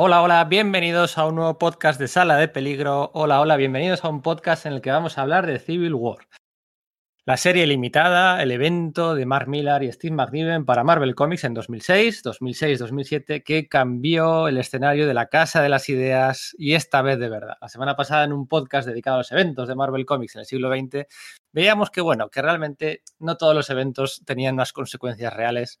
Hola, hola, bienvenidos a un nuevo podcast de Sala de Peligro. Hola, hola, bienvenidos a un podcast en el que vamos a hablar de Civil War. La serie limitada, el evento de Mark Millar y Steve McNiven para Marvel Comics en 2006, 2006-2007, que cambió el escenario de la Casa de las Ideas y esta vez de verdad. La semana pasada en un podcast dedicado a los eventos de Marvel Comics en el siglo XX, veíamos que, bueno, que realmente no todos los eventos tenían unas consecuencias reales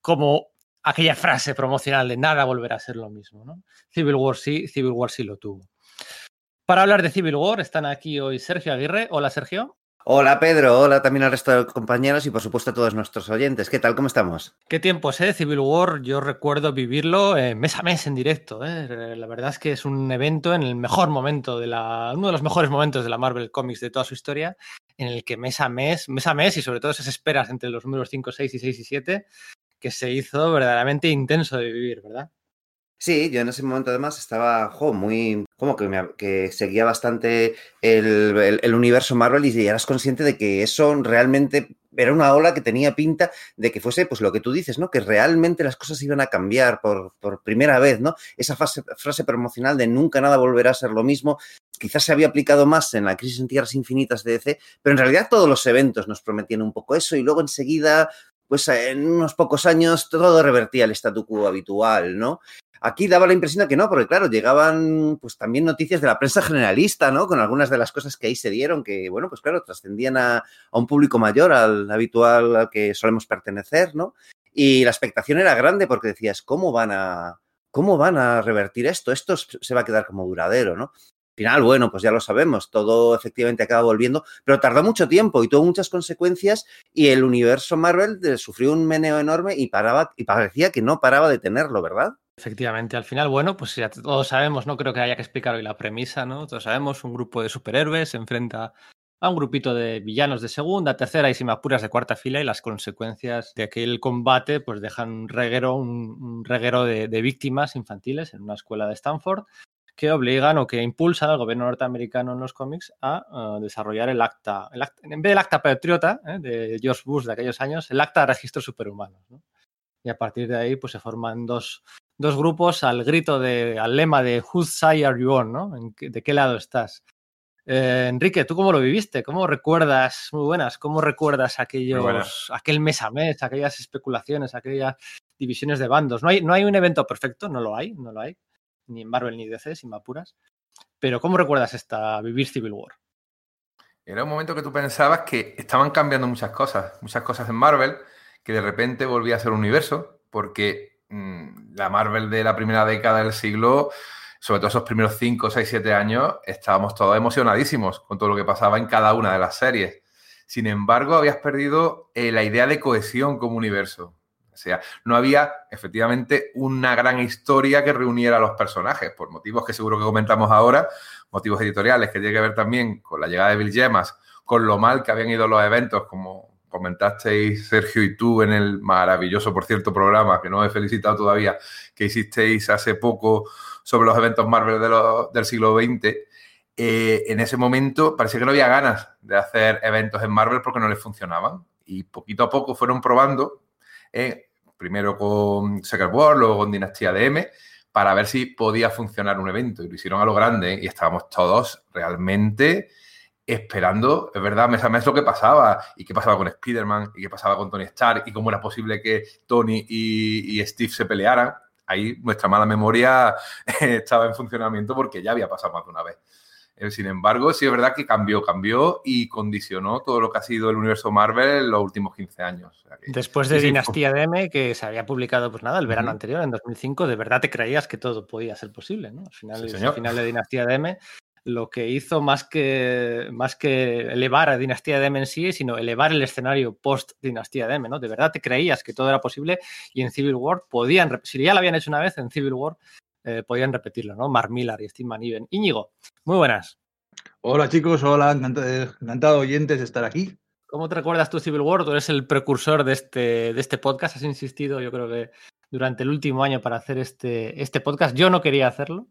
como aquella frase promocional de nada volverá a ser lo mismo. ¿no? Civil War sí, Civil War sí lo tuvo. Para hablar de Civil War están aquí hoy Sergio Aguirre. Hola Sergio. Hola Pedro, hola también al resto de compañeros y por supuesto a todos nuestros oyentes. ¿Qué tal? ¿Cómo estamos? Qué tiempos, ¿eh? Civil War, yo recuerdo vivirlo eh, mes a mes en directo. ¿eh? La verdad es que es un evento en el mejor momento de la, uno de los mejores momentos de la Marvel Comics de toda su historia, en el que mes a mes, mes a mes y sobre todo esas esperas entre los números 5, 6 y 6 y 7, que se hizo verdaderamente intenso de vivir, ¿verdad? Sí, yo en ese momento además estaba jo, muy, como que, seguía bastante el, universo Marvel y eras consciente de que eso realmente era una ola que tenía pinta de que fuese, pues lo que tú dices, ¿no? Que realmente las cosas iban a cambiar por, primera vez, ¿no? Esa frase promocional de nunca nada volverá a ser lo mismo, quizás se había aplicado más en la crisis en tierras infinitas de DC, pero en realidad todos los eventos nos prometían un poco eso y luego enseguida pues en unos pocos años todo revertía el statu quo habitual, ¿no? Aquí daba la impresión de que no, porque claro, llegaban pues también noticias de la prensa generalista, ¿no? Con algunas de las cosas que ahí se dieron, que bueno, pues claro, trascendían a, a un público mayor, al habitual al que solemos pertenecer, ¿no? Y la expectación era grande porque decías, ¿cómo van a, cómo van a revertir esto? Esto se va a quedar como duradero, ¿no? Final, bueno, pues ya lo sabemos, todo efectivamente acaba volviendo, pero tardó mucho tiempo y tuvo muchas consecuencias y el universo Marvel sufrió un meneo enorme y paraba y parecía que no paraba de tenerlo, ¿verdad? Efectivamente, al final, bueno, pues ya todos sabemos, no creo que haya que explicar hoy la premisa, ¿no? Todos sabemos, un grupo de superhéroes se enfrenta a un grupito de villanos de segunda, tercera y si me apuras de cuarta fila y las consecuencias de aquel combate pues dejan un reguero, un, reguero de víctimas infantiles en una escuela de Stanford que obligan o que impulsan al gobierno norteamericano en los cómics a uh, desarrollar el acta, el acta, en vez del acta patriota ¿eh? de George Bush de aquellos años, el acta de registro superhumanos. ¿no? Y a partir de ahí pues se forman dos, dos grupos al grito de, al lema de Whose side are you on, ¿no? ¿De qué lado estás? Eh, Enrique, ¿tú cómo lo viviste? ¿Cómo recuerdas, muy buenas, cómo recuerdas aquellos, aquel mes a mes, aquellas especulaciones, aquellas divisiones de bandos? No hay, no hay un evento perfecto, no lo hay, no lo hay ni en Marvel ni DC, sin me apuras. Pero ¿cómo recuerdas esta vivir Civil War? Era un momento que tú pensabas que estaban cambiando muchas cosas, muchas cosas en Marvel, que de repente volvía a ser un universo, porque mmm, la Marvel de la primera década del siglo, sobre todo esos primeros 5, 6, 7 años, estábamos todos emocionadísimos con todo lo que pasaba en cada una de las series. Sin embargo, habías perdido eh, la idea de cohesión como universo. O sea, no había efectivamente una gran historia que reuniera a los personajes, por motivos que seguro que comentamos ahora, motivos editoriales que tiene que ver también con la llegada de Bill Gemas, con lo mal que habían ido los eventos, como comentasteis Sergio y tú en el maravilloso, por cierto, programa, que no he felicitado todavía, que hicisteis hace poco sobre los eventos Marvel del siglo XX. Eh, en ese momento parecía que no había ganas de hacer eventos en Marvel porque no les funcionaban. Y poquito a poco fueron probando primero con Secret War, luego con Dinastía de M, para ver si podía funcionar un evento. Y lo hicieron a lo grande y estábamos todos realmente esperando, es verdad, mes a mes lo que pasaba y qué pasaba con Spider-Man y qué pasaba con Tony Stark y cómo era posible que Tony y, y Steve se pelearan. Ahí nuestra mala memoria estaba en funcionamiento porque ya había pasado más de una vez. Eh, Sin embargo, sí es verdad que cambió, cambió y condicionó todo lo que ha sido el universo Marvel en los últimos 15 años. O sea que, Después de sí, Dinastía sí. de M, que se había publicado, pues nada, el verano uh -huh. anterior, en 2005, de verdad te creías que todo podía ser posible, ¿no? Al final, sí, al final de Dinastía de M, lo que hizo más que, más que elevar a Dinastía de M en sí, sino elevar el escenario post Dinastía de M, ¿no? De verdad te creías que todo era posible y en Civil War podían, si ya lo habían hecho una vez, en Civil War eh, podían repetirlo, ¿no? Mark Millar y Steve McNiven. Íñigo, muy buenas. Hola chicos, hola, encantado, encantado oyentes de estar aquí. ¿Cómo te recuerdas tú Civil War? Tú eres el precursor de este, de este podcast, has insistido yo creo que durante el último año para hacer este, este podcast. Yo no quería hacerlo,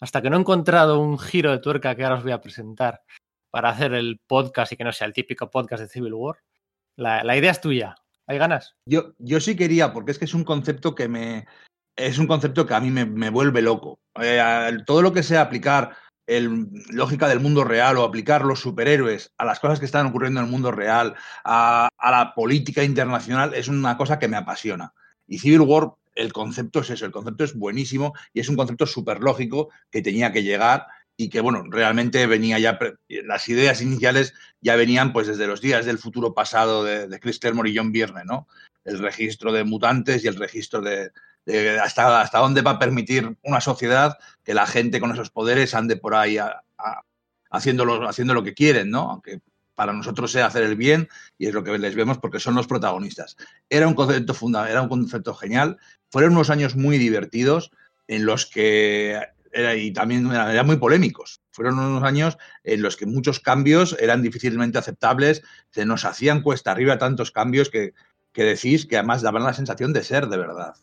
hasta que no he encontrado un giro de tuerca que ahora os voy a presentar para hacer el podcast y que no sea el típico podcast de Civil War. La, la idea es tuya, ¿hay ganas? Yo, yo sí quería, porque es que es un concepto que me, es un concepto que a mí me, vuelve loco. Eh, todo lo que sea aplicar el, lógica del mundo real o aplicar los superhéroes a las cosas que están ocurriendo en el mundo real, a, la política internacional, es una cosa que me apasiona. Y Civil War, el concepto es eso, el concepto es buenísimo y es un concepto súper lógico que tenía que llegar y que, bueno, realmente venía ya, las ideas iniciales ya venían pues desde los días del futuro pasado de, de Chris Claremont y John ¿no? El registro de mutantes y el registro de, hasta, hasta dónde va a permitir una sociedad que la gente con esos poderes ande por ahí a, haciendo, lo, que quieren, ¿no? Aunque para nosotros sea hacer el bien y es lo que les vemos porque son los protagonistas. Era un concepto fundamental, era un concepto genial. Fueron unos años muy divertidos en los que era, y también eran muy polémicos. Fueron unos años en los que muchos cambios eran difícilmente aceptables, se nos hacían cuesta arriba tantos cambios que, que decís que además daban la sensación de ser de verdad,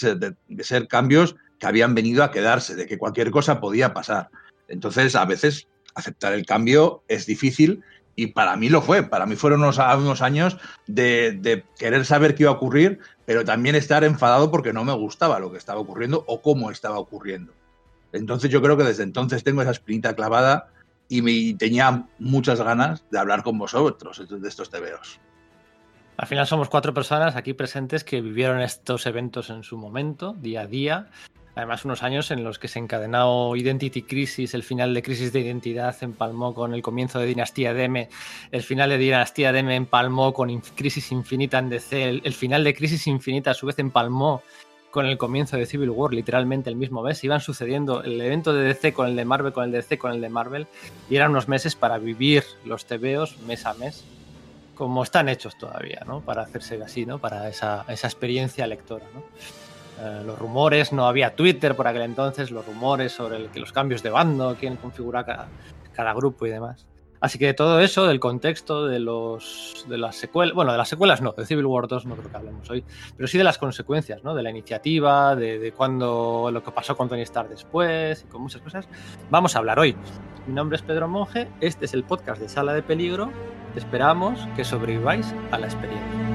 de, ser cambios que habían venido a quedarse, de que cualquier cosa podía pasar. Entonces, a veces aceptar el cambio es difícil y para mí lo fue. Para mí fueron unos, unos años de, querer saber qué iba a ocurrir, pero también estar enfadado porque no me gustaba lo que estaba ocurriendo o cómo estaba ocurriendo. Entonces yo creo que desde entonces tengo esa espinita clavada y me tenía muchas ganas de hablar con vosotros de estos tebeos. Al final somos cuatro personas aquí presentes que vivieron estos eventos en su momento, día a día. Además, unos años en los que se encadenó Identity Crisis, el final de Crisis de Identidad empalmó con el comienzo de Dinastía DM, el final de Dinastía DM empalmó con Crisis Infinita en DC, el, final de Crisis Infinita a su vez empalmó con el comienzo de Civil War, literalmente el mismo mes, iban sucediendo el evento de DC con el de Marvel, con el de DC, con el de Marvel, y eran unos meses para vivir los TVOs mes a mes, como están hechos todavía, ¿no? Para hacerse así, ¿no? Para esa, esa experiencia lectora, ¿no? Eh, los rumores, no había Twitter por aquel entonces, los rumores sobre el, que los cambios de bando, quién configura cada, grupo y demás. Así que todo eso, del contexto, de los de las secuelas, bueno, de las secuelas no, de Civil War 2 no creo que hablemos hoy, pero sí de las consecuencias, ¿no? De la iniciativa, de, de cuando lo que pasó con Tony Stark después y con muchas cosas. Vamos a hablar hoy. Mi nombre es Pedro Monge, este es el podcast de Sala de Peligro. Esperamos que sobreviváis a la experiencia.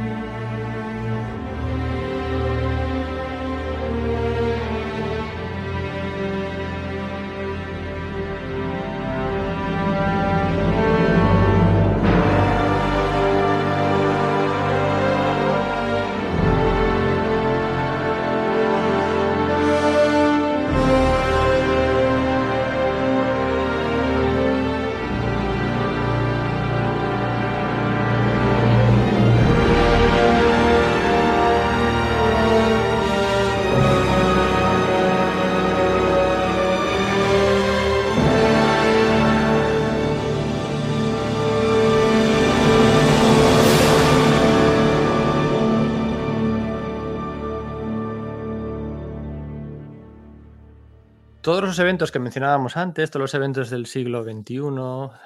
Todos los eventos que mencionábamos antes, todos los eventos del siglo XXI,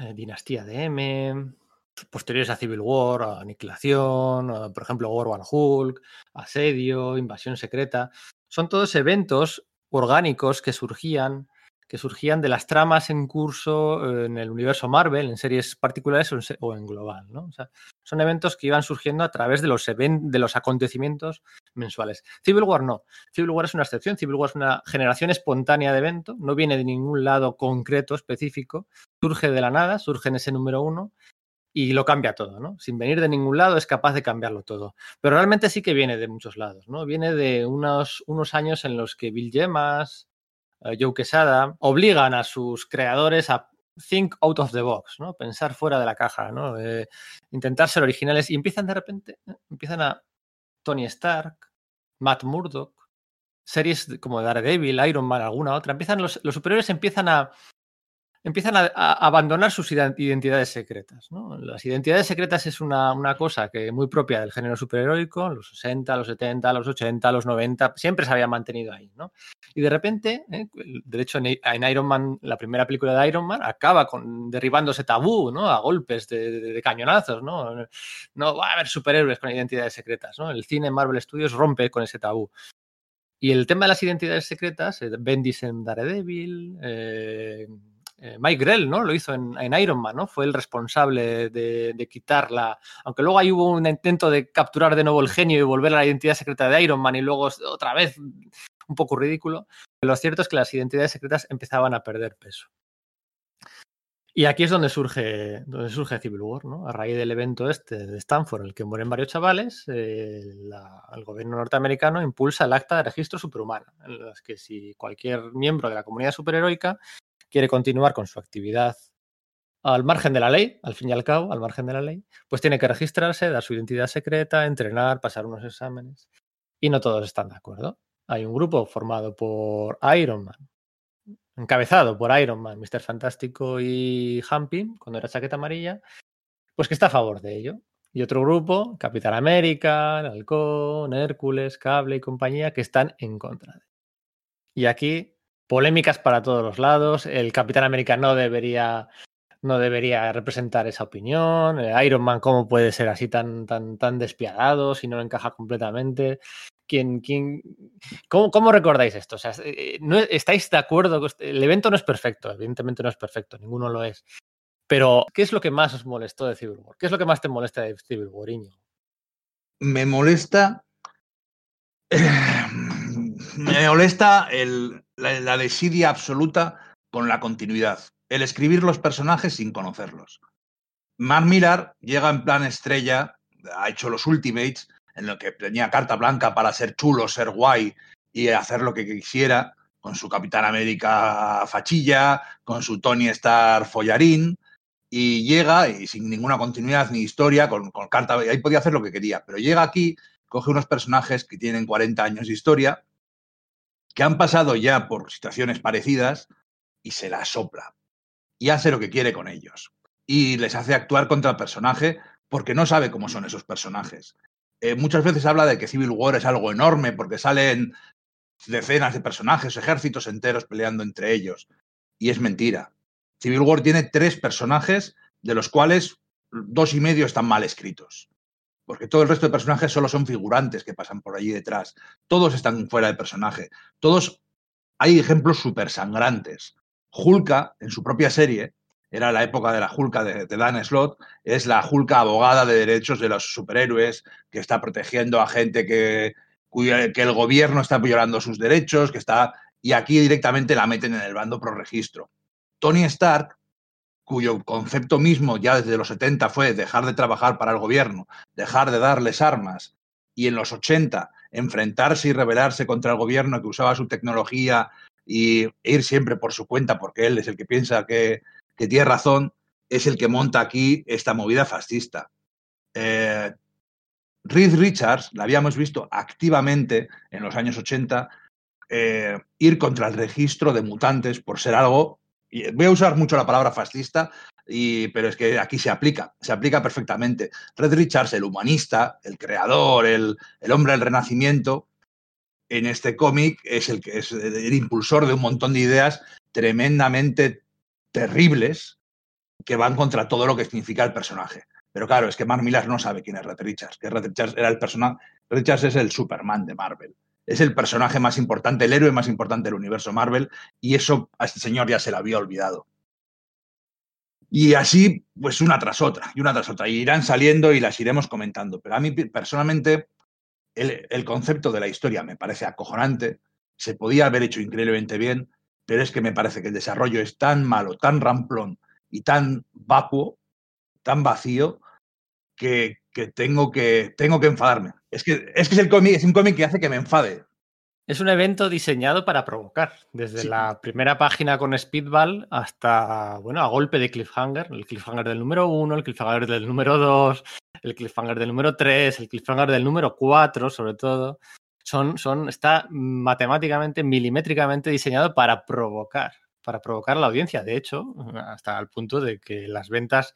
eh, Dinastía de M, posteriores a Civil War, a Aniquilación, por ejemplo, War One Hulk, Asedio, Invasión Secreta, son todos eventos orgánicos que surgían que surgían de las tramas en curso eh, en el universo Marvel, en series particulares o en, global. ¿no? Son eventos que iban surgiendo a través de los, de los acontecimientos mensuales. Civil War no. Civil War es una excepción. Civil War es una generación espontánea de evento, no viene de ningún lado concreto, específico, surge de la nada, surge en ese número uno y lo cambia todo, ¿no? Sin venir de ningún lado es capaz de cambiarlo todo. Pero realmente sí que viene de muchos lados, ¿no? Viene de unos, unos años en los que Bill Gemas, uh, Joe Quesada, obligan a sus creadores a think out of the box, ¿no? Pensar fuera de la caja, ¿no? Eh, intentar ser originales y empiezan de repente, ¿eh? empiezan a Tony Stark, Matt Murdock, series como Daredevil, Iron Man, alguna otra, empiezan los, los superiores empiezan a empiezan a, abandonar sus identidades secretas. ¿no? Las identidades secretas es una, una, cosa que muy propia del género superheroico, los 60, los 70, los 80, los 90, siempre se había mantenido ahí. ¿no? Y de repente, ¿eh? de hecho, en Iron Man, la primera película de Iron Man, acaba con derribando ese tabú ¿no? a golpes de cañonazos. ¿no? no va a haber superhéroes con identidades secretas. ¿no? El cine Marvel Studios rompe con ese tabú. Y el tema de las identidades secretas, eh, Bendis en Daredevil, eh, eh, Mike Grell, ¿no? Lo hizo en, Iron Man, ¿no? Fue el responsable de, quitarla. Aunque luego ahí hubo un intento de capturar de nuevo el genio y volver a la identidad secreta de Iron Man y luego otra vez un poco ridículo. Lo cierto es que las identidades secretas empezaban a perder peso. Y aquí es donde surge, donde surge Civil War, ¿no? A raíz del evento este de Stanford, en el que mueren varios chavales, eh, el gobierno norteamericano impulsa el acta de registro superhumano, en las que si cualquier miembro de la comunidad superheroica quiere continuar con su actividad al margen de la ley, al fin y al cabo, al margen de la ley, pues tiene que registrarse, dar su identidad secreta, entrenar, pasar unos exámenes. Y no todos están de acuerdo. Hay un grupo formado por Iron Man, encabezado por Iron Man, Mr. Fantástico y Humpy, cuando era chaqueta amarilla, pues que está a favor de ello. Y otro grupo, Capitán América, Halcón, Hércules, Cable y compañía, que están en contra de. Y aquí, polémicas para todos los lados. El Capitán América no debería, no debería representar esa opinión. El Iron Man, ¿cómo puede ser así tan, tan, tan despiadado si no encaja completamente? ¿Quién, quién, cómo, cómo, recordáis esto? O sea, eh, ¿no, ¿Estáis de acuerdo? El evento no es perfecto, evidentemente no es perfecto, ninguno lo es. Pero, ¿qué es lo que más os molestó de Civil War? ¿Qué es lo que más te molesta de Civil War? Me molesta. me molesta el, la, la desidia absoluta con la continuidad. El escribir los personajes sin conocerlos. Mark Millar llega en plan estrella, ha hecho los Ultimates, en lo que tenía carta blanca para ser chulo, ser guay y hacer lo que quisiera, con su Capitán América fachilla, con su Tony Stark follarín, y llega, y sin ninguna continuidad ni historia, con, con carta, ahí podía hacer lo que quería, pero llega aquí, coge unos personajes que tienen 40 años de historia, que han pasado ya por situaciones parecidas, y se la sopla. Y hace lo que quiere con ellos. Y les hace actuar contra el personaje porque no sabe cómo son esos personajes eh, muchas veces habla de que Civil War es algo enorme porque salen decenas de personajes, ejércitos enteros peleando entre ellos. Y es mentira. Civil War tiene tres personajes, de los cuales dos y medio están mal escritos. Porque todo el resto de personajes solo son figurantes que pasan por allí detrás. Todos están fuera de personaje. Todos. Hay ejemplos súper sangrantes. Hulka, en su propia serie, era la época de la Julka de, Dan Slott, es la Julka abogada de derechos de los superhéroes, que está protegiendo a gente que, que el gobierno está violando sus derechos, que está. Y aquí directamente la meten en el bando pro registro. Tony Stark, cuyo concepto mismo ya desde los 70 fue dejar de trabajar para el gobierno, dejar de darles armas, y en los 80 enfrentarse y rebelarse contra el gobierno que usaba su tecnología y ir siempre por su cuenta, porque él es el que piensa que, tiene razón, es el que monta aquí esta movida fascista. Eh, Reed Richards la habíamos visto activamente en los años 80 eh, ir contra el registro de mutantes por ser algo, voy a usar mucho la palabra fascista, y, pero es que aquí se aplica, se aplica perfectamente. Reed Richards, el humanista, el creador, el, el hombre del renacimiento, en este cómic es el que es el impulsor de un montón de ideas tremendamente terribles que van contra todo lo que significa el personaje. Pero claro, es que Mark Millar no sabe quién es Red Richards, que Red Richards era el personaje. Richards es el Superman de Marvel. Es el personaje más importante, el héroe más importante del universo Marvel, y eso a este señor ya se lo había olvidado. Y así, pues una tras otra, y una tras otra. Y irán saliendo y las iremos comentando. Pero a mí personalmente, el, concepto de la historia me parece acojonante. Se podía haber hecho increíblemente bien, pero es que me parece que el desarrollo es tan malo, tan ramplón y tan vacuo, tan vacío, que, tengo, que tengo que enfadarme. Es que es, que es, el cómic, es un cómic que hace que me enfade. Es un evento diseñado para provocar, desde sí. la primera página con Speedball hasta, bueno, a golpe de cliffhanger, el cliffhanger del número uno, el cliffhanger del número dos, el cliffhanger del número tres, el cliffhanger del número cuatro, sobre todo son, son, está matemáticamente, milimétricamente diseñado para provocar, para provocar a la audiencia. De hecho, hasta el punto de que las ventas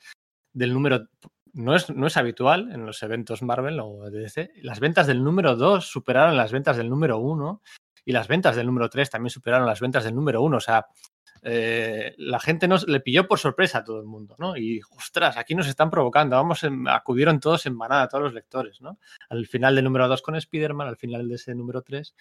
del número no es, no es habitual en los eventos Marvel o DC. Las ventas del número 2 superaron las ventas del número 1 y las ventas del número 3 también superaron las ventas del número 1. O sea, eh, la gente nos le pilló por sorpresa a todo el mundo, ¿no? Y ostras, aquí nos están provocando, vamos, en, acudieron todos en manada, todos los lectores, ¿no? Al final del número 2 con Spider-Man, al final de ese número 3.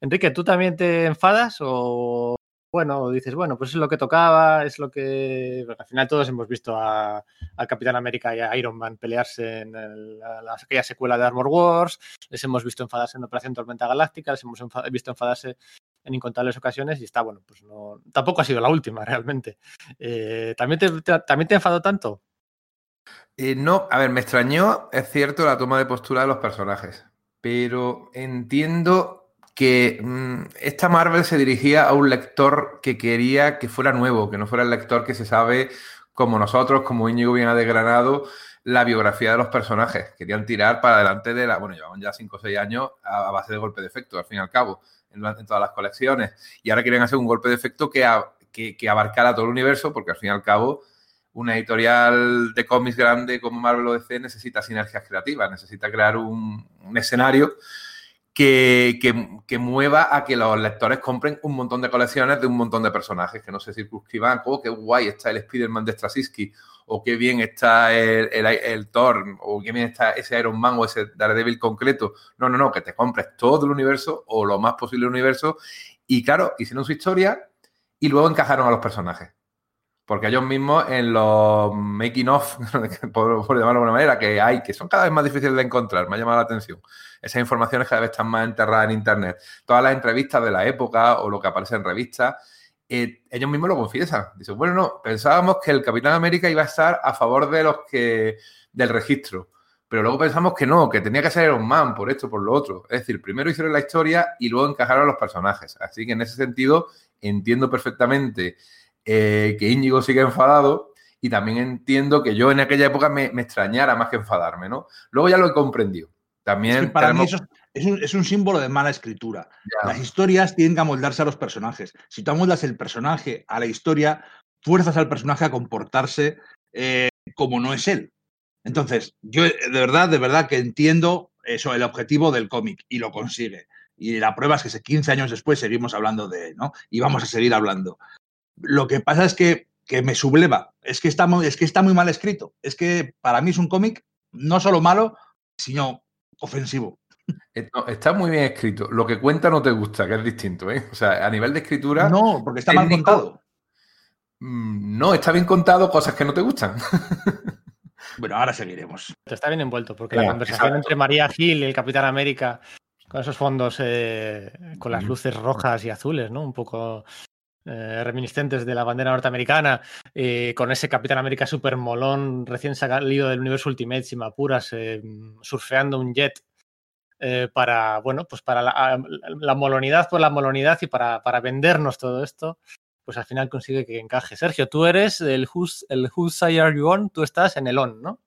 Enrique, ¿tú también te enfadas o bueno, dices, bueno, pues es lo que tocaba, es lo que. al final todos hemos visto a, Capitán América y a Iron Man pelearse en la, aquella secuela de Armor Wars, les hemos visto enfadarse en Operación Tormenta Galáctica, les hemos visto enfadarse en incontables ocasiones y está, bueno, pues no. Tampoco ha sido la última, realmente. Eh, ¿también, te, ¿También te enfadó tanto? Eh, no, a ver, me extrañó, es cierto, la toma de postura de los personajes, pero entiendo que mm, esta Marvel se dirigía a un lector que quería que fuera nuevo, que no fuera el lector que se sabe como nosotros, como Íñigo bien ha desgranado, la biografía de los personajes. Querían tirar para adelante de la. Bueno, llevaban ya 5 o 6 años a, base de golpe de efecto, al fin y al cabo, en, todas las colecciones. Y ahora quieren hacer un golpe de efecto que, que, abarcara todo el universo, porque al fin y al cabo, una editorial de cómics grande como Marvel o DC necesita sinergias creativas, necesita crear un escenario que, mueva a que los lectores compren un montón de colecciones de un montón de personajes, que no se circunscriban, oh, qué guay está el Spider-Man de Straczynski, o qué bien está el, Thor, o qué bien está ese Iron Man o ese Daredevil concreto. No, no, no, que te compres todo el universo o lo más posible del universo. Y claro, hicieron su historia y luego encajaron a los personajes. Porque ellos mismos en los making of, por, por llamarlo de alguna manera, que hay, que son cada vez más difíciles de encontrar, me ha llamado la atención esas informaciones cada vez están más enterradas en Internet. Todas las entrevistas de la época o lo que aparece en revistas, eh, ellos mismos lo confiesan. Dicen, bueno, no, pensábamos que el Capitán América iba a estar a favor de los que del registro. Pero luego pensamos que no, que tenía que ser un Man por esto, por lo otro. Es decir, primero hicieron la historia y luego encajaron los personajes. Así que en ese sentido entiendo perfectamente eh, que Íñigo sigue enfadado y también entiendo que yo en aquella época me, me, extrañara más que enfadarme, ¿no? Luego ya lo he comprendido. También para mí eso es, un, símbolo de mala escritura. Las historias tienen que amoldarse a los personajes. Si tú amoldas el personaje a la historia, fuerzas al personaje a comportarse eh, como no es él. Entonces, yo de verdad, de verdad que entiendo eso, el objetivo del cómic y lo consigue. Y la prueba es que 15 años después seguimos hablando de él, ¿no? Y vamos a seguir hablando. Lo que pasa es que, que me subleva. Es que, está muy, es que está muy mal escrito. Es que para mí es un cómic no solo malo, sino ofensivo. Está muy bien escrito. Lo que cuenta no te gusta, que es distinto, ¿eh? O sea, a nivel de escritura. No, porque está mal contado. Mm, no, está bien contado cosas que no te gustan. bueno, ahora seguiremos. Está bien envuelto, porque la conversación entre María Gil y el Capitán América, con esos fondos eh, con las luces rojas y azules, ¿no? Un poco eh, reminiscentes de la bandera norteamericana, eh, con ese Capitán América super molón recién salido del universo Ultimate, sin apuras, eh, surfeando un jet para, bueno, pues para la, molonidad por la molonidad y para, para, vendernos todo esto, pues al final consigue que encaje. Sergio, tú eres el Who's, el who's Side You On, tú estás en el On, ¿no?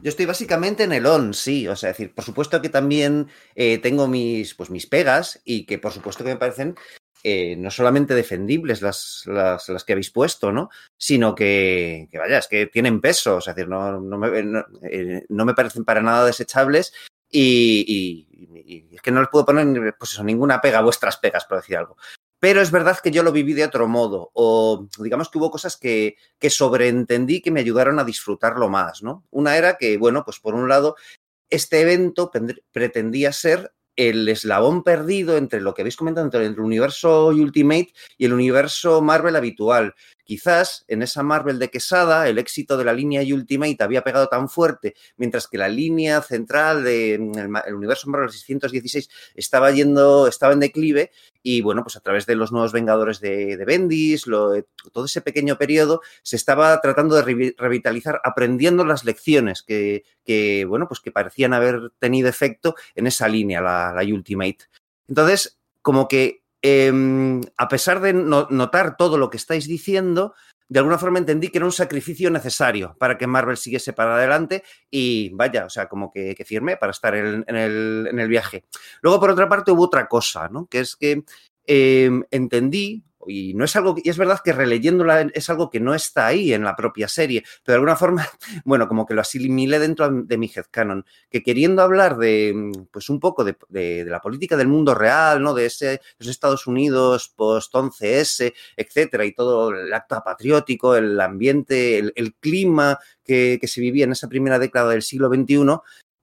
Yo estoy básicamente en el on, sí. O sea, decir, por supuesto que también tengo mis, pues, mis pegas y que por supuesto que me parecen eh, no solamente defendibles las, las, que habéis puesto, ¿no? Sino que, vaya, es que tienen peso, es decir, no, no, me, no, eh, no me parecen para nada desechables y, es que no les puedo poner pues eso, ninguna pega vuestras pegas, por decir algo. Pero es verdad que yo lo viví de otro modo, o digamos que hubo cosas que, que sobreentendí que me ayudaron a disfrutarlo más, ¿no? Una era que, bueno, pues por un lado, este evento pretendía ser el eslabón perdido entre lo que habéis comentado, entre el universo Ultimate y el universo Marvel habitual. Quizás en esa Marvel de Quesada el éxito de la línea Ultimate había pegado tan fuerte, mientras que la línea central del de, el universo Marvel 616 estaba yendo, estaba en declive, y bueno, pues a través de los nuevos Vengadores de, de Bendis, lo, todo ese pequeño periodo, se estaba tratando de re, revitalizar, aprendiendo las lecciones que, que, bueno, pues que parecían haber tenido efecto en esa línea, la, la Ultimate. Entonces, como que eh, a pesar de no, notar todo lo que estáis diciendo, de alguna forma entendí que era un sacrificio necesario para que Marvel siguiese para adelante y vaya, o sea, como que, que firme para estar en, el, viaje. Luego, por otra parte, hubo otra cosa, ¿no? Que es que eh, entendí, y no es algo, y es verdad que releyéndola es algo que no está ahí en la propia serie, pero de alguna forma, bueno, como que lo asimilé dentro de mi headcanon, que queriendo hablar de, pues un poco de, la política del mundo real, ¿no? De ese, esos Estados Unidos post 11S, etcétera, y todo el acto patriótico, el ambiente, el, clima que, se vivía en esa primera década del siglo XXI,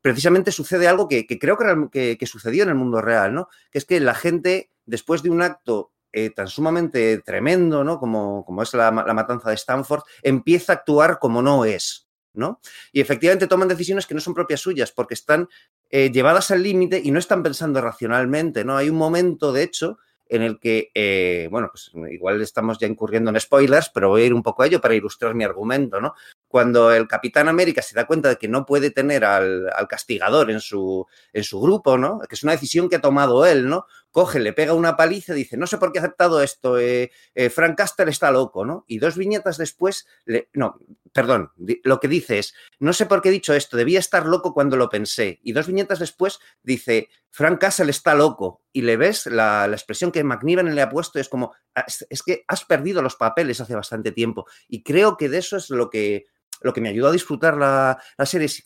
precisamente sucede algo que, que creo que, que, que sucedió en el mundo real, ¿no? Que es que la gente, después de un acto eh, tan sumamente tremendo, ¿no? Como, como es la, matanza de Stanford, empieza a actuar como no es, ¿no? Y efectivamente toman decisiones que no son propias suyas, porque están eh, llevadas al límite y no están pensando racionalmente, ¿no? Hay un momento, de hecho, en el que, eh, bueno, pues igual estamos ya incurriendo en spoilers, pero voy a ir un poco a ello para ilustrar mi argumento, ¿no? Cuando el Capitán América se da cuenta de que no puede tener al, al castigador en su, en su grupo, ¿no? Que es una decisión que ha tomado él, ¿no? Coge, le pega una paliza y dice, no sé por qué ha aceptado esto, eh, eh, Frank Castle está loco, ¿no? Y dos viñetas después, no, perdón, lo que dice es, no sé por qué he dicho esto, debía estar loco cuando lo pensé. Y dos viñetas después dice, Frank Castle está loco. Y le ves la, la expresión que McNiven le ha puesto, es como, es, es que has perdido los papeles hace bastante tiempo. Y creo que de eso es lo que lo que me ayudó a disfrutar la, la serie es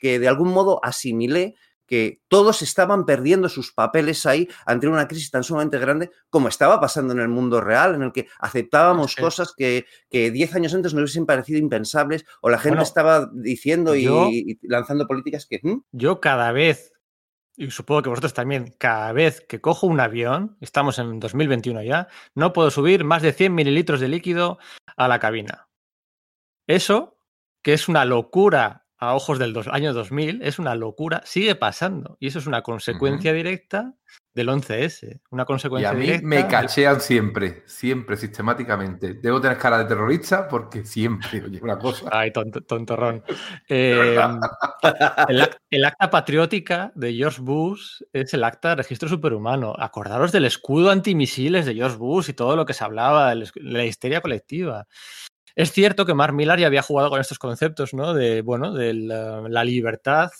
que de algún modo asimilé que todos estaban perdiendo sus papeles ahí ante una crisis tan sumamente grande como estaba pasando en el mundo real, en el que aceptábamos sí. cosas que, que diez años antes nos hubiesen parecido impensables o la gente bueno, estaba diciendo y, lanzando políticas que... ¿hmm? Yo cada vez, y supongo que vosotros también, cada vez que cojo un avión, estamos en 2021 ya, no puedo subir más de 100 mililitros de líquido a la cabina. Eso que es una locura a ojos del dos, año 2000, es una locura, sigue pasando. Y eso es una consecuencia uh -huh. directa del 11S. Una consecuencia y a mí directa me cachean siempre, siempre, sistemáticamente. Debo tener cara de terrorista porque siempre, oye, una cosa. Ay, tonto, tontorrón. Eh, el, el, acta patriótica de George Bush es el acta de registro superhumano. Acordaros del escudo antimisiles de George Bush y todo lo que se hablaba de la histeria colectiva. Es cierto que Mark Millar ya había jugado con estos conceptos, ¿no? De, bueno, de la, libertad,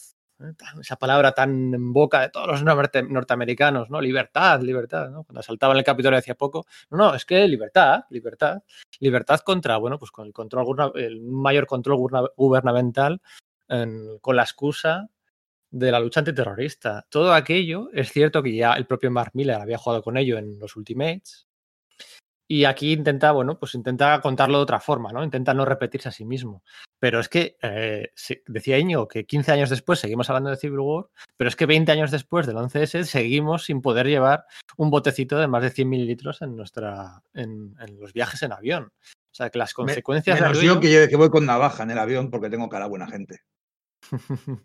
¿eh? esa palabra tan en boca de todos los norteamericanos, ¿no? Libertad, libertad, ¿no? Cuando saltaba en el Capitolio hacía poco. No, no, es que libertad, libertad. Libertad contra, bueno, pues con el control, el mayor control gubernamental en, con la excusa de la lucha antiterrorista. Todo aquello, es cierto que ya el propio Mark Miller había jugado con ello en los Ultimates, y aquí intenta, bueno, pues intenta contarlo de otra forma, ¿no? Intenta no repetirse a sí mismo. Pero es que, eh, decía Iñigo, que 15 años después seguimos hablando de Civil War, pero es que 20 años después del 11S seguimos sin poder llevar un botecito de más de 100 mililitros en, nuestra, en, en los viajes en avión. O sea, que las consecuencias... Me, menos yo que, yo que voy con navaja en el avión porque tengo cara buena gente.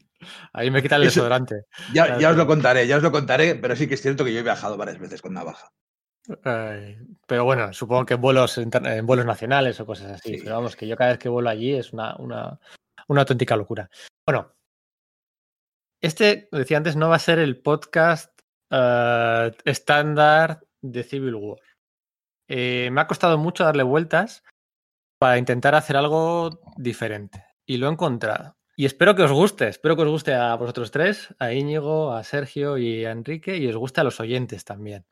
Ahí me quita el Eso, desodorante. Ya, ya os lo contaré, ya os lo contaré, pero sí que es cierto que yo he viajado varias veces con navaja. Eh, pero bueno, supongo que en vuelos, en vuelos nacionales o cosas así. Sí. Pero vamos, que yo cada vez que vuelo allí es una, una, una auténtica locura. Bueno, este, decía antes, no va a ser el podcast uh, estándar de Civil War. Eh, me ha costado mucho darle vueltas para intentar hacer algo diferente. Y lo he encontrado. Y espero que os guste, espero que os guste a vosotros tres, a Íñigo, a Sergio y a Enrique, y os guste a los oyentes también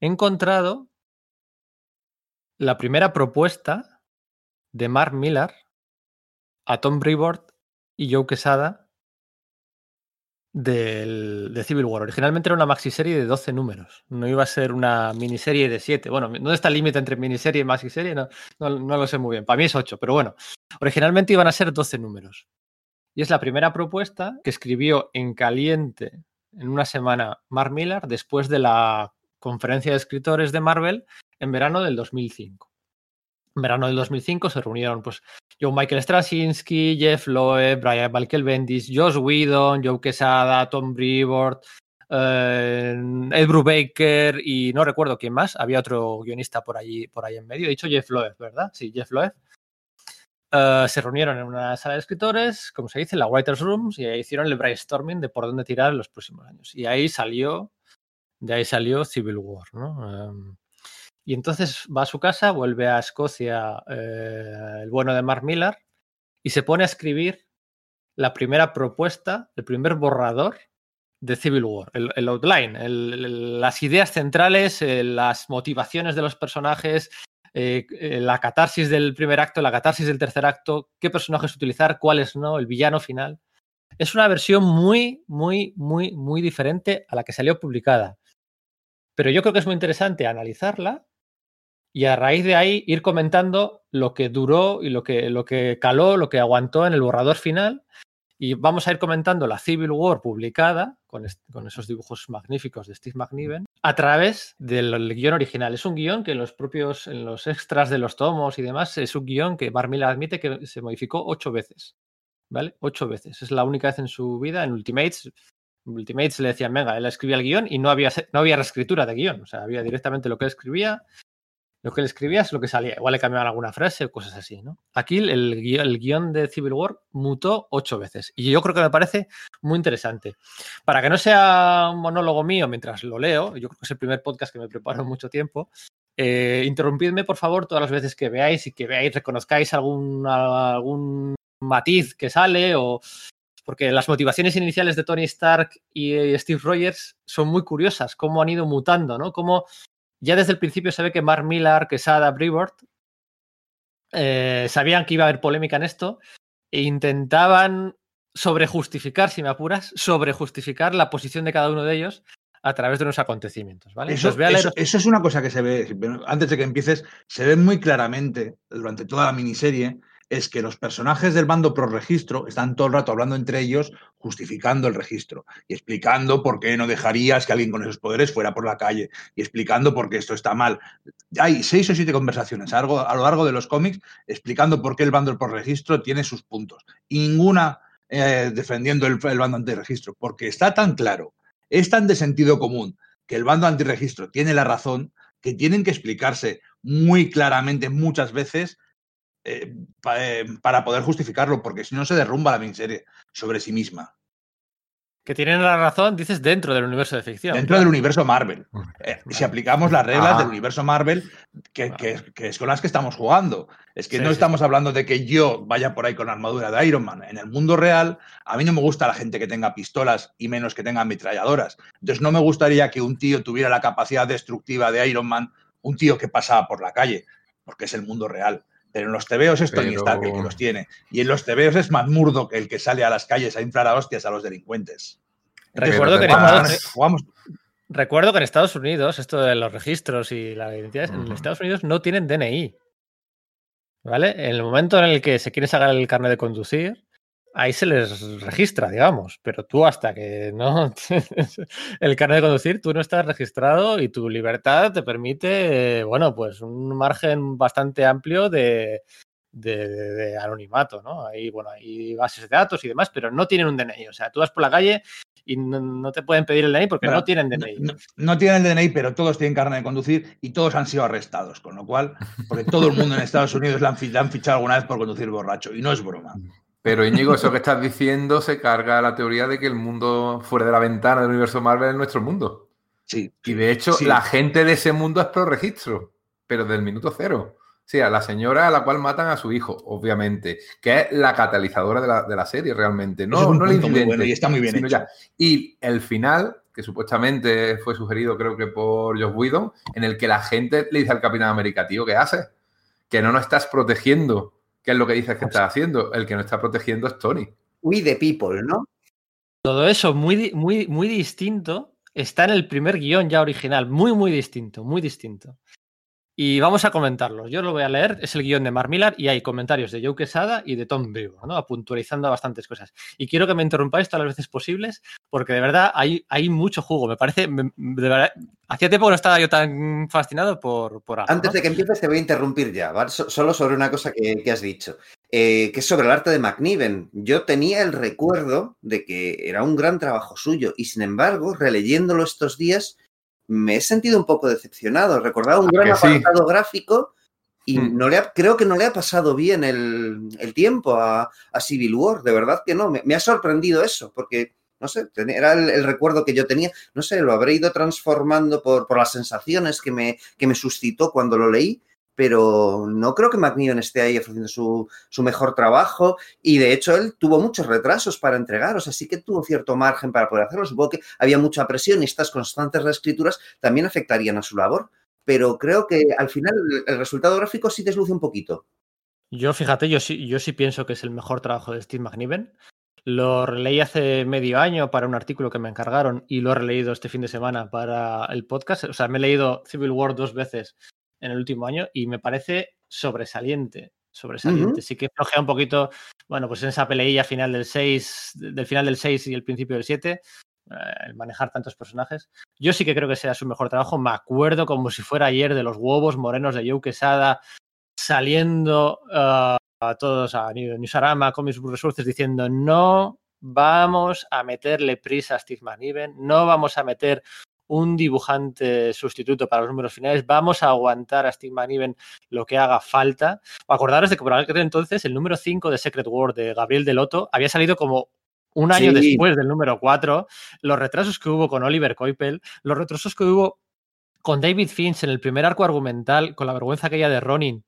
he encontrado la primera propuesta de Mark Millar a Tom Brevoort y Joe Quesada del, de Civil War. Originalmente era una maxiserie de 12 números, no iba a ser una miniserie de 7. Bueno, ¿dónde está el límite entre miniserie y maxiserie? No, no, no lo sé muy bien. Para mí es 8, pero bueno, originalmente iban a ser 12 números. Y es la primera propuesta que escribió en caliente en una semana Mark Millar después de la conferencia de escritores de Marvel en verano del 2005. En verano del 2005 se reunieron pues John Michael Straczynski, Jeff Loeb, Brian Michael Bendis, Josh Whedon, Joe Quesada, Tom Brevoort, eh, Ed Brubaker y no recuerdo quién más. Había otro guionista por allí, por ahí en medio. He dicho Jeff Loeb, ¿verdad? Sí, Jeff Loeb. Uh, se reunieron en una sala de escritores, como se dice, la Writers' Rooms, y hicieron el brainstorming de por dónde tirar en los próximos años. Y ahí salió de ahí salió Civil War, ¿no? Um, y entonces va a su casa, vuelve a Escocia eh, el bueno de Mark Millar y se pone a escribir la primera propuesta, el primer borrador de Civil War, el, outline, las ideas centrales, eh, las motivaciones de los personajes, eh, la catarsis del primer acto, la catarsis del tercer acto, qué personajes utilizar, cuáles no, el villano final. Es una versión muy, muy, muy, muy diferente a la que salió publicada. Pero yo creo que es muy interesante analizarla y a raíz de ahí ir comentando lo que duró y lo que, lo que caló, lo que aguantó en el borrador final Y vamos a ir comentando la Civil War publicada, con, con esos dibujos magníficos de Steve McNiven, a través del guion original. Es un guion que en los propios, en los extras de los tomos y demás, es un guion que Barmila admite que se modificó ocho veces. ¿Vale? Ocho veces. Es la única vez en su vida. En Ultimates, Ultimates le decían, venga, él escribía el guion y no había, no había reescritura de guion. O sea, había directamente lo que él escribía lo que le escribía es lo que salía. Igual le cambiaban alguna frase o cosas así, ¿no? Aquí el, guion, el de Civil War mutó ocho veces. Y yo creo que me parece muy interesante. Para que no sea un monólogo mío mientras lo leo, yo creo que es el primer podcast que me preparo mucho tiempo. Eh, interrumpidme, por favor, todas las veces que veáis y que veáis, reconozcáis algún, algún matiz que sale o porque las motivaciones iniciales de Tony Stark y Steve Rogers son muy curiosas, cómo han ido mutando, ¿no? Cómo ya desde el principio se ve que Mark Millar, Quesada, Brevoort eh, sabían que iba a haber polémica en esto e intentaban sobrejustificar, si me apuras, sobrejustificar la posición de cada uno de ellos a través de unos acontecimientos, ¿vale? Eso, eso, es una cosa que se ve, antes de que empieces, se ve muy claramente durante toda la miniserie es que los personajes del bando pro registro están todo el rato hablando entre ellos, justificando el registro y explicando por qué no dejarías que alguien con esos poderes fuera por la calle y explicando por qué esto está mal. Hay seis o siete conversaciones a lo largo de los cómics explicando por qué el bando pro registro tiene sus puntos y ninguna eh, defendiendo el, el bando antirregistro, porque está tan claro, es tan de sentido común que el bando antirregistro tiene la razón que tienen que explicarse muy claramente muchas veces eh, eh, para poder justificarlo, porque si no se derrumba la miniserie sobre sí misma. Que tienen la razón, dices, dentro del universo de ficción. Dentro del universo Marvel. Eh, si aplicamos las reglas del universo Marvel, que, es con las que estamos jugando. Es que no estamos hablando de que yo vaya por ahí con la armadura de Iron Man. En el mundo real, a mí no me gusta la gente que tenga pistolas y menos que tenga ametralladoras. Entonces, no me gustaría que un tío tuviera la capacidad destructiva de Iron Man, un tío que pasaba por la calle, porque es el mundo real. Pero en los tebeos es Tony Stark el que los tiene. Y en los tebeos es Matt Murdock el que sale a las calles a inflar a hostias a los delincuentes. Recuerdo que, en Estados, Recuerdo que en Estados Unidos, esto de los registros y la identidad, en Estados Unidos no tienen DNI. ¿Vale? En el momento en el que se quiere sacar el carnet de conducir, ahí se les registra, digamos, pero tú hasta que no el carnet de conducir, tú no estás registrado y tu libertad te permite, bueno, pues un margen bastante amplio de, de, anonimato, ¿no? Ahí, bueno, hay bases de datos y demás, pero no tienen un DNI. O sea, tú vas por la calle y no, te pueden pedir el DNI porque no tienen DNI. No, tienen el DNI, pero todos tienen carnet de conducir y todos han sido arrestados, con lo cual, porque todo el mundo en Estados Unidos le han, le han fichado alguna vez por conducir borracho y no es broma. Pero Íñigo, eso que estás diciendo se carga la teoría de que el mundo fuera de la ventana del universo Marvel es nuestro mundo. Sí. Y de hecho, la gente de ese mundo es pro registro, pero del minuto cero. O sea, la señora a la cual matan a su hijo, obviamente, que es la catalizadora de la, serie realmente. No, no el incidente. y está muy bien hecho. Y el final, que supuestamente fue sugerido, creo que por Josh Whedon, en el que la gente le dice al Capitán América, tío, ¿qué haces? Que no nos estás protegiendo ¿Qué es lo que dices que está haciendo? El que no está protegiendo es Tony. We the people, ¿no? Todo eso muy, muy, muy distinto está en el primer guion ya original. Muy, muy distinto, muy distinto. Y vamos a comentarlos. Yo lo voy a leer, es el guion de Mark Millar y hay comentarios de Joe Quesada y de Tom Vivo, ¿no? Puntualizando bastantes cosas. Y quiero que me interrumpáis todas las veces posibles, porque de verdad hay, hay mucho jugo. Me parece, de verdad, hacía tiempo que no estaba yo tan fascinado por, por algo, Antes de que empieces te voy a interrumpir ya, ¿vale? solo sobre una cosa que, has dicho, eh, que es sobre el arte de McNiven. Yo tenía el recuerdo de que era un gran trabajo suyo y sin embargo, releyéndolo estos días, me he sentido un poco decepcionado. Recordaba un gran apartado gráfico y hmm. no le creo que no le ha pasado bien el, tiempo a, Civil War. De verdad que no. Me, ha sorprendido eso, porque, no sé, era el, recuerdo que yo tenía. No sé, lo habré ido transformando por, por las sensaciones que me, que me suscitó cuando lo leí pero no creo que McNeil esté ahí ofreciendo su, mejor trabajo y de hecho él tuvo muchos retrasos para entregar, o sea, sí que tuvo cierto margen para poder hacerlo. Supongo que había mucha presión y estas constantes reescrituras también afectarían a su labor, pero creo que al final el resultado gráfico sí desluce un poquito. Yo, fíjate, yo sí, yo sí pienso que es el mejor trabajo de Steve McNiven. Lo releí hace medio año para un artículo que me encargaron y lo he releído este fin de semana para el podcast. O sea, me he leído Civil War dos veces en el último año y me parece sobresaliente. sobresaliente. Sí que flojea un poquito, bueno, pues en esa peleilla final del 6, del final del 6 y el principio del 7, eh, el manejar tantos personajes. Yo sí que creo que sea su mejor trabajo. Me acuerdo como si fuera ayer de los huevos morenos de Joe Quesada saliendo uh, a todos a Newsarama, Comics Resources, diciendo no vamos a meterle prisa a Steve McNiven, no vamos a meter un dibujante sustituto para los números finales, vamos a aguantar a Steve McNiven lo que haga falta. Acordaros de que por aquel entonces el número 5 de Secret World de Gabriel Deloto había salido como un año sí. después del número 4, los retrasos que hubo con Oliver Coipel, los retrasos que hubo con David Finch en el primer arco argumental, con la vergüenza aquella de Ronin,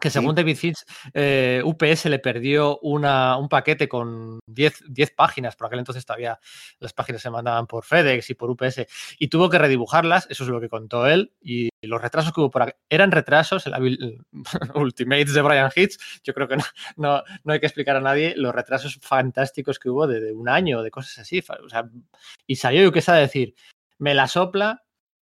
que según sí. David Finch, eh, UPS le perdió una, un paquete con 10, 10 páginas, por aquel entonces todavía las páginas se mandaban por FedEx y por UPS, y tuvo que redibujarlas, eso es lo que contó él, y los retrasos que hubo por aquí, eran retrasos, el, el Ultimates de Brian Hitch, yo creo que no, no, no, hay que explicar a nadie los retrasos fantásticos que hubo de, de un año, de cosas así, o sea, y salió UPS a decir, me la sopla,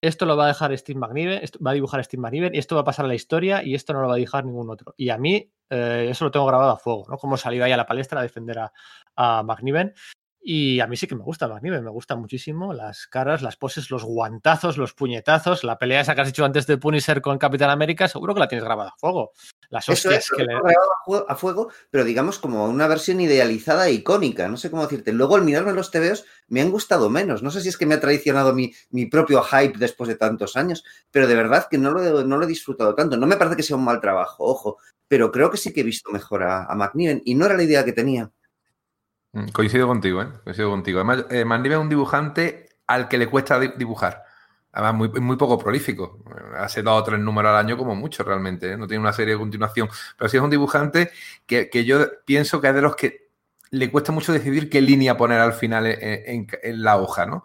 esto lo va a dejar Steve McNiven, va a dibujar Steve McNiven y esto va a pasar a la historia y esto no lo va a dibujar ningún otro. Y a mí eh, eso lo tengo grabado a fuego, ¿no? Como salió ahí a la palestra a defender a, a McNiven. Y a mí sí que me gusta McNiven, me gusta muchísimo las caras, las poses, los guantazos, los puñetazos, la pelea esa que has dicho antes de Punisher con Capitán América, seguro que la tienes grabada a fuego. Las hostias Eso es, que le... a fuego, pero digamos como una versión idealizada e icónica, no sé cómo decirte. Luego al mirarme los TVOs me han gustado menos, no sé si es que me ha traicionado mi, mi propio hype después de tantos años, pero de verdad que no lo, no lo he disfrutado tanto. No me parece que sea un mal trabajo, ojo, pero creo que sí que he visto mejor a, a McNiven y no era la idea que tenía. Mm, Coincido contigo, ¿eh? Coincido contigo. Además, eh, es un dibujante al que le cuesta dibujar. Además, muy, muy poco prolífico. Hace dos o tres números al año como mucho realmente. ¿eh? No tiene una serie de continuación. Pero sí es un dibujante que, que, yo pienso que es de los que le cuesta mucho decidir qué línea poner al final en, en, la hoja, ¿no?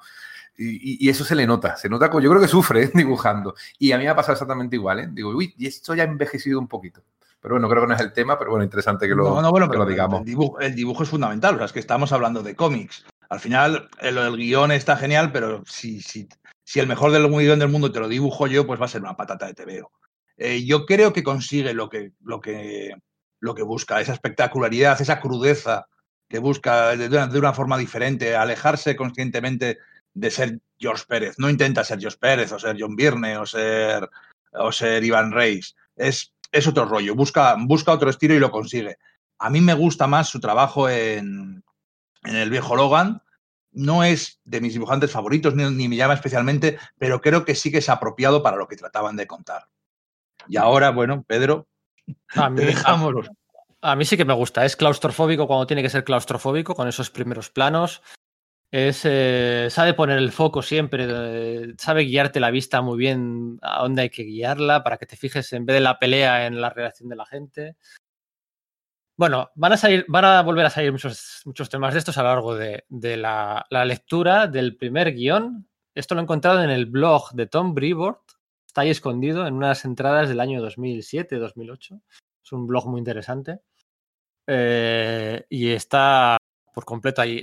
Y, eso se le nota. Se nota, yo creo que sufre ¿eh? dibujando. Y a mí me ha pasado exactamente igual. ¿eh? Digo, uy, y esto ya ha envejecido un poquito. Pero bueno, creo que no es el tema, pero bueno, interesante que lo, no, no, bueno, que lo digamos. El dibujo, el dibujo, es fundamental, o sea, es que estamos hablando de cómics. Al final, el, el, guion está genial, pero si, si, si el mejor del guion del mundo te lo dibujo yo, pues va a ser una patata de TVO. Eh, yo creo que consigue lo que, lo, que, lo que busca, esa espectacularidad, esa crudeza que busca de una, de una forma diferente, alejarse conscientemente de ser George Pérez. No intenta ser George Pérez o ser John Byrne o ser, o ser Iván Reis. Es es otro rollo, busca, busca otro estilo y lo consigue. A mí me gusta más su trabajo en, en El Viejo Logan. No es de mis dibujantes favoritos, ni, ni, me llama especialmente, pero creo que sí que es apropiado para lo que trataban de contar. Y ahora, bueno, Pedro, a mí, a mí sí que me gusta. Es claustrofóbico cuando tiene que ser claustrofóbico, con esos primeros planos. Es, eh, sabe poner el foco siempre, eh, sabe guiarte la vista muy bien a dónde hay que guiarla para que te fijes en vez de la pelea en la reacción de la gente. Bueno, van a salir, van a volver a salir muchos, muchos temas de estos a lo largo de, la, lectura del primer guion. Esto lo he encontrado en el blog de Tom Brevoort. Está ahí escondido en unas entradas del año 2007-2008. Es un blog muy interesante. Eh, y está por completo ahí.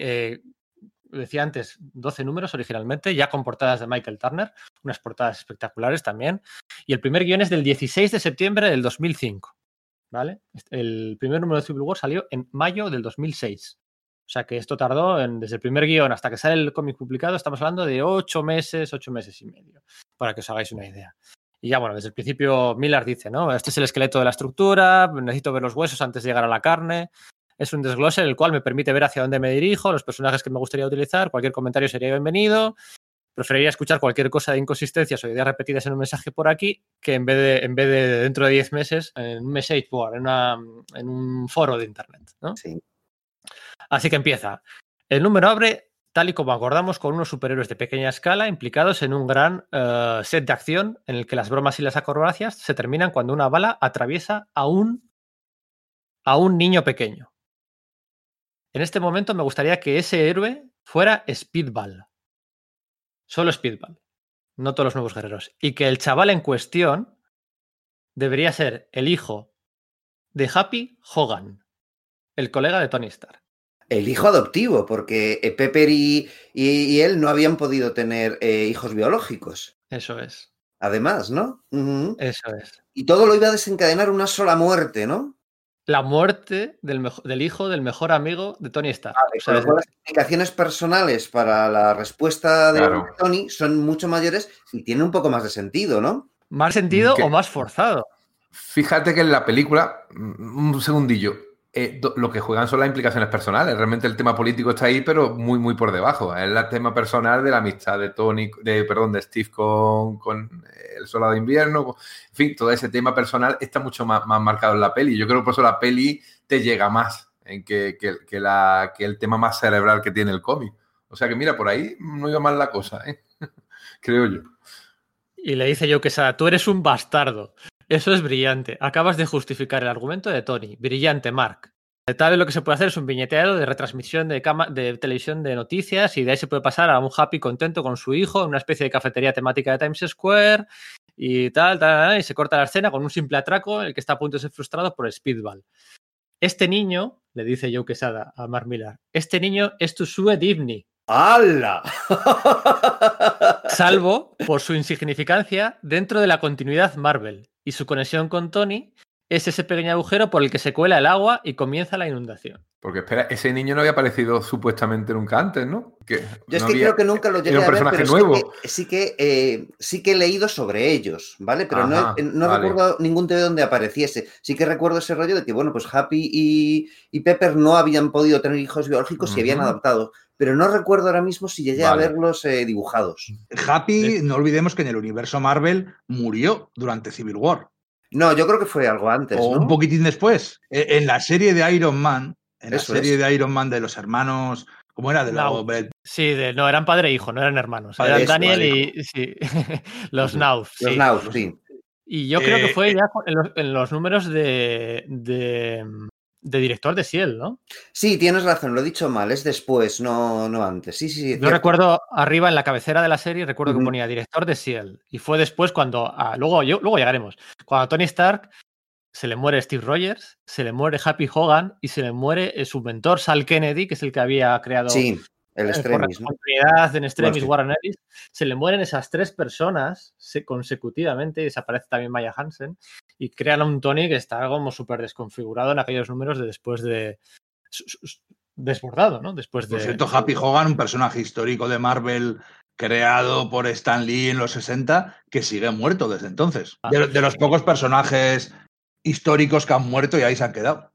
Decía antes, 12 números originalmente, ya con portadas de Michael Turner, unas portadas espectaculares también. Y el primer guion es del 16 de septiembre del 2005. ¿Vale? El primer número de Civil War salió en mayo del 2006. O sea que esto tardó en, desde el primer guion hasta que sale el cómic publicado, estamos hablando de ocho meses, ocho meses y medio, para que os hagáis una idea. Y ya, bueno, desde el principio Miller dice, ¿no? Este es el esqueleto de la estructura, necesito ver los huesos antes de llegar a la carne, es un desglose el cual me permite ver hacia dónde me dirijo, los personajes que me gustaría utilizar, cualquier comentario sería bienvenido. Preferiría escuchar cualquier cosa de inconsistencias o ideas repetidas en un mensaje por aquí que en vez de, en vez de dentro de 10 meses en un message board, en, una, en un foro de internet. ¿no? Sí. Así que empieza. El número abre tal y como acordamos con unos superhéroes de pequeña escala implicados en un gran uh, set de acción en el que las bromas y las acrobacias se terminan cuando una bala atraviesa a un, a un niño pequeño. En este momento me gustaría que ese héroe fuera Speedball. Solo Speedball. No todos los nuevos guerreros. Y que el chaval en cuestión debería ser el hijo de Happy Hogan, el colega de Tony Stark. El hijo adoptivo, porque Pepper y, y, y él no habían podido tener eh, hijos biológicos. Eso es. Además, ¿no? Uh -huh. Eso es. Y todo lo iba a desencadenar una sola muerte, ¿no? La muerte del, hijo del mejor amigo de Tony Stark. O sea, las implicaciones personales para la respuesta de Claro. Tony son mucho mayores y tienen un poco más de sentido, ¿no? ¿Más sentido ¿Qué? o más forzado? Fíjate que en la película, un segundillo, eh, lo que juegan son las implicaciones personales. Realmente el tema político está ahí, pero muy, muy por debajo. Es el tema personal de la amistad de Tony, de, perdón, de Steve con, con el soldado de invierno. en fin, todo ese tema personal está mucho más, más marcado en la peli. Yo creo que por eso la peli te llega más en que, que- que la, que el tema más cerebral que tiene el cómic. O sea que mira, por ahí no iba mal la cosa, ¿eh? creo yo. Y le dice yo que tú eres un bastardo. Eso es brillante. Acabas de justificar el argumento de Tony. Brillante, Mark. Tal vez lo que se puede hacer es un viñeteado de retransmisión de, cama- de televisión de noticias y de ahí se puede pasar a un happy contento con su hijo en una especie de cafetería temática de Times Square y tal, tal, tal, y se corta la escena con un simple atraco en el que está a punto de ser frustrado por Speedball. Este niño, le dice Joe Quesada a Mark Millar, este niño es tu Sue Divney, ¡Hala! salvo por su insignificancia dentro de la continuidad Marvel y su conexión con Tony es ese pequeño agujero por el que se cuela el agua y comienza la inundación. Porque espera, ese niño no había aparecido supuestamente nunca antes, ¿no? Que Yo es no que había- creo que nunca lo llegué a ver, personaje pero nuevo. sí que, sí que, eh, sí que he leído sobre ellos, ¿vale? Pero no, Ajá, no vale. recuerdo ningún TV donde apareciese. Sí que recuerdo ese rollo de que, bueno, pues Happy y, y Pepper no habían podido tener hijos biológicos y habían Ujú. adoptado. Pero no recuerdo ahora mismo si llegué Vale. a verlos eh, dibujados. Happy, no olvidemos que en el universo Marvel murió durante Civil War. No, yo creo que fue algo antes, o ¿no? un poquitín después. E- En la serie de Iron Man, en la serie es. de Iron Man de los hermanos, ¿cómo era? De la- No. Sí, de- no, eran padre e hijo, no eran hermanos. Padre, eran eso, Daniel y sí, los. Nauf. Los sí. Naus, sí. Y yo creo que Eh, fue ya con- en los, en los números de, de, de director de Ciel, ¿no? Sí, tienes razón, lo he dicho mal, es después, no, no antes. Sí, sí, sí. Yo cierto. recuerdo arriba en la cabecera de la serie, recuerdo que ponía director de Ciel. Y fue después cuando, ah, luego, yo, luego llegaremos, cuando a Tony Stark se le muere Steve Rogers, se le muere Happy Hogan y se le muere eh, su mentor Sal Kennedy, que es el que había creado Sí, el eh, extremis, ¿no? en Extremis sí. Warren Ellis, se le mueren esas tres personas se- consecutivamente y desaparece también Maya Hansen y crean a un Tony que está como súper desconfigurado en aquellos números de después de desbordado, ¿no? Después de Por cierto, Happy Hogan, un personaje histórico de Marvel creado por Stan Lee en los 60, que sigue muerto desde entonces. Ah. De, de los pocos personajes históricos que han muerto y ahí se han quedado.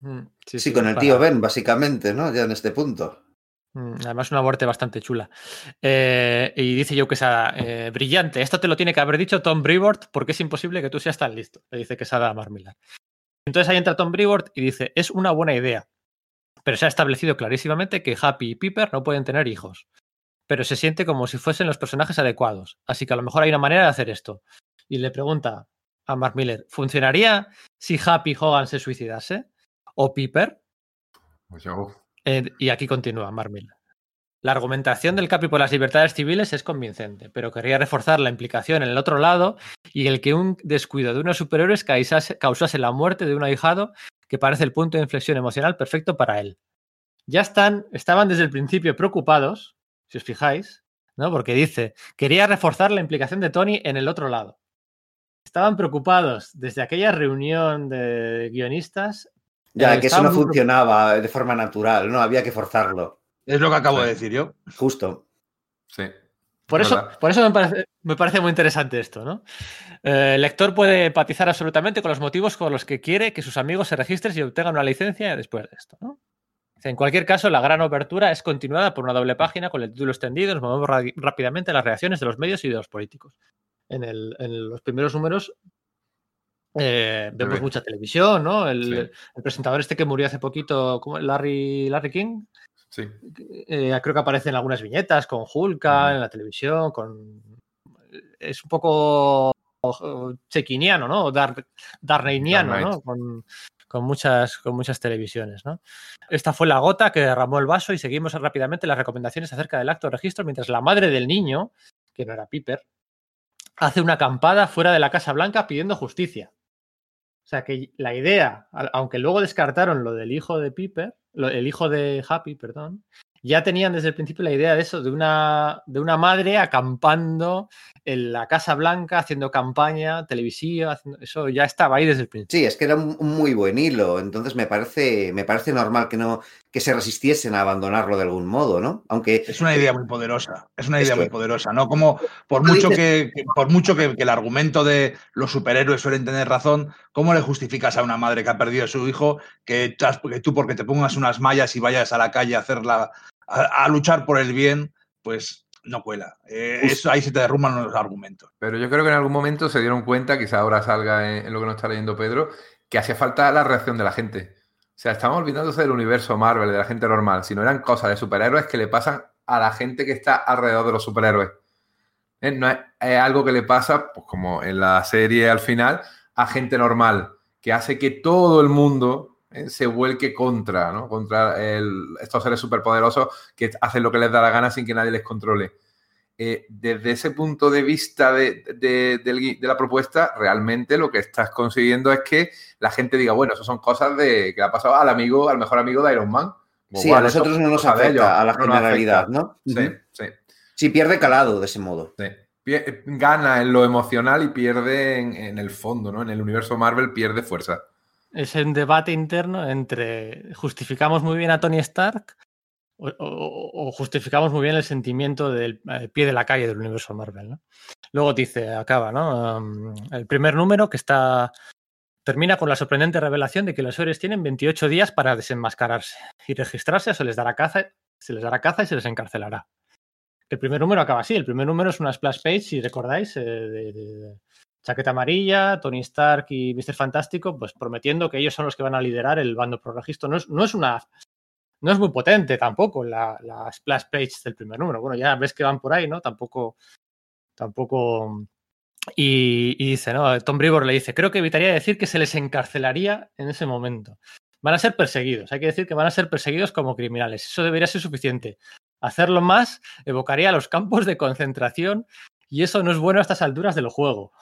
Mm, Sí, con el para- tío Ben, básicamente, ¿no? Ya en este punto. Mm, Además, una muerte bastante chula. Eh, y dice yo que es brillante. Esto te lo tiene que haber dicho Tom Brevoort porque es imposible que tú seas tan listo. Le dice que a Mark Millar. Entonces ahí entra Tom Brevoort y dice: Es una buena idea. Pero se ha establecido clarísimamente que Happy y Piper no pueden tener hijos. Pero se siente como si fuesen los personajes adecuados. Así que a lo mejor hay una manera de hacer esto. Y le pregunta a Mark Miller: ¿funcionaría si Happy Hogan se suicidase? ¿O Piper? Pues yo- Eh, y aquí continúa Mark Millar. La argumentación del Capi por las libertades civiles es convincente, pero querría reforzar la implicación en el otro lado y el que un descuido de unos superiores causase, causase la muerte de un ahijado que parece el punto de inflexión emocional perfecto para él. Ya están, estaban desde el principio preocupados, si os fijáis, ¿no? Porque dice, quería reforzar la implicación de Tony en el otro lado. Estaban preocupados desde aquella reunión de guionistas Ya, Eh, que eso no muy- funcionaba de forma natural, ¿no? Había que forzarlo. Es lo que acabo Sí. de decir yo. Justo. Sí. Por Es eso, verdad. por eso me, parece, me parece muy interesante esto, ¿no? Eh, el lector puede empatizar absolutamente con los motivos con los que quiere que sus amigos se registren y obtengan una licencia después de esto, ¿no? En cualquier caso, la gran obertura es continuada por una doble página con el título extendido. Nos movemos rápidamente a las reacciones de los medios y de los políticos. En, el- en los primeros números eh, vemos ve. mucha televisión, ¿no? El, Sí. el presentador este que murió hace poquito, ¿cómo? Larry, Larry King, Sí. eh, creo que aparecen algunas viñetas con Hulka Ujú. en la televisión, con es un poco chequiniano, ¿no? Dar, darneiniano, Dark ¿no? Con, con muchas, con muchas televisiones, ¿no? Esta fue la gota que derramó el vaso y seguimos rápidamente las recomendaciones acerca del acto de registro mientras la madre del niño, que no era Piper, hace una acampada fuera de la Casa Blanca pidiendo justicia. O sea que la idea, aunque luego descartaron lo del hijo de Piper, el hijo de Happy, perdón, ya tenían desde el principio la idea de eso, de una, de una madre acampando en la Casa Blanca haciendo campaña televisiva, haciendo- eso ya estaba ahí desde el principio. Sí, es que era un, muy buen hilo, entonces me parece, me parece normal que no, que se resistiesen a abandonarlo de algún modo, ¿no? Aunque Es una idea muy poderosa, es una idea muy poderosa, ¿no? Como por mucho que, que- por mucho que, que el argumento de los superhéroes suelen tener razón, ¿cómo le justificas a una madre que ha perdido a su hijo que, tras- que tú porque te pongas unas mallas y vayas a la calle a hacerla a, a luchar por el bien, pues no cuela. Eh, eso ahí se te derrumban los argumentos. Pero yo creo que en algún momento se dieron cuenta, quizá ahora salga en, en lo que nos está leyendo Pedro, que hacía falta la reacción de la gente. O sea, estamos olvidándose del universo Marvel, de la gente normal, si no eran cosas de superhéroes que le pasan a la gente que está alrededor de los superhéroes. ¿Eh? No es, es algo que le pasa, pues como en la serie al final, a gente normal, que hace que todo el mundo. Se vuelque contra, ¿no? Contra el- estos seres superpoderosos que hacen lo que les da la gana sin que nadie les controle eh, desde ese punto de vista de, de- la propuesta, realmente lo que estás consiguiendo es que la gente diga, bueno, eso son cosas de que le ha pasado al amigo, al mejor amigo de Iron Man. Pues, sí, a nosotros no nos afecta a la no generalidad. ¿no? Sí, sí, Sí, pierde calado de ese modo. sí. Gana en lo emocional y pierde en, en el fondo, ¿no? En el universo Marvel pierde fuerza. Es un debate interno entre justificamos muy bien a Tony Stark o, justificamos muy bien el sentimiento del eh, pie de la calle del universo Marvel. ¿no? Luego dice, acaba, ¿no? El primer número que está termina con la sorprendente revelación de que los héroes tienen 28 días para desenmascararse y registrarse se les dará caza, se les dará caza y se les encarcelará. El primer número acaba así. El primer número es una splash page, si recordáis, eh, de- chaqueta amarilla, Tony Stark y Mr. Fantástico, pues prometiendo que ellos son los que van a liderar el bando progresista. No es, no es una. No es muy potente tampoco la, la splash page del primer número. Bueno, ya ves que van por ahí, ¿no? Tampoco. Tampoco. Y, y dice, ¿no? Tom Brevoort le dice: Creo que evitaría decir que se les encarcelaría en ese momento. Van a ser perseguidos. Hay que decir que van a ser perseguidos como criminales. Eso debería ser suficiente. Hacerlo más evocaría los campos de concentración y eso no es bueno a estas alturas del juego.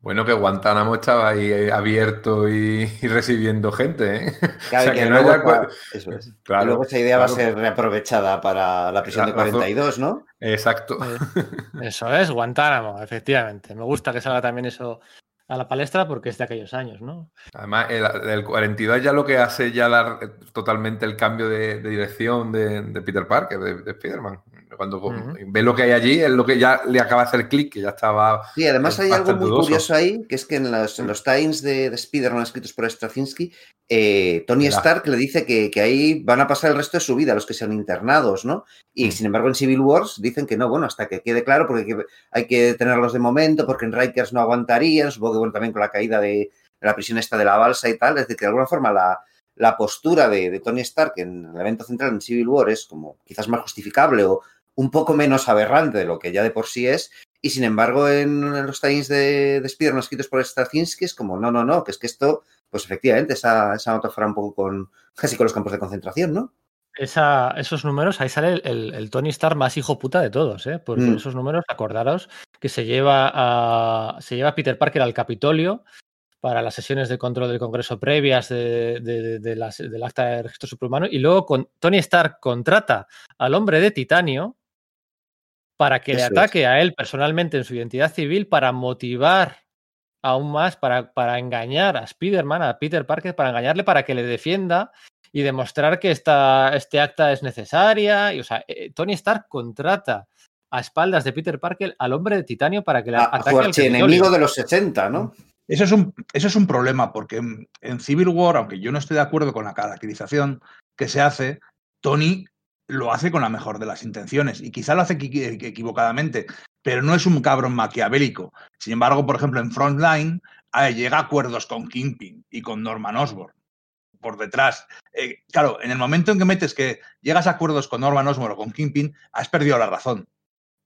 Bueno, que Guantánamo estaba ahí eh, abierto y, y recibiendo gente, ¿eh? Claro, sea, que que no luego, haya cua- eso es. Claro, y luego esa idea va a ser reaprovechada para la prisión de La razón- 42, ¿no? Exacto. Eso es, Guantánamo, efectivamente. Me gusta que salga también eso a la palestra porque es de aquellos años, ¿no? Además, el, el 42 ya lo que hace ya dar eh, totalmente el cambio de, de dirección de, de Peter Parker, de, de Spider-Man. Cuando ve lo que hay allí, es lo que ya le acaba de hacer clic, que ya estaba... Sí, además Es hay algo muy dudoso. curioso ahí, que es que en los, en los times de, de Spider-Man escritos por Straczynski, eh, Tony. Stark le dice que, que ahí van a pasar el resto de su vida los que sean internados, ¿no? Y Mm. sin embargo en Civil Wars dicen que no, bueno, hasta que quede claro, porque hay que, hay que tenerlos de momento, porque en Rikers no aguantarían, supongo que bueno, también con la caída de, de la prisión esta de la balsa y tal, es decir, que de alguna forma la, la postura de, de Tony Stark en el evento central en Civil War es como quizás más justificable o un poco menos aberrante de lo que ya de por sí es, y sin embargo, en los times de, de Spider-Man escritos por Straczynski es como, no, no, no, que es que esto, pues efectivamente, esa, esa nota fuera un poco con, casi con los campos de concentración, ¿no? Esa, esos números, ahí sale el, el- el Tony Stark más hijo puta de todos, ¿eh? Por, por Mm. esos números, acordaros que se lleva a, se lleva a Peter Parker al Capitolio para las sesiones de control del Congreso previas de, de- de- de las- del acta de registro superhumano y luego con, Tony Stark contrata al hombre de titanio para que le es. ataque a él personalmente en su identidad civil para motivar aún más, para, para engañar a Spider-Man, a Peter Parker, para engañarle para que le defienda y demostrar que esta, este acta es necesaria. Y, o sea, eh, Tony Stark contrata a espaldas de Peter Parker al hombre de titanio para que le A, a ataque al Capitolio. de los 60, ¿no? Eso es un, eso es un problema, porque en, en Civil War, aunque yo no estoy de acuerdo con la caracterización que se hace, Tony lo hace con la mejor de las intenciones y quizá lo hace equi- equivocadamente, pero no es un cabrón maquiavélico. Sin embargo, por ejemplo, en Frontline eh, llega a acuerdos con Kingpin y con Norman Osborn por detrás. Eh, claro, en el momento en que metes que llegas a acuerdos con Norman Osborn o con Kingpin, has perdido la razón.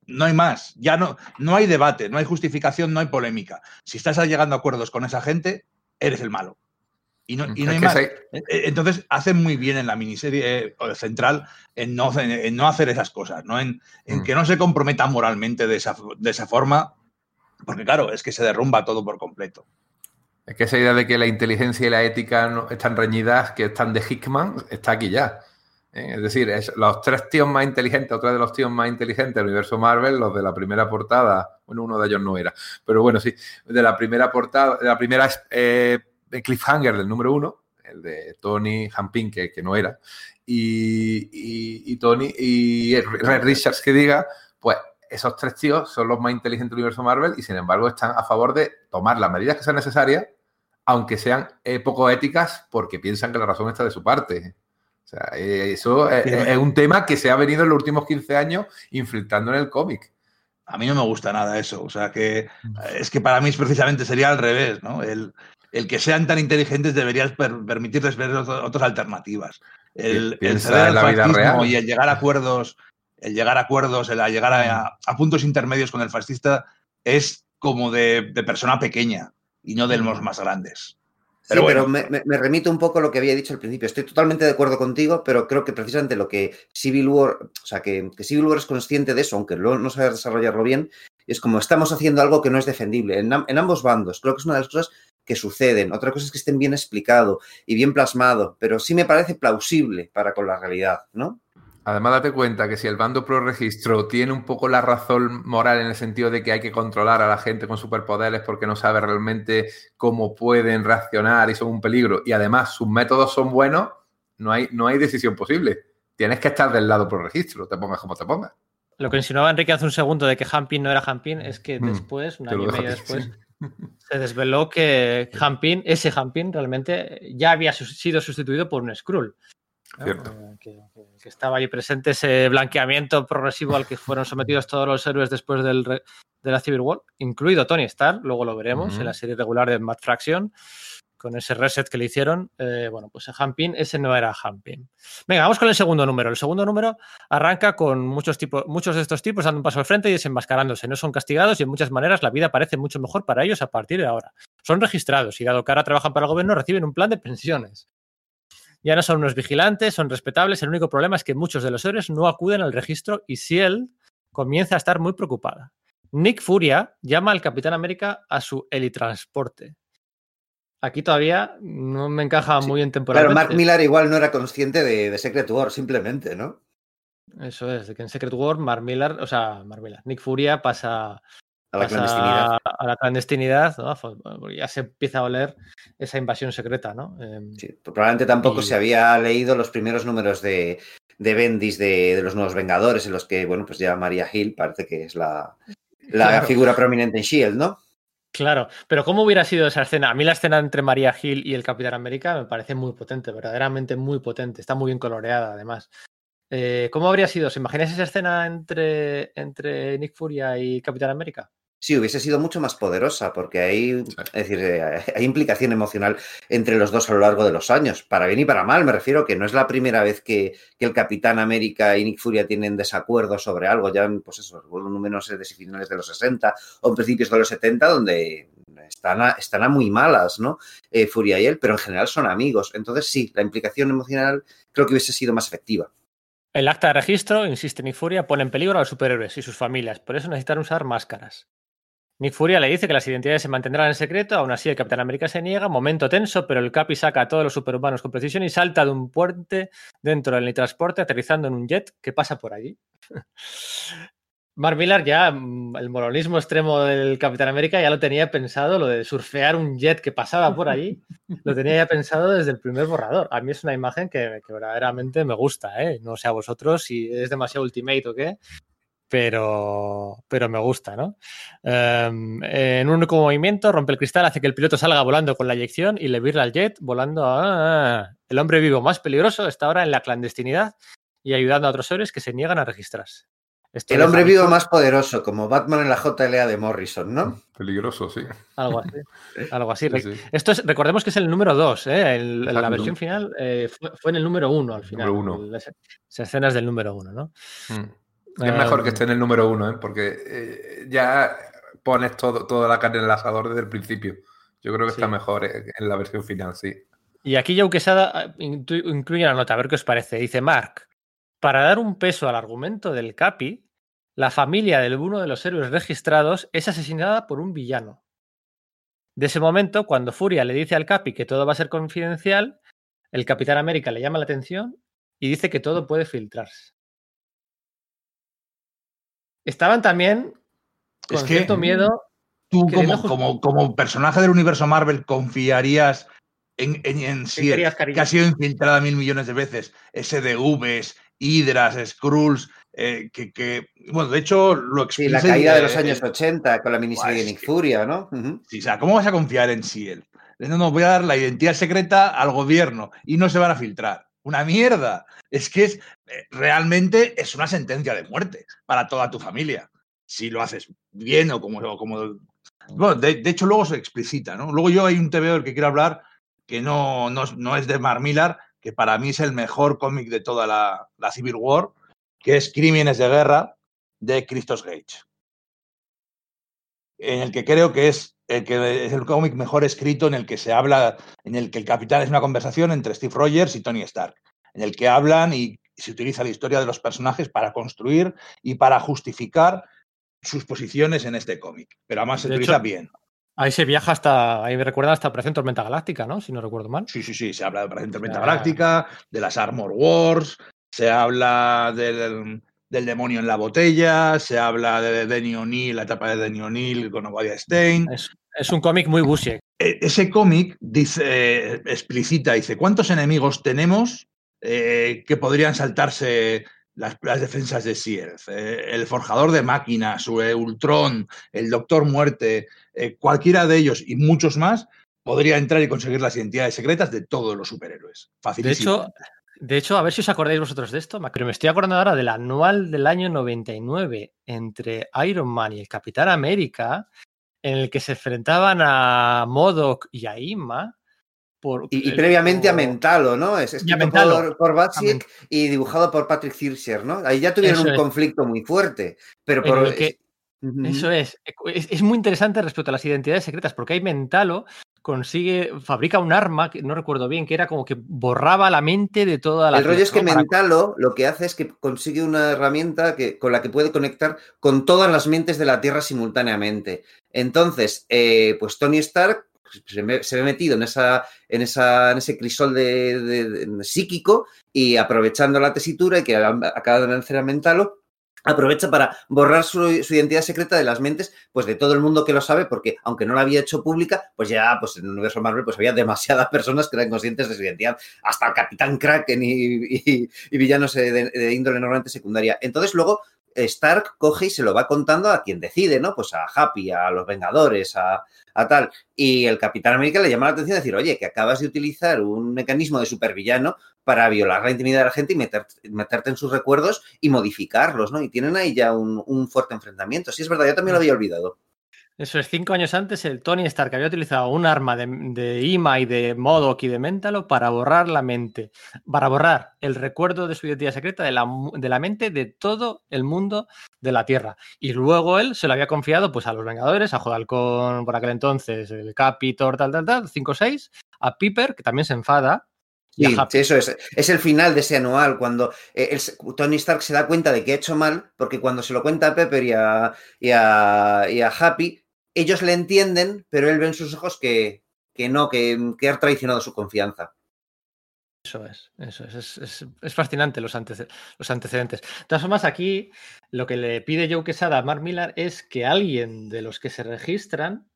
No hay más, ya no, no hay debate, no hay justificación, no hay polémica. Si estás llegando a acuerdos con esa gente, eres el malo. Y no, y no Es hay que más. se- Eh, Entonces, hacen muy bien en la miniserie eh, central en no, en- en no hacer esas cosas, ¿no? En, en Mm. que no se comprometan moralmente de esa, de esa forma, porque claro, es que se derrumba todo por completo. Es que esa idea de que la inteligencia y la ética no están reñidas, que están de Hickman, está aquí ya. ¿eh? Es decir, es los tres tíos más inteligentes, otra de los tíos más inteligentes del universo Marvel, los de la primera portada, bueno, uno de ellos no era, pero bueno, sí, de la primera portada, de la primera eh, cliffhanger del número uno, el de Tony Hampin, que, que no era, y, y, Tony y Red Richards que diga, pues esos tres tíos son los más inteligentes del universo Marvel y sin embargo están a favor de tomar las medidas que sean necesarias, aunque sean eh, poco éticas, porque piensan que la razón está de su parte. O sea, eh, eso es, un tema que se ha venido en los últimos 15 años infiltrando en el cómic. A mí no me gusta nada eso. O sea, que es que para mí precisamente sería al revés, ¿no? El, el que sean tan inteligentes debería permitirles ver otras alternativas. El, el ceder la vida real. y el llegar a acuerdos el llegar a acuerdos, el llegar a, puntos intermedios con el fascista es como de, persona pequeña y no de los más grandes. Pero, pero me, remito un poco a lo que había dicho al principio. Estoy totalmente de acuerdo contigo, pero creo que precisamente lo que Civil War, o sea, que, Civil War es consciente de eso, aunque no sabe desarrollarlo bien, es como estamos haciendo algo que no es defendible en, en, ambos bandos. Creo que es una de las cosas que suceden. Otra cosa es que estén bien explicado y bien plasmado, pero sí me parece plausible para con la realidad, ¿no? Además, date cuenta que si el bando pro registro tiene un poco la razón moral en el sentido de que hay que controlar a la gente con superpoderes porque no sabe realmente cómo pueden reaccionar y son un peligro, y además sus métodos son buenos, no hay, no hay decisión posible. Tienes que estar del lado pro registro, te pongas como te pongas. Lo que insinuaba Enrique hace un segundo de que Hampin no era Hampin es que mm, después, un año y medio después, se desveló que Hampin, ese Hampin, realmente ya había sido sustituido por un Skrull. Eh, que, estaba ahí presente ese blanqueamiento progresivo al que fueron sometidos todos los héroes después del, de la Civil War, incluido Tony Stark, luego lo veremos en la serie regular de Matt Fraction, con ese reset que le hicieron. Eh, bueno, pues Hampin, ese no era Hampin. Venga, vamos con el segundo número. El segundo número arranca con muchos, tipos, muchos de estos tipos dando un paso al frente y desenmascarándose. No son castigados y en muchas maneras la vida parece mucho mejor para ellos a partir de ahora. Son registrados y dado que ahora trabajan para el gobierno reciben un plan de pensiones. Ya no son unos vigilantes, son respetables. El único problema es que muchos de los héroes no acuden al registro y Ciel comienza a estar muy preocupada. Nick Furia llama al Capitán América a su helitransporte. Aquí todavía no me encaja muy en temporada. Pero Mark Millar igual no era consciente de, Secret War, simplemente, ¿no? Eso es, de que en Secret War, Mark Millar, o sea, Mark Millar, Nick Furia pasa a la clandestinidad. A la clandestinidad, ya se empieza a oler esa invasión secreta, ¿no? Em, sí, probablemente tampoco se había leído los primeros números de, de Bendis de, los Nuevos Vengadores, en los que, bueno, pues ya María Hill parece que es la, la figura prominente en Shield, ¿no? Claro, pero ¿cómo hubiera sido esa escena? A mí la escena entre María Hill y el Capitán América me parece muy potente, verdaderamente muy potente. Está muy bien coloreada, además. Eh, ¿Cómo habría sido? ¿Se imagináis esa escena entre, entre Nick Furia y Capitán América? Sí, hubiese sido mucho más poderosa, porque hay, es decir, eh, hay implicación emocional entre los dos a lo largo de los años, para bien y para mal. Me refiero que no es la primera vez que, el Capitán América y Nick Furia tienen desacuerdo sobre algo, ya en, pues eso, menos de finales de los 60 o en principios de los 70, donde están a, están a muy malas, ¿no? Eh, Furia y él, pero en general son amigos. Entonces, sí, la implicación emocional creo que hubiese sido más efectiva. El acta de registro, insiste Nick Furia, pone en peligro a los superhéroes y sus familias, por eso necesitan usar máscaras. Nick Furia le dice que las identidades se mantendrán en secreto, aún así el Capitán América se niega, momento tenso, pero el Capi saca a todos los superhumanos con precisión y salta de un puente dentro del transporte, aterrizando en un jet que pasa por allí. Mark Millar ya, mm, el moronismo extremo del Capitán América ya lo tenía pensado, lo de surfear un jet que pasaba por allí, lo tenía ya pensado desde el primer borrador. A mí es una imagen que, verdaderamente me gusta, ¿eh? no sé a vosotros si es demasiado ultimate o qué, pero, pero me gusta, ¿no? Em, en un único movimiento rompe el cristal, hace que el piloto salga volando con la eyección y le virla al jet volando a... El hombre vivo más peligroso está ahora en la clandestinidad y ayudando a otros héroes que se niegan a registrarse. el hombre vivo más poderoso, como Batman en la JLA de Morrison, ¿no? Peligroso, sí. Algo así. Algo así. Esto es, recordemos que es el número 2, ¿eh? la versión final eh, fue, en el número 1 al final. Número uno. Las, escenas del número 1, ¿no? Mm. Es mejor que esté en el número uno, ¿eh? porque eh, ya pones todo, toda la carne en el asador desde el principio. Yo creo que está mejor en la versión final, sí. Y aquí Joe Quesada ah, incluye la nota, a ver qué os parece. Dice Mark, para dar un peso al argumento del Capi, la familia de uno de los héroes registrados es asesinada por un villano. De ese momento, cuando Furia le dice al Capi que todo va a ser confidencial, el Capitán América le llama la atención y dice que todo puede filtrarse. Estaban también con Es que- cierto miedo. Tú, como, como, como personaje del universo Marvel, confiarías en, en, en cariño? que ha sido infiltrada mil millones de veces, SDVs, Hydras, Skrulls, eh, que, que- bueno, de hecho lo Sí, la explica caída de los años 80 con la miniserie de Nick Furia, ¿no? Sí, o sea, ¿cómo vas a confiar en Shield? No, no, voy a dar la identidad secreta al gobierno y no se van a filtrar. Una mierda. Es que es realmente es una sentencia de muerte para toda tu familia. Si lo haces bien o como. como bueno, de, hecho, luego se explicita, ¿no? Luego yo hay un TVO del que quiero hablar que no, no, no es de Mark Millar, que para mí es el mejor cómic de toda la, la Civil War, que es Crímenes de Guerra de Christos Gage en el que creo que es el que es el cómic mejor escrito en el que se habla, en el que el capitán es una conversación entre Steve Rogers y Tony Stark, en el que hablan y se utiliza la historia de los personajes para construir y para justificar sus posiciones en este cómic. Pero además se De utiliza hecho- bien. Ahí se viaja hasta. Ahí me recuerda hasta Operación Tormenta Galáctica, ¿no? Si no recuerdo mal. Sí, sí, sí, se habla de Operación Tormenta. Galáctica, de las Armor Wars, se habla del, del demonio en la botella, se habla de Denny O'Neill, la etapa de Denny O'Neill con Obadiah Stein. Es, es un cómic muy Busiek. E- ese cómic dice, eh, explicita, dice, ¿cuántos enemigos tenemos eh, que podrían saltarse las, las defensas de Sierz? Eh, el forjador de máquinas, eh, Ultron, el Doctor Muerte, eh, cualquiera de ellos y muchos más podría entrar y conseguir las identidades secretas de todos los superhéroes. De Facilísimo. hecho, de hecho, a ver si os acordáis vosotros de esto, pero me estoy acordando ahora del anual del año 99 entre Iron Man y el Capitán América, en el que se enfrentaban a Modok y a Ima. Por, Y, previamente a Mentalo, ¿no? Es escrito Mentalo. por, por Batsiek y dibujado por Patrick Thirsier, ¿no? Ahí ya tuvieron un es. conflicto muy fuerte. Pero por. que-. Eso es. es. es muy interesante respecto a las identidades secretas, porque hay Mentalo consigue, fabrica un arma, que no recuerdo bien, que era como que borraba la mente de toda la El rollo es que Mentalo lo que hace es que consigue una herramienta que, con la que puede conectar con todas las mentes de la Tierra simultáneamente. Entonces, eh, pues Tony Stark se ve, se ve metido en, esa, en, ese crisol de, psíquico y aprovechando la tesitura y que acaba de vencer a Mentalo, aprovecha para borrar su, identidad secreta de las mentes pues de todo el mundo que lo sabe porque aunque no la había hecho pública pues ya pues en el universo Marvel pues había demasiadas personas que eran conscientes de su identidad hasta el Capitán Kraken y, villanos de, de, índole normalmente secundaria. Entonces luego Stark coge y se lo va contando a quien decide, ¿no? Pues a Happy, a los Vengadores, a, tal. Y el Capitán América le llama la atención decir, oye, que acabas de utilizar un mecanismo de supervillano para violar la intimidad de la gente y meter, meterte en sus recuerdos y modificarlos, ¿no? Y tienen ahí ya un, un fuerte enfrentamiento. Sí, es verdad, yo también lo había olvidado. Eso es, cinco años antes el Tony Stark había utilizado un arma de, de Ima y de Modok y de Mentalo para borrar la mente, para borrar el recuerdo de su identidad secreta de la, de la mente de todo el mundo de la Tierra. Y luego él se lo había confiado pues a los Vengadores, a Jodalcón por aquel entonces, el Capitor, tal, tal, tal, 5-6, a Piper, que también se enfada, Sí, eso es. Es el final de ese anual, cuando eh, el, Tony Stark se da cuenta de que ha hecho mal, porque cuando se lo cuenta a Pepper y a, y a, y a Happy, ellos le entienden, pero él ve en sus ojos que, que no, que, ha traicionado su confianza. Eso es, eso es, es, fascinante los, antecedentes. De todas formas, aquí lo que le pide Joe Quesada a Mark Millar es que alguien de los que se registran,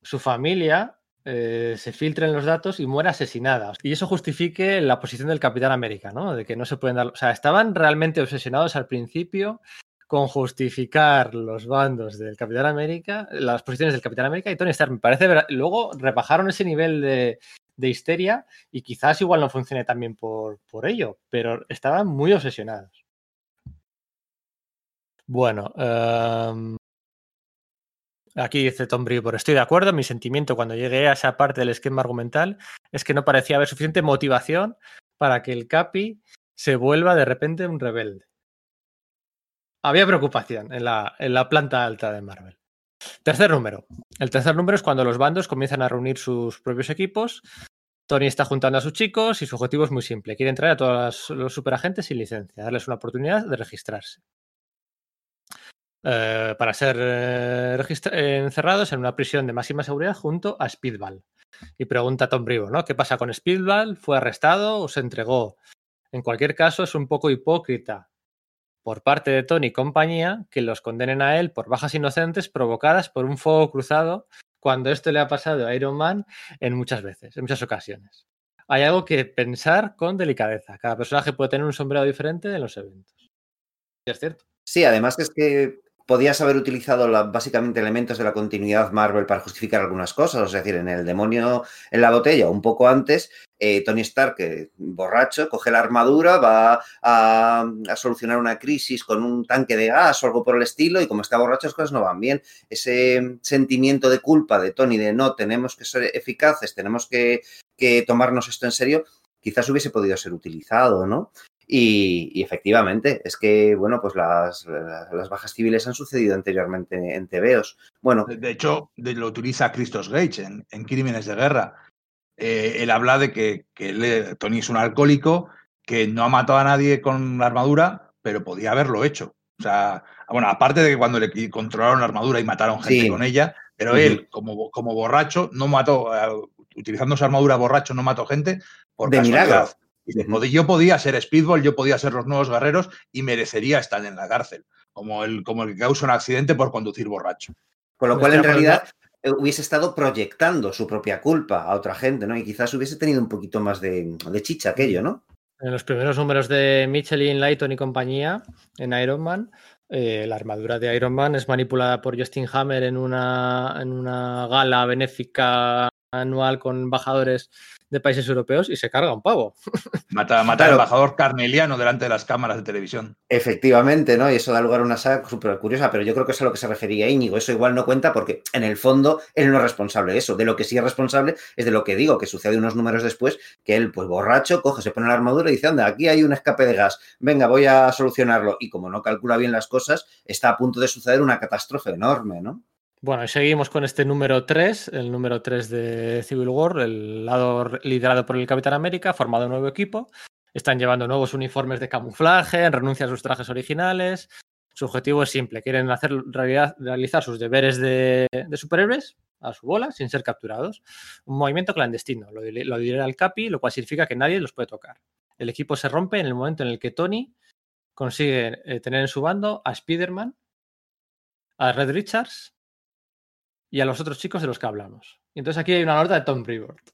su familia, eh, se filtren los datos y muera asesinada. Y eso justifique la posición del Capitán América, ¿no? De que no se pueden dar. O sea, estaban realmente obsesionados al principio con justificar los bandos del Capitán América, las posiciones del Capitán América y Tony Stark. Me parece. Luego rebajaron ese nivel de, de histeria y quizás igual no funcione también por, por ello, pero estaban muy obsesionados. Bueno, um, Aquí dice Tom Brewer, estoy de acuerdo, mi sentimiento cuando llegué a esa parte del esquema argumental es que no parecía haber suficiente motivación para que el Capi se vuelva de repente un rebelde. Había preocupación en la, en la planta alta de Marvel. Tercer número. El tercer número es cuando los bandos comienzan a reunir sus propios equipos. Tony está juntando a sus chicos y su objetivo es muy simple. Quiere entrar a todos los superagentes sin licencia, darles una oportunidad de registrarse. Eh, para ser eh, encerrados en una prisión de máxima seguridad junto a Speedball. Y pregunta Tom Brivo, ¿no? ¿Qué pasa con Speedball? ¿Fue arrestado o se entregó? En cualquier caso, es un poco hipócrita por parte de Tony y compañía que los condenen a él por bajas inocentes provocadas por un fuego cruzado cuando esto le ha pasado a Iron Man en muchas veces, en muchas ocasiones. Hay algo que pensar con delicadeza. Cada personaje puede tener un sombrero diferente en los eventos. Es cierto. Sí, además es que podías haber utilizado básicamente elementos de la continuidad Marvel para justificar algunas cosas. Es decir, en el demonio en la botella, un poco antes, eh, Tony Stark, borracho, coge la armadura, va a, a, solucionar una crisis con un tanque de gas o algo por el estilo, y como está borracho, las cosas no van bien. Ese sentimiento de culpa de Tony de no, tenemos que ser eficaces, tenemos que, que tomarnos esto en serio, quizás hubiese podido ser utilizado, ¿no? Y, y, efectivamente, es que, bueno, pues las, las, bajas civiles han sucedido anteriormente en TVOs. Bueno. De hecho, lo utiliza Christos Gage en, en Crímenes de Guerra. Eh, él habla de que, que él, Tony es un alcohólico que no ha matado a nadie con la armadura, pero podía haberlo hecho. O sea, bueno, aparte de que cuando le controlaron la armadura y mataron gente sí. con ella, pero él, como, como borracho, no mató, uh, utilizando su armadura borracho, no mató gente por de milagro. Yo podía ser Speedball, yo podía ser los nuevos guerreros y merecería estar en la cárcel, como el, como el que causa un accidente por conducir borracho. Con lo cual, en realidad, hubiese estado proyectando su propia culpa a otra gente, ¿no? Y quizás hubiese tenido un poquito más de, de chicha aquello, ¿no? En los primeros números de Michelin, Lighton y compañía, en Iron Man, eh, la armadura de Iron Man es manipulada por Justin Hammer en una, en una gala benéfica anual con embajadores de países europeos y se carga un pavo. Mata, mata claro. al embajador carneliano delante de las cámaras de televisión. Efectivamente, ¿no? Y eso da lugar a una saga súper curiosa, pero yo creo que es a lo que se refería Íñigo. Eso igual no cuenta porque en el fondo él no es responsable de eso. De lo que sí es responsable es de lo que digo, que sucede unos números después, que él, pues borracho, coge, se pone la armadura y dice, anda, aquí hay un escape de gas, venga, voy a solucionarlo. Y como no calcula bien las cosas, está a punto de suceder una catástrofe enorme, ¿no? Bueno, y seguimos con este número 3, el número 3 de Civil War, el lado liderado por el Capitán América, formado un nuevo equipo. Están llevando nuevos uniformes de camuflaje, renuncian a sus trajes originales. Su objetivo es simple, quieren hacer realidad, realizar sus deberes de, superhéroes a su bola sin ser capturados. Un movimiento clandestino, lo, lidera el Capi, lo cual significa que nadie los puede tocar. El equipo se rompe en el momento en el que Tony consigue eh, tener en su bando a Spider-Man, a Red Richards y a los otros chicos de los que hablamos. Y entonces aquí hay una nota de Tom Brevoort.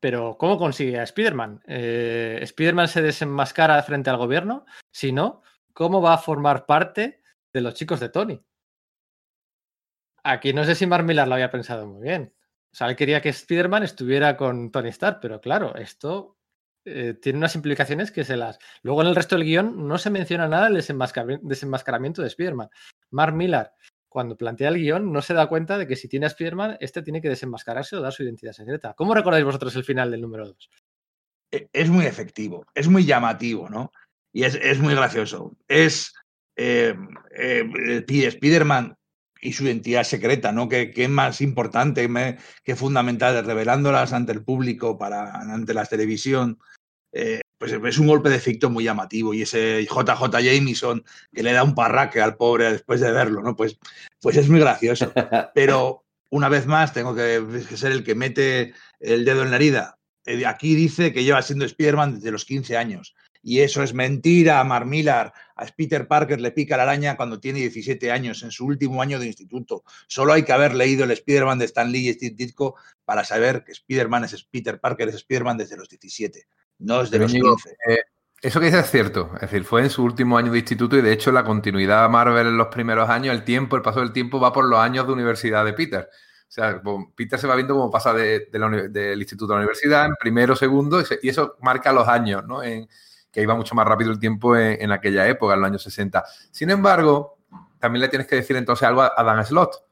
Pero, ¿cómo consigue a Spider-Man? Eh, ¿Spider-Man se desenmascara frente al gobierno? Si no, ¿cómo va a formar parte de los chicos de Tony? Aquí no sé si Mark Millar lo había pensado muy bien. O sea, él quería que Spider-Man estuviera con Tony Stark, pero claro, esto eh, tiene unas implicaciones que se las. Luego en el resto del guion no se menciona nada del desenmascaramiento de Spider-Man. Mark Millar cuando plantea el guion, no se da cuenta de que si tiene a Spider-Man, este tiene que desenmascararse o dar su identidad secreta. ¿Cómo recordáis vosotros el final del número 2? Es muy efectivo, es muy llamativo, ¿no? Y es, muy gracioso. Es eh, eh, Spider-Man y su identidad secreta, ¿no? Que, que es más importante, que fundamental, revelándolas ante el público, para, ante la televisión. Eh, pues es un golpe de efecto muy llamativo y ese JJ Jameson que le da un parraque al pobre después de verlo, ¿no? Pues, pues es muy gracioso. Pero una vez más tengo que ser el que mete el dedo en la herida. Eh, Aquí dice que lleva siendo Spider-Man desde los 15 años. Y eso es mentira, Mar Millar. A Peter Parker le pica la araña cuando tiene 17 años, en su último año de instituto. Solo hay que haber leído el Spider-Man de Stan Lee y Steve Ditko para saber que Spider-Man es Peter Parker, es Spider-Man desde los 17 no es de los 15. Eh, eso que dices es cierto, es decir, fue en su último año de instituto y de hecho la continuidad Marvel en los primeros años, el tiempo, el paso del tiempo va por los años de universidad de Peter. O sea, Peter se va viendo cómo pasa de, de la, del instituto a la universidad, en primero, segundo, y, se, y eso marca los años, ¿no? En, que iba mucho más rápido el tiempo en, en, aquella época, en los años 60. Sin embargo, también le tienes que decir entonces algo a, a Dan Slott,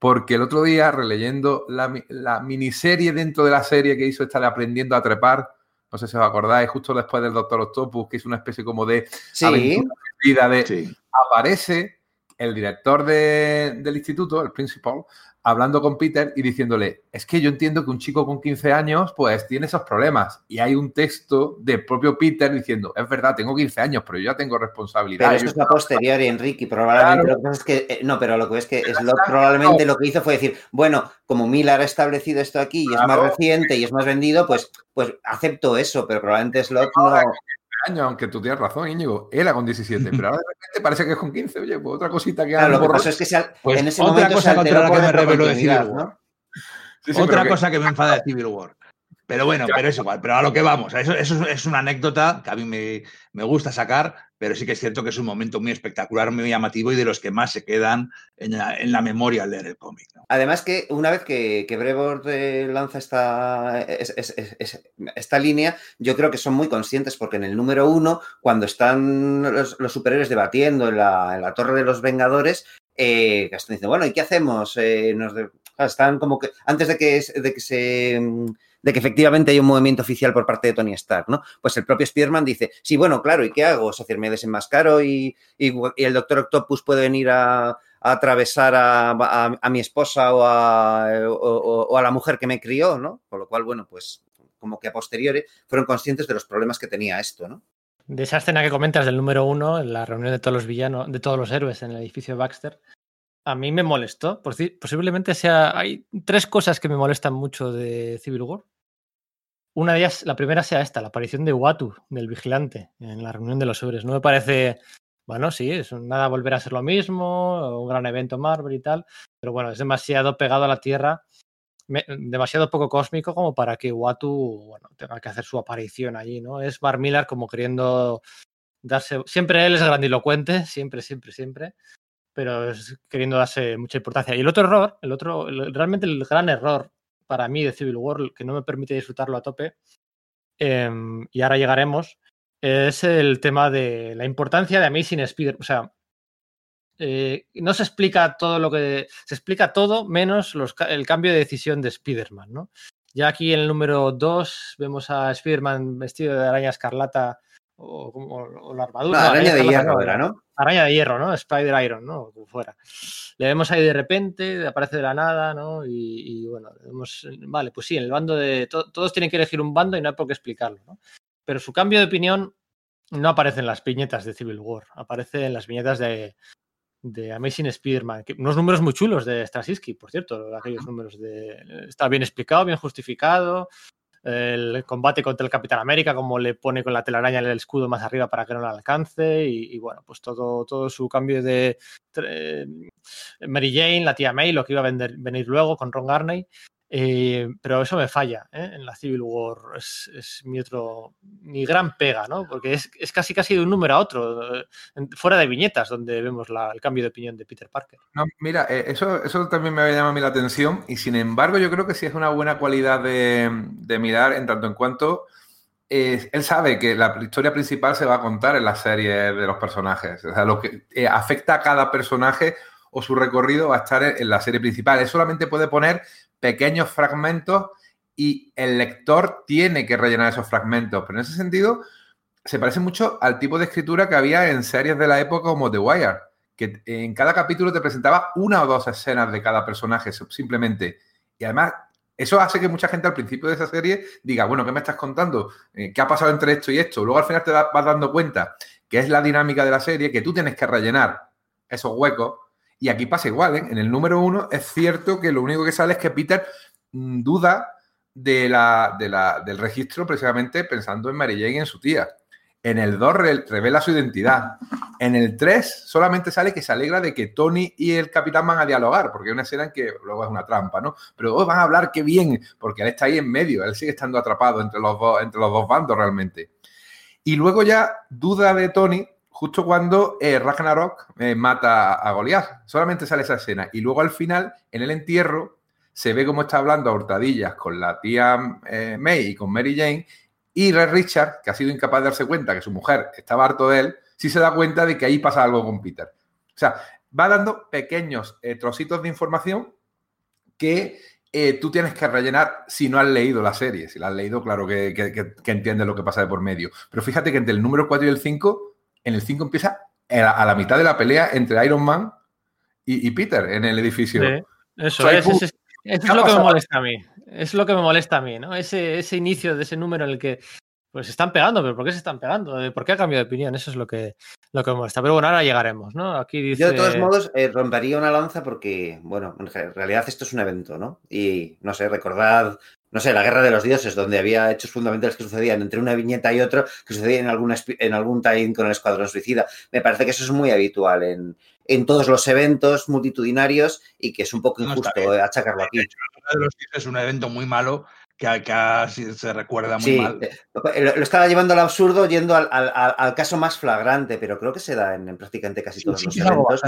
porque el otro día, releyendo la, la miniserie dentro de la serie que hizo esta de Aprendiendo a Trepar, no sé si os acordáis, justo después del Doctor Octopus, que es una especie como de sí. de sí. aparece el director de, del instituto, el principal, hablando con Peter y diciéndole, es que yo entiendo que un chico con 15 años pues tiene esos problemas. Y hay un texto del propio Peter diciendo, es verdad, tengo 15 años, pero yo ya tengo responsabilidad. Pero eso es la posterior, Enrique, probablemente claro. lo que pasa es que, eh, no, pero lo que es que Slot probablemente lo que hizo fue decir, bueno, como Miller ha establecido esto aquí y es más reciente y es más vendido, pues, pues acepto eso, pero probablemente Slot no... años, aunque tú tienes razón, Íñigo, era con 17, pero ahora de repente parece que es con 15. Oye, pues otra cosita que Claro, lo que pasa es que se al- Pues en ese otra momento cosa se contra alteró la que me reveló de Civil War. ¿no? Sí, sí, Otra pero que- cosa que me enfada de Civil War. Pero bueno, pero es igual, pero a lo que vamos. Eso, eso es una anécdota que a mí me, me gusta sacar, pero sí que es cierto que es un momento muy espectacular, muy llamativo y de los que más se quedan en la, en la memoria al leer el cómic. ¿no? Además que una vez que, que Brevard eh, lanza esta, es- es- es- es- esta línea, yo creo que son muy conscientes porque en el número uno, cuando están los, los superhéroes debatiendo en la, en la Torre de los Vengadores, eh, diciendo, bueno, ¿y qué hacemos? Eh, nos están como que, antes de que, de que se... de que efectivamente hay un movimiento oficial por parte de Tony Stark, ¿no? Pues el propio Spearman dice, sí, bueno, claro, ¿y qué hago? Es decir, me desenmascaro y, y, el Doctor Octopus puede venir a, atravesar a, a- mi esposa o a, o- o- o a la mujer que me crió, ¿no? Con lo cual, bueno, pues como que a posteriori fueron conscientes de los problemas que tenía esto, ¿no? De esa escena que comentas del número uno, en la reunión de todos los villanos, de todos los héroes en el edificio de Baxter, a mí me molestó. Posi- Posiblemente sea. Hay tres cosas que me molestan mucho de Civil War. Una de ellas, la primera sea esta, la aparición de Watu, del vigilante, en la reunión de los héroes. No me parece. Bueno, sí, es nada volver a ser lo mismo, un gran evento Marvel y tal, pero bueno, es demasiado pegado a la Tierra, demasiado poco cósmico como para que Watu bueno, tenga que hacer su aparición allí, ¿no? Es Bar Miller como queriendo darse. Siempre él es grandilocuente, siempre, siempre, siempre, pero es queriendo darse mucha importancia. Y el otro error, el otro, realmente el gran error para mí de Civil War, que no me permite disfrutarlo a tope, em, y ahora llegaremos, es el tema de la importancia de Amazing Spider. O sea, eh, no se explica todo lo que. Se explica todo menos el cambio de decisión de Spider-Man, ¿no? Ya aquí en el número 2 vemos a Spider-Man vestido de araña escarlata o, como- o la armadura. no, araña de hierro no, era, ¿no? araña de hierro, ¿no? Spider Iron, ¿no? Como fuera. Le vemos ahí de repente, aparece de la nada, ¿no? Y, y bueno, vemos, vale, pues sí, en el bando de. to- todos tienen que elegir un bando y no hay por qué explicarlo, ¿no? Pero su cambio de opinión no aparece en las viñetas de Civil War, aparece en las viñetas de, de Amazing Spider-Man, unos números muy chulos de Straczynski, por cierto, aquellos números de. Está bien explicado, bien justificado. El combate contra el Capitán América, como le pone con la telaraña el escudo más arriba para que no le alcance, y, bueno, pues todo, todo su cambio de Mary Jane, la tía May, lo que iba a vender- venir luego con Ron Garney. Eh, pero eso me falla ¿eh? en la Civil War. Es, mi otro, mi gran pega, ¿no? Porque es, es casi casi de un número a otro, eh, fuera de viñetas, donde vemos el cambio de opinión de Peter Parker. No, mira, eh, eso, eso también me había llamado a mí la atención y sin embargo yo creo que sí es una buena cualidad de, de mirar en tanto en cuanto él sabe que la historia principal se va a contar en la serie de los personajes. O sea, lo que afecta a cada personaje o su recorrido va a estar en, en la serie principal. Él solamente puede poner pequeños fragmentos y el lector tiene que rellenar esos fragmentos. Pero en ese sentido se parece mucho al tipo de escritura que había en series de la época como The Wire que en cada capítulo te presentaba una o dos escenas de cada personaje, simplemente. Y además, eso hace que mucha gente al principio de esa serie diga, bueno, ¿qué me estás contando? Eh, ¿Qué ha pasado entre esto y esto? Luego al final te vas dando cuenta que es la dinámica de la serie, que tú tienes que rellenar esos huecos. Y aquí pasa igual, ¿eh? En el número uno es cierto que lo único que sale es que Peter mm, duda de la, de la- del registro precisamente pensando en Mary Jane y en su tía. En el 2 re- revela su identidad. En el 3 solamente sale que se alegra de que Tony y el capitán van a dialogar, porque hay una escena en que luego es una trampa, ¿no? Pero oh, van a hablar qué bien, porque él está ahí en medio, él sigue estando atrapado entre los dos, entre los dos bandos realmente. Y luego ya duda de Tony justo cuando eh, Ragnarok eh, mata a Goliath. Solamente sale esa escena. Y luego al final, en el entierro, se ve cómo está hablando a hurtadillas con la tía eh, May y con Mary Jane. Y Red Richard, que ha sido incapaz de darse cuenta que su mujer estaba harto de él, sí se da cuenta de que ahí pasa algo con Peter. O sea, va dando pequeños trocitos de información que tú tienes que rellenar si no has leído la serie. Si la has leído, claro que, que, que, que entiendes lo que pasa de por medio. Pero fíjate que entre el número 4 y el 5, en el 5 empieza a la mitad de la pelea entre Iron Man y, y Peter en el edificio. Sí, eso es, es, es, es lo que me molesta a mí. Es lo que me molesta a mí, ¿no? Ese, ese inicio de ese número en el que pues se están pegando, pero ¿por qué se están pegando? ¿Por qué ha cambiado de opinión? Eso es lo que, lo que me molesta. Pero bueno, ahora llegaremos, ¿no? Aquí dice... Yo de todos modos eh, rompería una lanza porque, bueno, en realidad esto es un evento, ¿no? Y no sé, recordad no sé, la Guerra de los Dioses, donde había hechos fundamentales que sucedían entre una viñeta y otra, que sucedían en, alguna, en algún time con el Escuadrón Suicida. Me parece que eso es muy habitual en, en todos los eventos multitudinarios y que es un poco injusto no achacarlo aquí. Es un evento muy malo que, se recuerda muy mal. Eh, lo, estaba llevando al absurdo yendo al, al, al, caso más flagrante, pero creo que se da en, en prácticamente casi todos sí, los sí, eventos.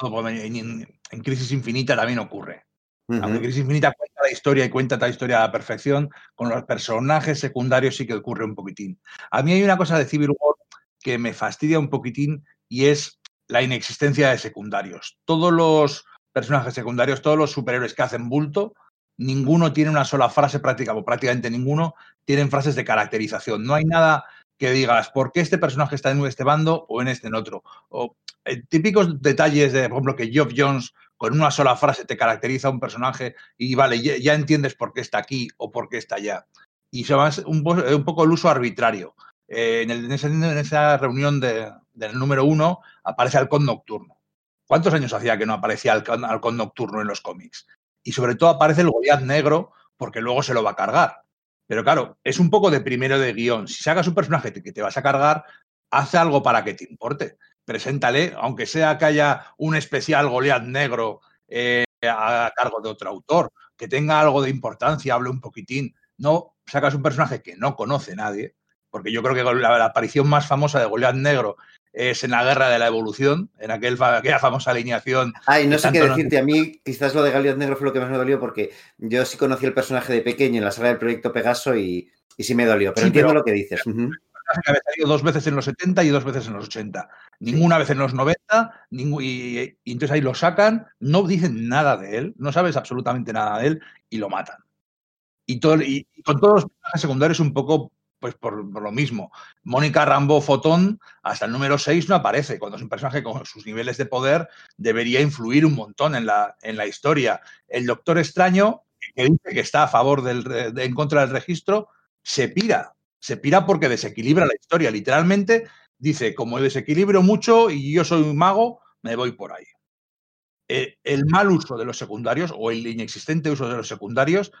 Normal, en, en, Crisis Infinita también ocurre. Uh -huh. Aunque Crisis Infinita cuenta la historia y cuenta la historia a la perfección, con los personajes secundarios sí que ocurre un poquitín. A mí hay una cosa de Civil War que me fastidia un poquitín y es la inexistencia de secundarios. Todos los personajes secundarios, todos los superhéroes que hacen bulto, ninguno tiene una sola frase práctica, o prácticamente ninguno tienen frases de caracterización. No hay nada que digas por qué este personaje está en este bando o en este en otro. O eh, típicos detalles de, por ejemplo, que Geoff Jones con una sola frase te caracteriza a un personaje y vale, ya, entiendes por qué está aquí o por qué está allá. Y se va un, un poco el uso arbitrario. Eh, en, esa, reunión de, del número uno aparece Halcón Nocturno. ¿Cuántos años hacía que no aparecía Halcón Nocturno en los cómics? Y sobre todo aparece el Goliath negro porque luego se lo va a cargar. Pero claro, es un poco de primero de guion. Si sacas un personaje que te vas a cargar, hace algo para que te importe. Preséntale, aunque sea que haya un especial Goliath negro eh, a cargo de otro autor, que tenga algo de importancia, hable un poquitín. No sacas un personaje que no conoce nadie, porque yo creo que la, la aparición más famosa de Goliath negro es en la guerra de la evolución, en aquel, aquella famosa alineación. Ay, no sé qué decirte. A mí, quizás lo de Goliath Negro fue lo que más me dolió, porque yo sí conocí el personaje de pequeño en la sala del proyecto Pegaso y, y sí me dolió. Pero sí, entiendo pero, lo que dices. Uh -huh. Había salido dos veces en los 70 y dos veces en los 80. Ninguna vez en los 90, ningún, y, y, entonces ahí lo sacan, no dicen nada de él, no sabes absolutamente nada de él y lo matan. Y, todo, y, y con todos los personajes secundarios un poco pues por, lo mismo. Mónica Rambo Fotón hasta el número 6 no aparece, cuando es un personaje con sus niveles de poder debería influir un montón en la, en la historia. El Doctor Extraño, que dice que está a favor del, de, en contra del registro, se pira, se pira porque desequilibra la historia. Literalmente dice, como desequilibro mucho y yo soy un mago, me voy por ahí. Eh, el mal uso de los secundarios o el inexistente uso de los secundarios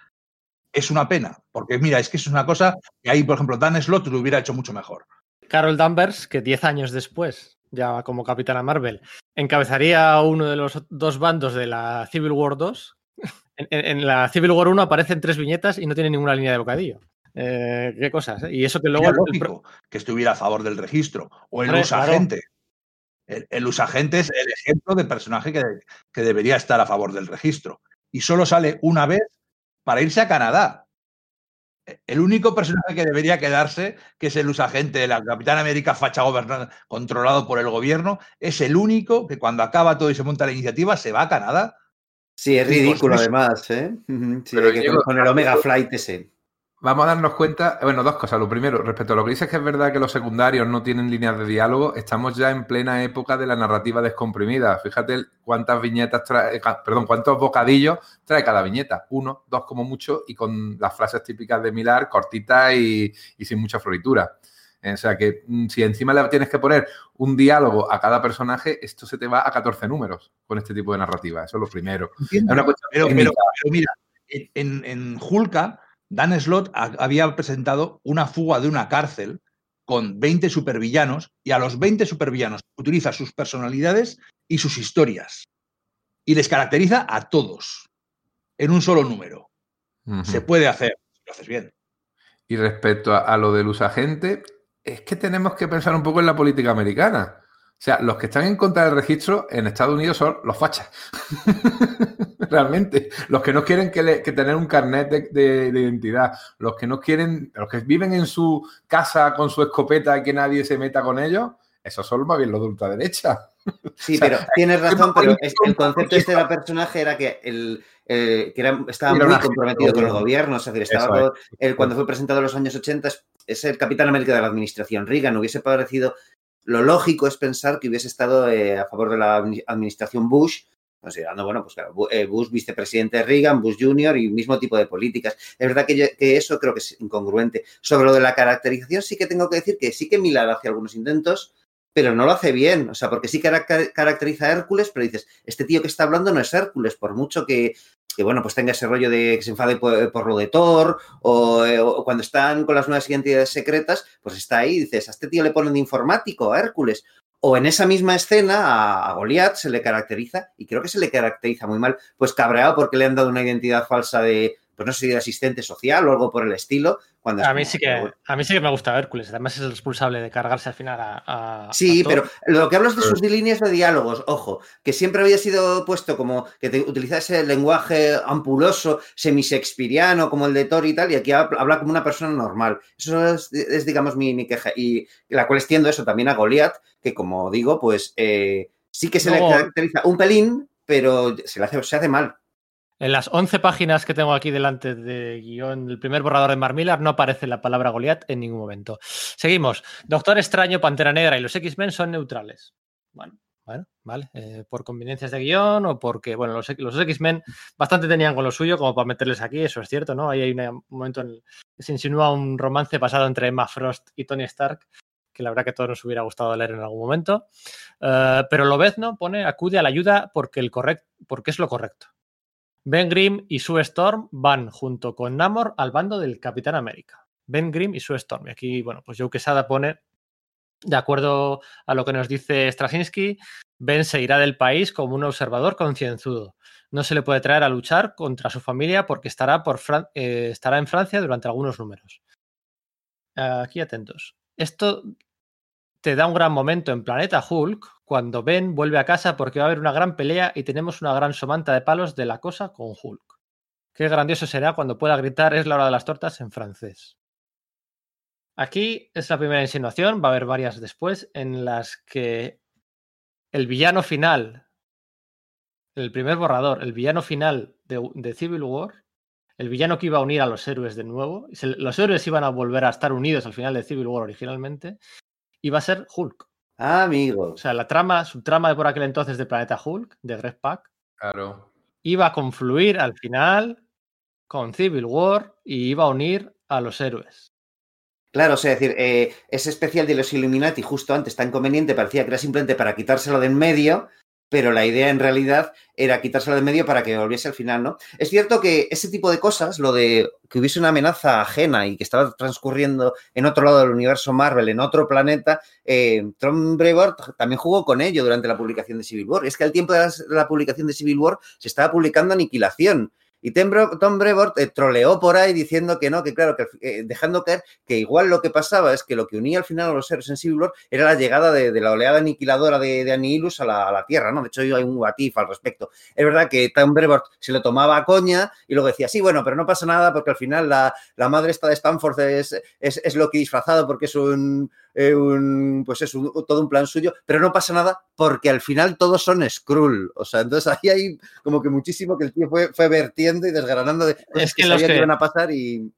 es una pena, porque mira, es que es una cosa que ahí, por ejemplo, Dan Slott lo hubiera hecho mucho mejor. Carol Danvers, que 10 años después, ya como Capitana Marvel, encabezaría uno de los dos bandos de la Civil War 2. En, en la Civil War 1 aparecen tres viñetas y no tiene ninguna línea de bocadillo. Eh, qué cosas, ¿eh? Y eso que luego. Era lógico el... que estuviera a favor del registro. O el claro, usagente. Claro. El, el, usagente es el ejemplo de personaje que, que debería estar a favor del registro. Y solo sale una vez para irse a Canadá. El único personaje que debería quedarse, que es el usagente de la Capitán América facha gobernado, controlado por el gobierno, es el único que cuando acaba todo y se monta la iniciativa se va a Canadá. Sí, es ridículo además, ¿eh? Sí, Pero que con el Omega Flight ese vamos a darnos cuenta, bueno, dos cosas. Lo primero, respecto a lo que dices que es verdad que los secundarios no tienen líneas de diálogo, estamos ya en plena época de la narrativa descomprimida. Fíjate cuántas viñetas trae, perdón, cuántos bocadillos trae cada viñeta. Uno, dos como mucho, y con las frases típicas de Milar, cortitas y, y sin mucha floritura. O sea que mm, si encima le tienes que poner un diálogo a cada personaje, esto se te va a 14 números con este tipo de narrativa. Eso es lo primero. Es una pero, pero, pero, mira, en, en Hulka Dan Slott había presentado una fuga de una cárcel con 20 supervillanos y a los 20 supervillanos utiliza sus personalidades y sus historias y les caracteriza a todos en un solo número. Uh -huh. Se puede hacer, si lo haces bien. Y respecto a, a lo del usagente, es que tenemos que pensar un poco en la política americana. O sea, los que están en contra del registro en Estados Unidos son los fachas. Realmente. Los que no quieren que, le, que tener un carnet de, de, de, identidad. Los que no quieren, los que viven en su casa con su escopeta y que nadie se meta con ellos, esos son más bien los de ultraderecha. Sí, o sea, pero tienes razón, pero el concepto este del personaje era que el, eh, que era, estaba muy comprometido con el gobierno, es decir, estaba todo, él, cuando fue presentado en los años 80 es, es, el Capitán América de la administración Reagan, hubiese parecido lo lógico es pensar que hubiese estado eh, a favor de la administración Bush, considerando, bueno, pues claro, eh, Bush vicepresidente de Reagan, Bush Jr. y mismo tipo de políticas. Es verdad que, que, eso creo que es incongruente. Sobre lo de la caracterización sí que tengo que decir que sí que Millar hace algunos intentos, pero no lo hace bien. O sea, porque sí caracteriza a Hércules, pero dices, este tío que está hablando no es Hércules, por mucho que, bueno, pues tenga ese rollo de que se enfade por, lo de Thor, eh, o, cuando están con las nuevas identidades secretas, pues está ahí, dices, a este tío le ponen de informático, a Hércules. O en esa misma escena a, a Goliath se le caracteriza, y creo que se le caracteriza muy mal, pues cabreado porque le han dado una identidad falsa de, pues no sé de asistente social o algo por el estilo. Cuando a, mí sí que, a mí sí que me gusta Hércules, además es el responsable de cargarse al final a... sí, pero lo que hablas de sus líneas de diálogos, ojo, que siempre había sido puesto como que te, utiliza ese lenguaje ampuloso, semi-shakespeariano, como el de Thor y tal, y aquí habla como una persona normal. Eso es, digamos, mi, queja. Y la cual extiendo eso también a Goliath, que como digo, pues eh, sí que se le caracteriza un pelín, pero se le hace, se hace mal. En las 11 páginas que tengo aquí delante de guion, el primer borrador de Marmillar, no aparece la palabra Goliath en ningún momento. Seguimos. Doctor Extraño, Pantera Negra y los X-Men son neutrales. Bueno, bueno, vale. Eh, por conveniencias de guion o porque, bueno, los, X-Men bastante tenían con lo suyo como para meterles aquí, eso es cierto, ¿no? Ahí hay un momento en el que se insinúa un romance pasado entre Emma Frost y Tony Stark, que la verdad que a todos nos hubiera gustado leer en algún momento. Uh, pero Lobezno pone acude a la ayuda porque es lo correcto. Ben Grimm y Sue Storm van junto con Namor al bando del Capitán América. Ben Grimm y Sue Storm. Y aquí, bueno, pues Joe Quesada pone, de acuerdo a lo que nos dice Straczynski, Ben se irá del país como un observador concienzudo. No se le puede traer a luchar contra su familia porque estará, por eh, estará en Francia durante algunos números. Aquí atentos. Esto te da un gran momento en Planeta Hulk cuando Ben vuelve a casa porque va a haber una gran pelea y tenemos una gran somanta de palos de la cosa con Hulk. Qué grandioso será cuando pueda gritar es la hora de las tortas en francés. Aquí es la primera insinuación, va a haber varias después, en las que el villano final, el primer borrador, el villano final de, Civil War, el villano que iba a unir a los héroes de nuevo, los héroes iban a volver a estar unidos al final de Civil War originalmente, va a ser Hulk. Ah, amigo. O sea, la trama, su trama de por aquel entonces de Planeta Hulk, de Greg Pack, claro. iba a confluir al final con Civil War y iba a unir a los héroes. Claro, o sea, es decir, eh, ese especial de los Illuminati justo antes tan conveniente parecía que era simplemente para quitárselo de en medio pero la idea en realidad era quitársela de medio para que volviese al final, ¿no? Es cierto que ese tipo de cosas, lo de que hubiese una amenaza ajena y que estaba transcurriendo en otro lado del universo Marvel, en otro planeta, eh, Tom Brevoort también jugó con ello durante la publicación de Civil War. Es que al tiempo de la publicación de Civil War se estaba publicando Aniquilación, y Tom Brevoort eh, troleó por ahí diciendo que no, que claro, que eh, dejando caer que igual lo que pasaba es que lo que unía al final a los seres War era la llegada de, la oleada aniquiladora de, de a la, Tierra, ¿no? De hecho, hay un watif al respecto. Es verdad que Tom Brevoort se lo tomaba a coña y luego decía, sí, bueno, pero no pasa nada porque al final la, madre esta de Stanford es, es, es lo que disfrazado porque es un, eh, un, pues es todo un plan suyo, pero no pasa nada porque al final todos son Skrull. O sea, entonces ahí hay como que muchísimo que el tío fue, fue vertiendo y desgranando de es que, los que, iban a pasar y,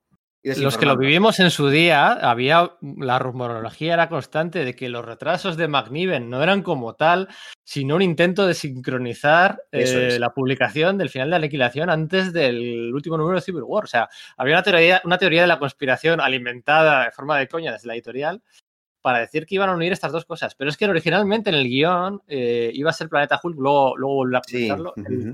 los que lo vivimos en su día, había la rumorología era constante de que los retrasos de McNiven no eran como tal, sino un intento de sincronizar eh, la publicación del final de la aniquilación antes del último número de Civil War. O sea, había una teoría, una teoría de la conspiración alimentada de forma de coña desde la editorial para decir que iban a unir estas dos cosas. Pero es que originalmente en el guion eh, iba a ser Planeta Hulk, luego, luego volví a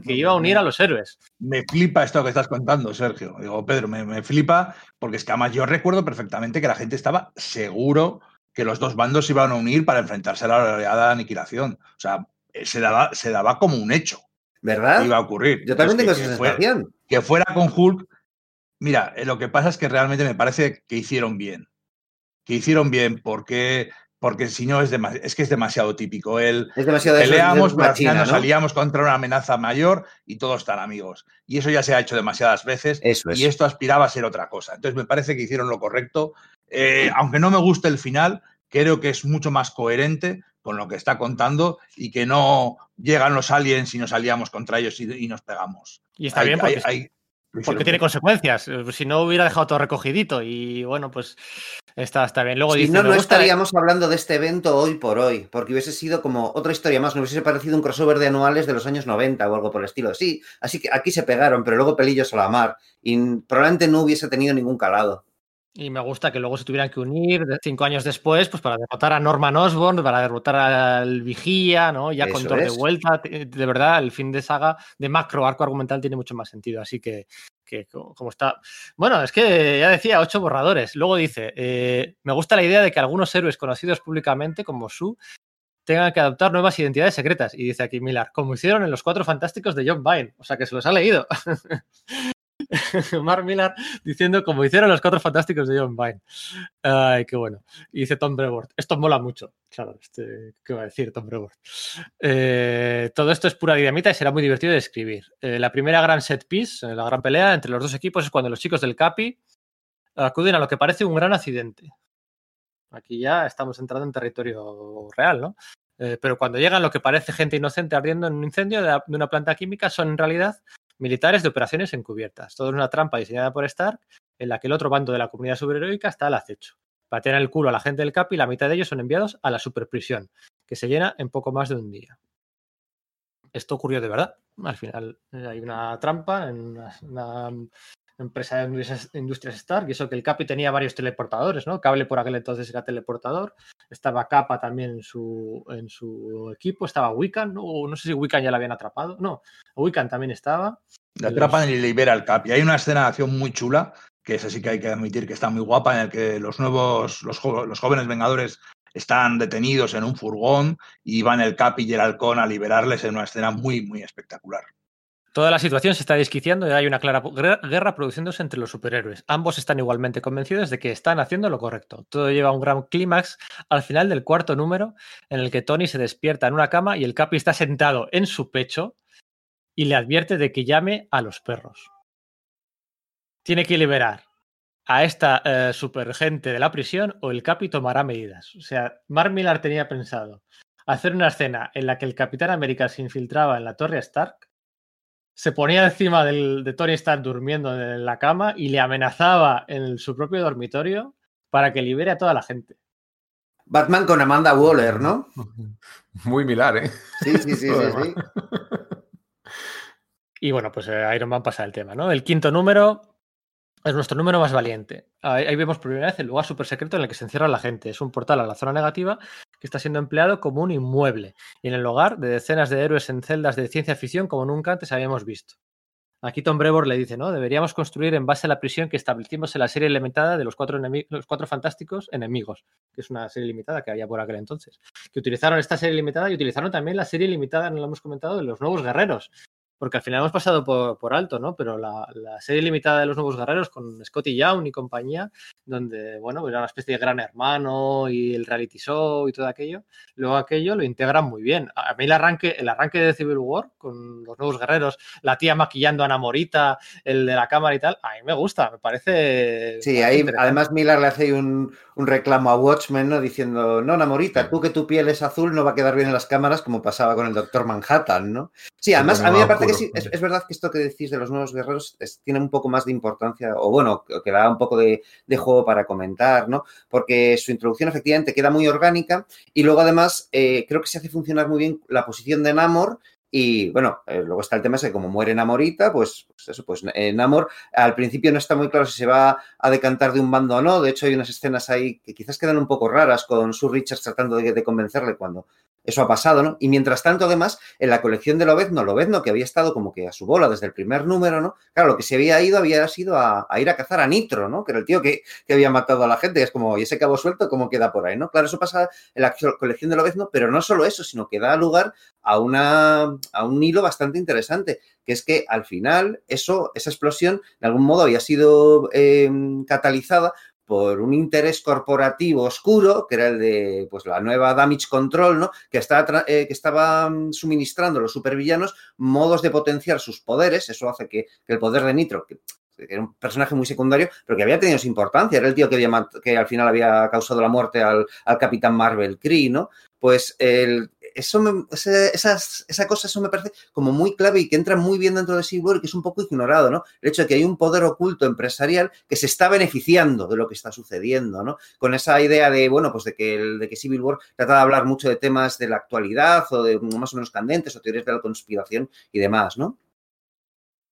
que iba a unir a los héroes. Me flipa esto que estás contando, Sergio. Digo, Pedro, me, flipa porque es que además yo recuerdo perfectamente que la gente estaba seguro que los dos bandos iban a unir para enfrentarse a la oleada aniquilación. O sea, se daba, se daba como un hecho. ¿Verdad? iba a ocurrir. Yo también tengo esa sensación. que fuera con Hulk. Mira, eh, lo que pasa es que realmente me parece que hicieron bien que hicieron bien, porque, porque si no es, es que es demasiado típico. El, es demasiado peleamos, nos salíamos contra una amenaza mayor y todos están amigos. Y eso ya se ha hecho demasiadas veces y esto aspiraba a ser otra cosa. Entonces me parece que hicieron lo correcto. Eh, aunque no me guste el final, creo que es mucho más coherente con lo que está contando y que no llegan los aliens y nos aliamos contra ellos y, nos pegamos. Y está bien porque, porque tiene consecuencias. Si no hubiera dejado todo recogidito y bueno, pues Está, está bien. Luego si no, no estaríamos hablando de este evento hoy por hoy, porque hubiese sido como otra historia más, no hubiese parecido un crossover de anuales de los años 90 o algo por el estilo. Sí, así que aquí se pegaron, pero luego pelillos a la mar y probablemente no hubiese tenido ningún calado. Y me gusta que luego se tuvieran que unir cinco años después, pues para derrotar a Norman Osborn, para derrotar al Vigía, ¿no? Ya con Thor de vuelta. De verdad, el fin de saga de macro arco argumental tiene mucho más sentido. Así que, que como está. Bueno, es que ya decía, ocho borradores. Luego dice: eh, Me gusta la idea de que algunos héroes conocidos públicamente, como Su, tengan que adoptar nuevas identidades secretas. Y dice aquí Millar, como hicieron en los cuatro fantásticos de John Vine. O sea que se los ha leído. Mark Millar diciendo como hicieron los cuatro fantásticos de John Vine. Ay, qué bueno. Y dice Tom Brevoort. Esto mola mucho. Claro, este, ¿qué va a decir Tom Brevoort? Eh, todo esto es pura dinamita y será muy divertido de escribir. Eh, la primera gran set piece, eh, la gran pelea entre los dos equipos es cuando los chicos del Capi acuden a lo que parece un gran accidente. Aquí ya estamos entrando en territorio real, ¿no? pero cuando llegan lo que parece gente inocente ardiendo en un incendio de, una planta química son en realidad militares de operaciones encubiertas. Todo es una trampa diseñada por Stark en la que el otro bando de la comunidad superheroica está al acecho. Patean el culo a la gente del CAP y la mitad de ellos son enviados a la superprisión, que se llena en poco más de un día. Esto ocurrió de verdad. Al final eh, hay una trampa en una, empresa de industrias, Stark, y eso que el Capi tenía varios teleportadores, ¿no? Cable por aquel entonces era teleportador, estaba Capa también en su, en su equipo, estaba Wiccan, no, no sé si Wiccan ya la habían atrapado, no, Wiccan también estaba. La atrapan y libera al Capi. Hay una escena de acción muy chula, que es así que hay que admitir que está muy guapa, en el que los nuevos, los, los jóvenes Vengadores están detenidos en un furgón y van el Capi y el Halcón a liberarles en una escena muy, muy espectacular. Toda la situación se está desquiciando y hay una clara guerra produciéndose entre los superhéroes. Ambos están igualmente convencidos de que están haciendo lo correcto. Todo lleva a un gran clímax al final del cuarto número, en el que Tony se despierta en una cama y el Capi está sentado en su pecho y le advierte de que llame a los perros. Tiene que liberar a esta eh, supergente de la prisión o el Capi tomará medidas. O sea, Mark Millar tenía pensado hacer una escena en la que el Capitán América se infiltraba en la Torre Stark se ponía encima de Tony Stark durmiendo en la cama y le amenazaba en su propio dormitorio para que libere a toda la gente. Batman con Amanda Waller, ¿no? Muy milar, ¿eh? Sí, sí, sí, sí, Y bueno, pues eh, Iron Man pasa el tema, ¿no? El quinto número es nuestro número más valiente. Ahí, vemos por primera vez el lugar súper secreto en el que se encierra la gente. Es un portal a la zona negativa que está siendo empleado como un inmueble y en el hogar de decenas de héroes en celdas de ciencia ficción como nunca antes habíamos visto. Aquí Tom Brevoort le dice, ¿no? Deberíamos construir en base a la prisión que establecimos en la serie limitada de los cuatro, los cuatro fantásticos enemigos, que es una serie limitada que había por aquel entonces. Que utilizaron esta serie limitada y utilizaron también la serie limitada, no lo hemos comentado, de los nuevos guerreros, porque al final hemos pasado por, alto, ¿no? Pero la, serie limitada de los nuevos guerreros con Scotty Young y compañía, donde, bueno, era una especie de gran hermano y el reality show y todo aquello, luego aquello lo integran muy bien. A mí el arranque, el arranque de Civil War con los nuevos guerreros, la tía maquillando a Namorita, el de la cámara y tal, a mí me gusta, me parece... Sí, ahí además Miller le hace un, un reclamo a Watchmen, ¿no? Diciendo, no, Namorita, tú que tu piel es azul no va a quedar bien en las cámaras como pasaba con el Doctor Manhattan, ¿no? Sí, además a mí me parece es, verdad que esto que decís de los nuevos guerreros tiene un poco más de importancia, o bueno, que da un poco de, juego para comentar, ¿no? Porque su introducción efectivamente queda muy orgánica y luego además eh, creo que se hace funcionar muy bien la posición de Namor y bueno, eh, luego está el tema ese que como muere Namorita, pues, pues eso, pues Namor al principio no está muy claro si se va a decantar de un bando o no. De hecho, hay unas escenas ahí que quizás quedan un poco raras con Sue Richards tratando de, de convencerle cuando eso ha pasado, ¿no? Y mientras tanto, además, en la colección de Lobezno, Lobezno, que había estado como que a su bola desde el primer número, ¿no? Claro, lo que se había ido había sido a, ir a cazar a Nitro, ¿no? Que era el tío que, había matado a la gente. es como, ¿y ese cabo suelto cómo queda por ahí, no? Claro, eso pasa en la colección de Lobezno, pero no solo eso, sino que da lugar a, una, a un hilo bastante interesante, que es que al final eso, esa explosión, de algún modo había sido eh, catalizada por un interés corporativo oscuro, que era el de pues, la nueva Damage Control, ¿no? que, estaba, eh, que mm, suministrando a los supervillanos modos de potenciar sus poderes. Eso hace que, el poder de Nitro, era un personaje muy secundario, pero que había tenido su importancia, era el tío que, que al final había causado la muerte al, al Capitán Marvel Kree, ¿no? Pues eso me, esa cosa, eso me parece como muy clave y que entra muy bien dentro de Civil War y que es un poco ignorado, ¿no? El hecho de que hay un poder oculto empresarial que se está beneficiando de lo que está sucediendo, ¿no? Con esa idea de, bueno, pues de que, de que Civil War trata de hablar mucho de temas de la actualidad o de más o menos candentes o teorías de la conspiración y demás, ¿no?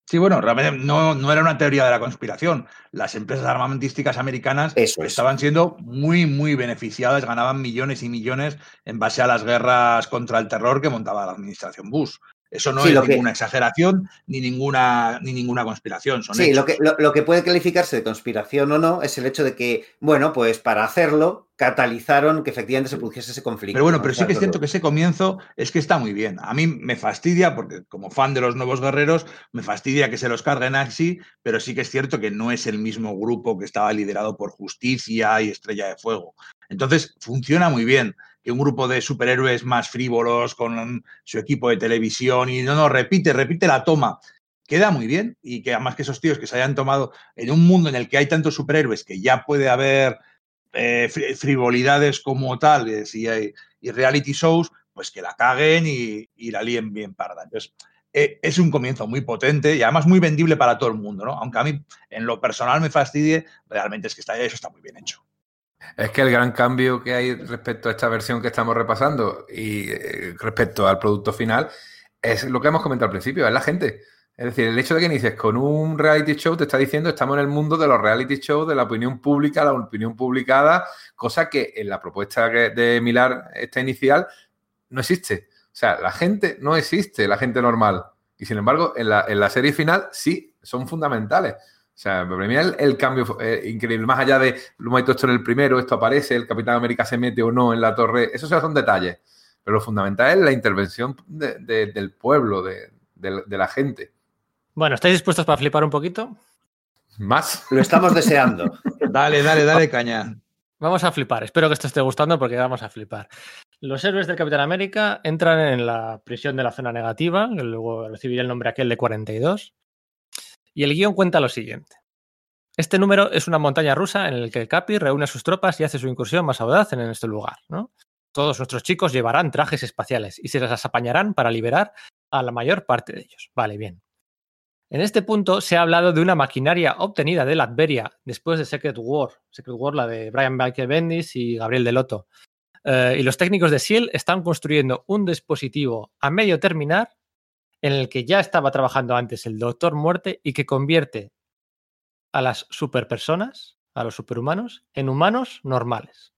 Sí, bueno, realmente no, no, era una teoría de la conspiración. Las empresas armamentísticas americanas estaban siendo muy, muy beneficiadas, ganaban millones y millones en base a las guerras contra el terror que montaba la administración Bush. Eso no es ninguna exageración ni ninguna, ni ninguna conspiración. sí, Lo, que, lo, que puede calificarse de conspiración o no es el hecho de que, bueno, pues para hacerlo catalizaron que efectivamente se produjese ese conflicto. Pero bueno, pero sí que es cierto que ese comienzo es que está muy bien. A mí me fastidia, porque como fan de los nuevos guerreros, me fastidia que se los carguen así, pero sí que es cierto que no es el mismo grupo que estaba liderado por Justicia y Estrella de Fuego. Entonces, funciona muy bien que un grupo de superhéroes más frívolos con su equipo de televisión y no, no, repite, repite la toma. Queda muy bien y que además que esos tíos que se hayan tomado en un mundo en el que hay tantos superhéroes que ya puede haber eh, frivolidades como tales y, reality shows, pues que la caguen y, y la líen bien parda. Entonces, eh, es un comienzo muy potente y además muy vendible para todo el mundo, ¿no? Aunque a mí en lo personal me fastidie, realmente es que está, eso está muy bien hecho. Es que el gran cambio que hay respecto a esta versión que estamos repasando y eh, respecto al producto final es lo que hemos comentado al principio, es la gente. Es decir, el hecho de que inicies con un reality show te está diciendo estamos en el mundo de los reality shows, de la opinión pública, la opinión publicada, cosa que en la propuesta de Milar, esta inicial, no existe. O sea, la gente no existe, la gente normal. Y sin embargo, en la, en la serie final sí, son fundamentales. O sea, para mí el, cambio fue eh, increíble. Más allá de lo hemos esto en el primero, esto aparece, el Capitán América se mete o no en la torre, esos son detalles. Pero lo fundamental es la intervención del pueblo, de, la gente. Bueno, ¿estáis dispuestos para flipar un poquito? Más. Lo estamos deseando. dale, dale, dale, caña. Vamos a flipar. Espero que esto esté gustando porque vamos a flipar. Los héroes del Capitán América entran en la prisión de la zona negativa, que luego recibirá el nombre aquel de 42. Y el guion cuenta lo siguiente. Este número es una montaña rusa en el que el Capi reúne a sus tropas y hace su incursión más audaz en este lugar. Todos nuestros chicos llevarán trajes espaciales y se las apañarán para liberar a la mayor parte de ellos. Vale, bien. En este punto se ha hablado de una maquinaria obtenida de Latveria después de Secret War, Secret War, la de Brian Michael Bendis y Gabriel Delotto. Eh, y los técnicos de SEAL están construyendo un dispositivo a medio terminar en el que ya estaba trabajando antes el Doctor Muerte y que convierte a las superpersonas, a los superhumanos, en humanos normales.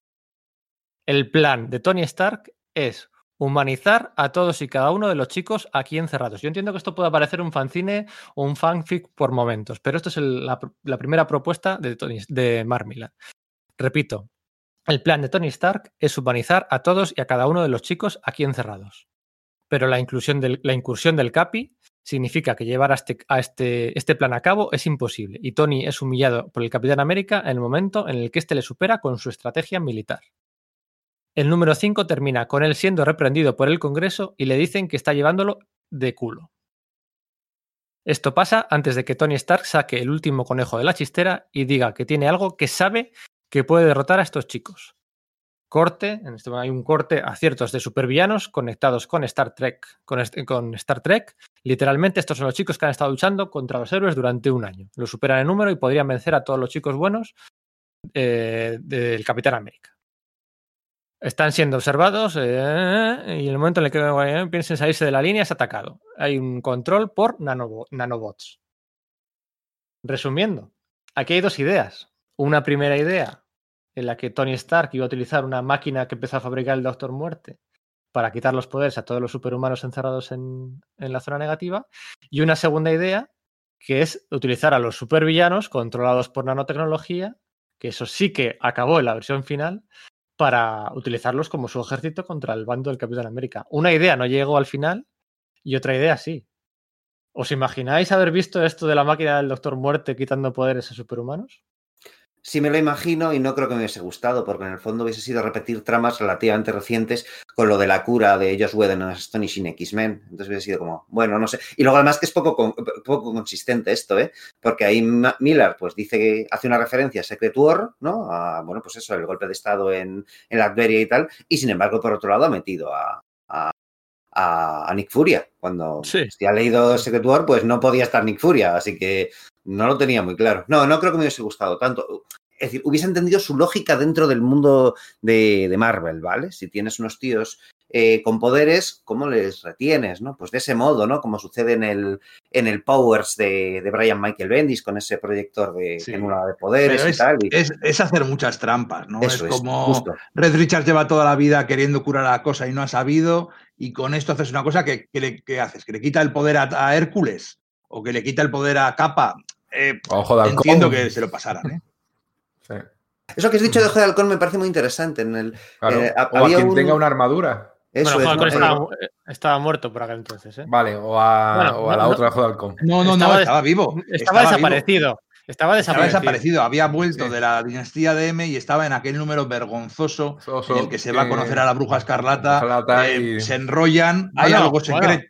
El plan de Tony Stark es humanizar a todos y cada uno de los chicos aquí encerrados. Yo entiendo que esto puede parecer un fanzine o un fanfic por momentos, pero esto es la, primera propuesta de, Tony, de Marmila. Repito, el plan de Tony Stark es humanizar a todos y a cada uno de los chicos aquí encerrados pero la, inclusión la incursión del Capi significa que llevar a, este, este, este, plan a cabo es imposible y Tony es humillado por el Capitán América en el momento en el que éste le supera con su estrategia militar. El número 5 termina con él siendo reprendido por el Congreso y le dicen que está llevándolo de culo. Esto pasa antes de que Tony Stark saque el último conejo de la chistera y diga que tiene algo que sabe que puede derrotar a estos chicos corte, en este hay un corte a ciertos de supervillanos conectados con Star Trek, con, Star Trek. Literalmente estos son los chicos que han estado luchando contra los héroes durante un año. Lo superan en número y podrían vencer a todos los chicos buenos eh, del Capitán América. Están siendo observados eh, y en el momento en el que eh, piensen salirse de la línea es atacado. Hay un control por nanobots. Resumiendo, aquí hay dos ideas. Una primera idea en la que Tony Stark iba a utilizar una máquina que empezó a fabricar el Doctor Muerte para quitar los poderes a todos los superhumanos encerrados en, la zona negativa. Y una segunda idea, que es utilizar a los supervillanos controlados por nanotecnología, que eso sí que acabó en la versión final, para utilizarlos como su ejército contra el bando del Capitán América. Una idea no llegó al final y otra idea sí. ¿Os imagináis haber visto esto de la máquina del Doctor Muerte quitando poderes a superhumanos? Sí me lo imagino y no creo que me hubiese gustado, porque en el fondo hubiese sido repetir tramas relativamente recientes con lo de la cura de Josh Whedon en Astonishing X-Men. Entonces hubiese sido como, bueno, no sé. Y luego además que es poco, poco consistente esto, ¿eh? Porque ahí Miller pues dice que hace una referencia a Secret War, ¿no? A, bueno, pues eso, el golpe de Estado en, en Latveria y tal. Y sin embargo, por otro lado, ha metido a, a, Nick Furia. Cuando sí. si ha leído Secret War, pues no podía estar Nick Furia, así que no lo tenía muy claro. No, no creo que me hubiese gustado tanto. es decir, hubiese entendido su lógica dentro del mundo de, de Marvel, ¿vale? Si tienes unos tíos eh, con poderes, ¿cómo les retienes? ¿no? Pues de ese modo, ¿no? Como sucede en el, en el Powers de, de Brian Michael Bendis con ese proyector de, Sí. de poderes Pero y tal. y- Es, es hacer muchas trampas, ¿no? Eso es es, como justo. Red Richards lleva toda la vida queriendo curar a la cosa y no ha sabido, y con esto haces una cosa que, que le, que haces, que le quita el poder a, a Hércules o que le quita el poder a Capa. Eh, Ojo de halcón. entiendo que se lo pasaran, ¿eh? Sí, Eso que has dicho de Ojo de Halcón me parece muy interesante. En el, claro. Eh, o a quien un- tenga una armadura. eso bueno, es, Ojo de ¿no? Halcón Eh, estaba, estaba muerto por aquel entonces. ¿eh? Vale, o a, Bueno, o a la no, otra no. ojo de halcón. No, no, no, Estaba vivo. Estaba, desaparecido. Estaba Estaba desaparecido. desaparecido, había vuelto Sí. de la dinastía de M y estaba en aquel número vergonzoso Soso, en el que se va a conocer a la bruja escarlata, Escarlata eh, y- se enrollan, hay algo secreto.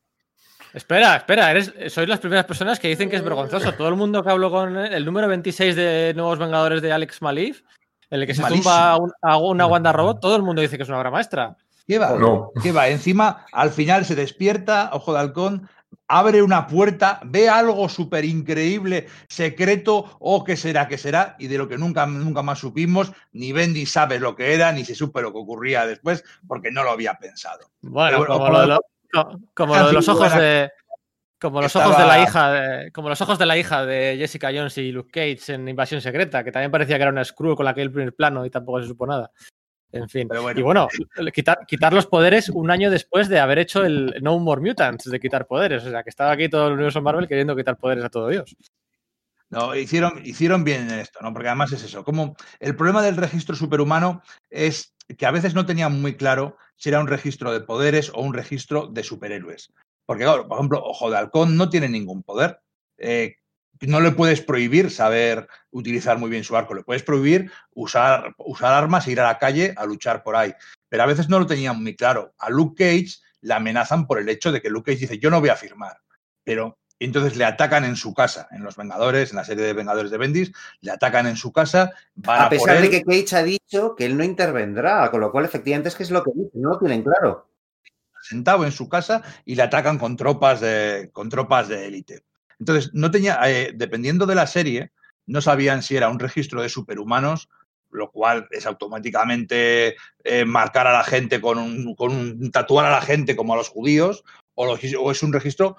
Espera, espera, eres, sois las primeras personas que dicen que es vergonzoso. Todo el mundo que habló con el número 26 de Nuevos Vengadores de Alex Malif, en el que se Malísimo. tumba a, un- a una Wanda Robot, todo el mundo dice que es una obra maestra. ¿Qué va? No. ¿Qué va? Encima, al final se despierta, ojo de halcón, abre una puerta, ve algo súper increíble, secreto, o qué será, qué será, y de lo que nunca, nunca más supimos, ni Bendy sabe lo que era, ni se supo lo que ocurría después, porque no lo había pensado. Bueno, Pero, como, ojo lo, como lo de los ojos de. Como los ojos de la hija de, como los ojos de la hija de Jessica Jones y Luke Cage en Invasión Secreta, que también parecía que era una Skrull con la que el primer plano y tampoco se supo nada. En fin. Pero bueno. y bueno, quitar, quitar los poderes un año después de haber hecho el No More Mutants, de quitar poderes. O sea, que estaba aquí todo el universo Marvel queriendo quitar poderes a todo Dios. No, hicieron, hicieron bien en esto, ¿no? Porque además es eso. Como el problema del registro superhumano es que a veces no tenían muy claro si era un registro de poderes o un registro de superhéroes. Porque, claro, por ejemplo, Ojo de Halcón no tiene ningún poder. Eh, no le puedes prohibir saber utilizar muy bien su arco, le puedes prohibir usar, usar armas e ir a la calle a luchar por ahí. Pero a veces no lo tenían muy claro. A Luke Cage le amenazan por el hecho de que Luke Cage dice, yo no voy a firmar. Pero entonces le atacan en su casa, en Los Vengadores, en la serie de Vengadores de Bendis, le atacan en su casa, van a, pesar él, de que Cage ha dicho que él no intervendrá, con lo cual efectivamente es que es lo que dice, no lo tienen claro. sentado en su casa y le atacan con tropas de, con tropas de élite. Entonces, no tenía, eh, dependiendo de la serie, no sabían si era un registro de superhumanos, lo cual es automáticamente eh, marcar a la gente con un, con un- tatuar a la gente como a los judíos, o es un registro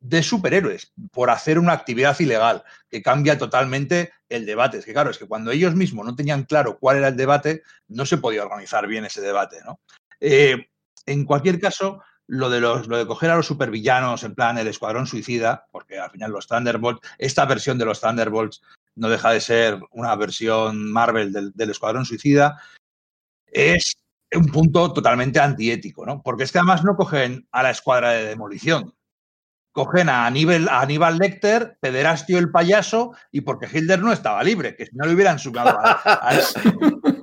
de superhéroes por hacer una actividad ilegal que cambia totalmente el debate. Es que claro, es que cuando ellos mismos no tenían claro cuál era el debate, no se podía organizar bien ese debate, ¿no? Eh, en cualquier caso, lo de, los, lo de coger a los supervillanos en plan el Escuadrón Suicida, porque al final los Thunderbolts, esta versión de los Thunderbolts no deja de ser una versión Marvel del, del Escuadrón Suicida, es un punto totalmente antiético, ¿no? Porque es que además no cogen a la escuadra de demolición. Cogen a Aníbal, a Aníbal Lecter, Pederastio el payaso, y porque Hilder no estaba libre, que si no le hubieran sumado a, a,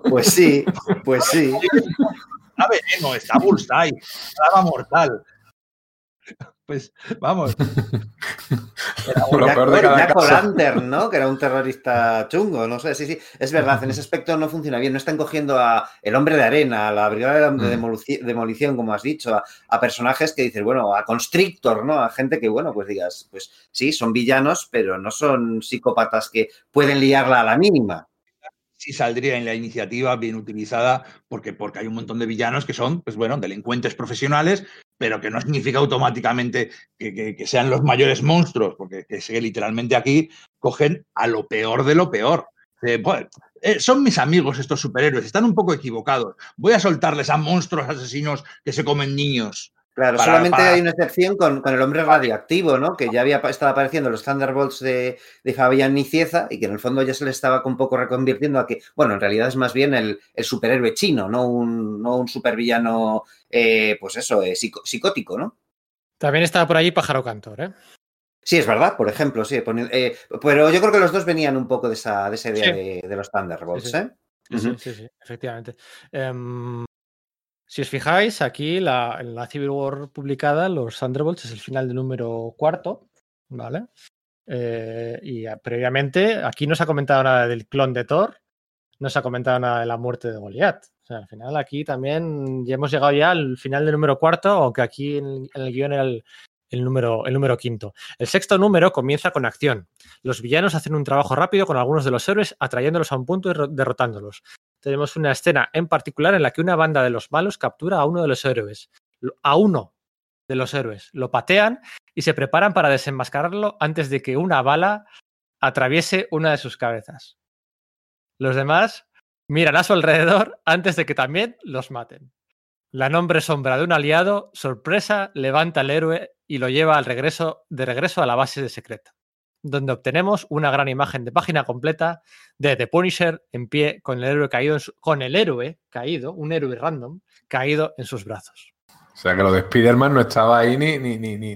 Pues sí, pues sí. a Veneno, está Bullseye, Lava Mortal. Pues vamos. Lo Jack, peor de cada Jack caso. O'Lantern, ¿no? Que era un terrorista chungo, no sé, sí, sí. Es verdad, en ese aspecto no funciona bien. No están cogiendo a el hombre de arena, a la brigada de Mm. demolici- demolición, como has dicho, a, a personajes que dices, bueno, a Constrictor, ¿no? A gente que, bueno, pues digas, pues sí, son villanos, pero no son psicópatas que pueden liarla a la mínima. Sí saldría en la iniciativa bien utilizada, porque, porque hay un montón de villanos que son, pues bueno, delincuentes profesionales, pero que no significa automáticamente que, que- sean los mayores monstruos, porque que literalmente aquí cogen a lo peor de lo peor. Eh, bueno, eh, son mis amigos estos superhéroes, están un poco equivocados. Voy a soltarles a monstruos asesinos que se comen niños. Claro, Para- solamente para- hay una excepción con, con el hombre radioactivo, ¿no? Que ya había estado apareciendo en los Thunderbolts de, de Fabián Nicieza y que en el fondo ya se le estaba un poco reconvirtiendo a que, bueno, en realidad es más bien el, el superhéroe chino, no un, no un supervillano, eh, pues eso, eh, psico- psicótico, ¿no? También estaba por allí Pájaro Cantor, ¿eh? Sí, es verdad, por ejemplo, sí. eh, pero yo creo que los dos venían un poco de esa, de esa idea Sí. de, de los Thunderbolts, Sí, sí. ¿eh? Sí, sí, sí, sí, efectivamente. Em, si os fijáis, aquí la, en la Civil War publicada, los Thunderbolts es el final del número cuarto, ¿vale? Eh, y a- previamente, aquí no se ha comentado nada del clon de Thor, no se ha comentado nada de la muerte de Goliath. O sea, al final aquí también ya hemos llegado ya al final del número cuarto, aunque aquí en el guion era el, el número, el número quinto. El sexto número comienza con acción. Los villanos hacen un trabajo rápido con algunos de los héroes, atrayéndolos a un punto y derrotándolos. Tenemos una escena en particular en la que una banda de los malos captura a uno de los héroes. A uno de los héroes. Lo patean y se preparan para desenmascararlo antes de que una bala atraviese una de sus cabezas. Los demás miran a su alrededor antes de que también los maten. La nombre sombra de un aliado, sorpresa, levanta al héroe y lo lleva al regreso, de regreso a la base de secreta, donde obtenemos una gran imagen de página completa de The Punisher en pie con el héroe caído, con el héroe caído, un héroe random, caído en sus brazos. O sea que lo de Spider-Man no estaba ahí ni, ni, ni, ni,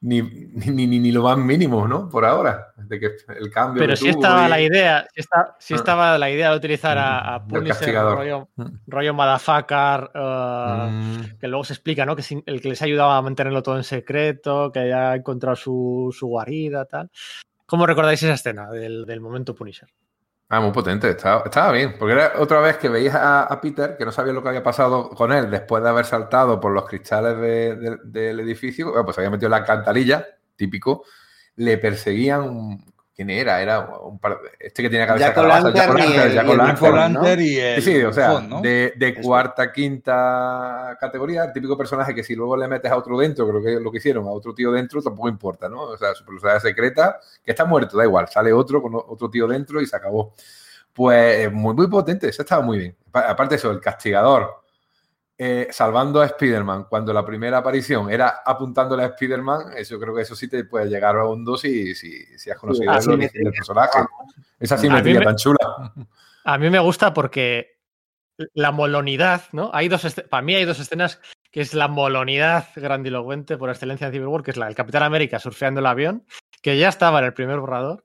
ni, ni, ni, lo más mínimo, ¿no? Por ahora. De que el cambio. Pero sí estaba la idea, sí, sí estaba la idea de utilizar a, Punisher rollo, rollo motherfucker, uh, mm. que luego se explica, ¿no? Que el que les ayudaba a mantenerlo todo en secreto, que haya encontrado su, su guarida, tal. ¿Cómo recordáis esa escena del, del momento Punisher? Ah, muy potente, estaba, bien, porque era otra vez que veías a, Peter que no sabía lo que había pasado con él después de haber saltado por los cristales del edificio, pues había metido la cantalilla, típico, le perseguían ¿Quién era? Era un par... este que tenía cabeza calabaza, Jack O'Lantern. y el Sí, o sea, de, de cuarta, quinta categoría, el típico personaje que si luego le metes a otro dentro, creo que lo que hicieron, a otro tío dentro, tampoco importa, ¿no? O sea, su personalidad secreta, que está muerto, da igual, sale otro con otro tío dentro y se acabó. Pues muy, muy potente, eso estaba muy bien. Aparte de eso, el castigador, eh, salvando a Spider-Man cuando la primera aparición era apuntándole a Spider-Man, eso creo que eso sí te puede llegar a un 2 si, si, has conocido el, personaje. Esa simetría tan chula. A mí me gusta porque la molonidad, ¿no? Hay dos para mí hay dos escenas que es la molonidad grandilocuente por excelencia en Civil War, que es la del Capitán América surfeando el avión, que ya estaba en el primer borrador,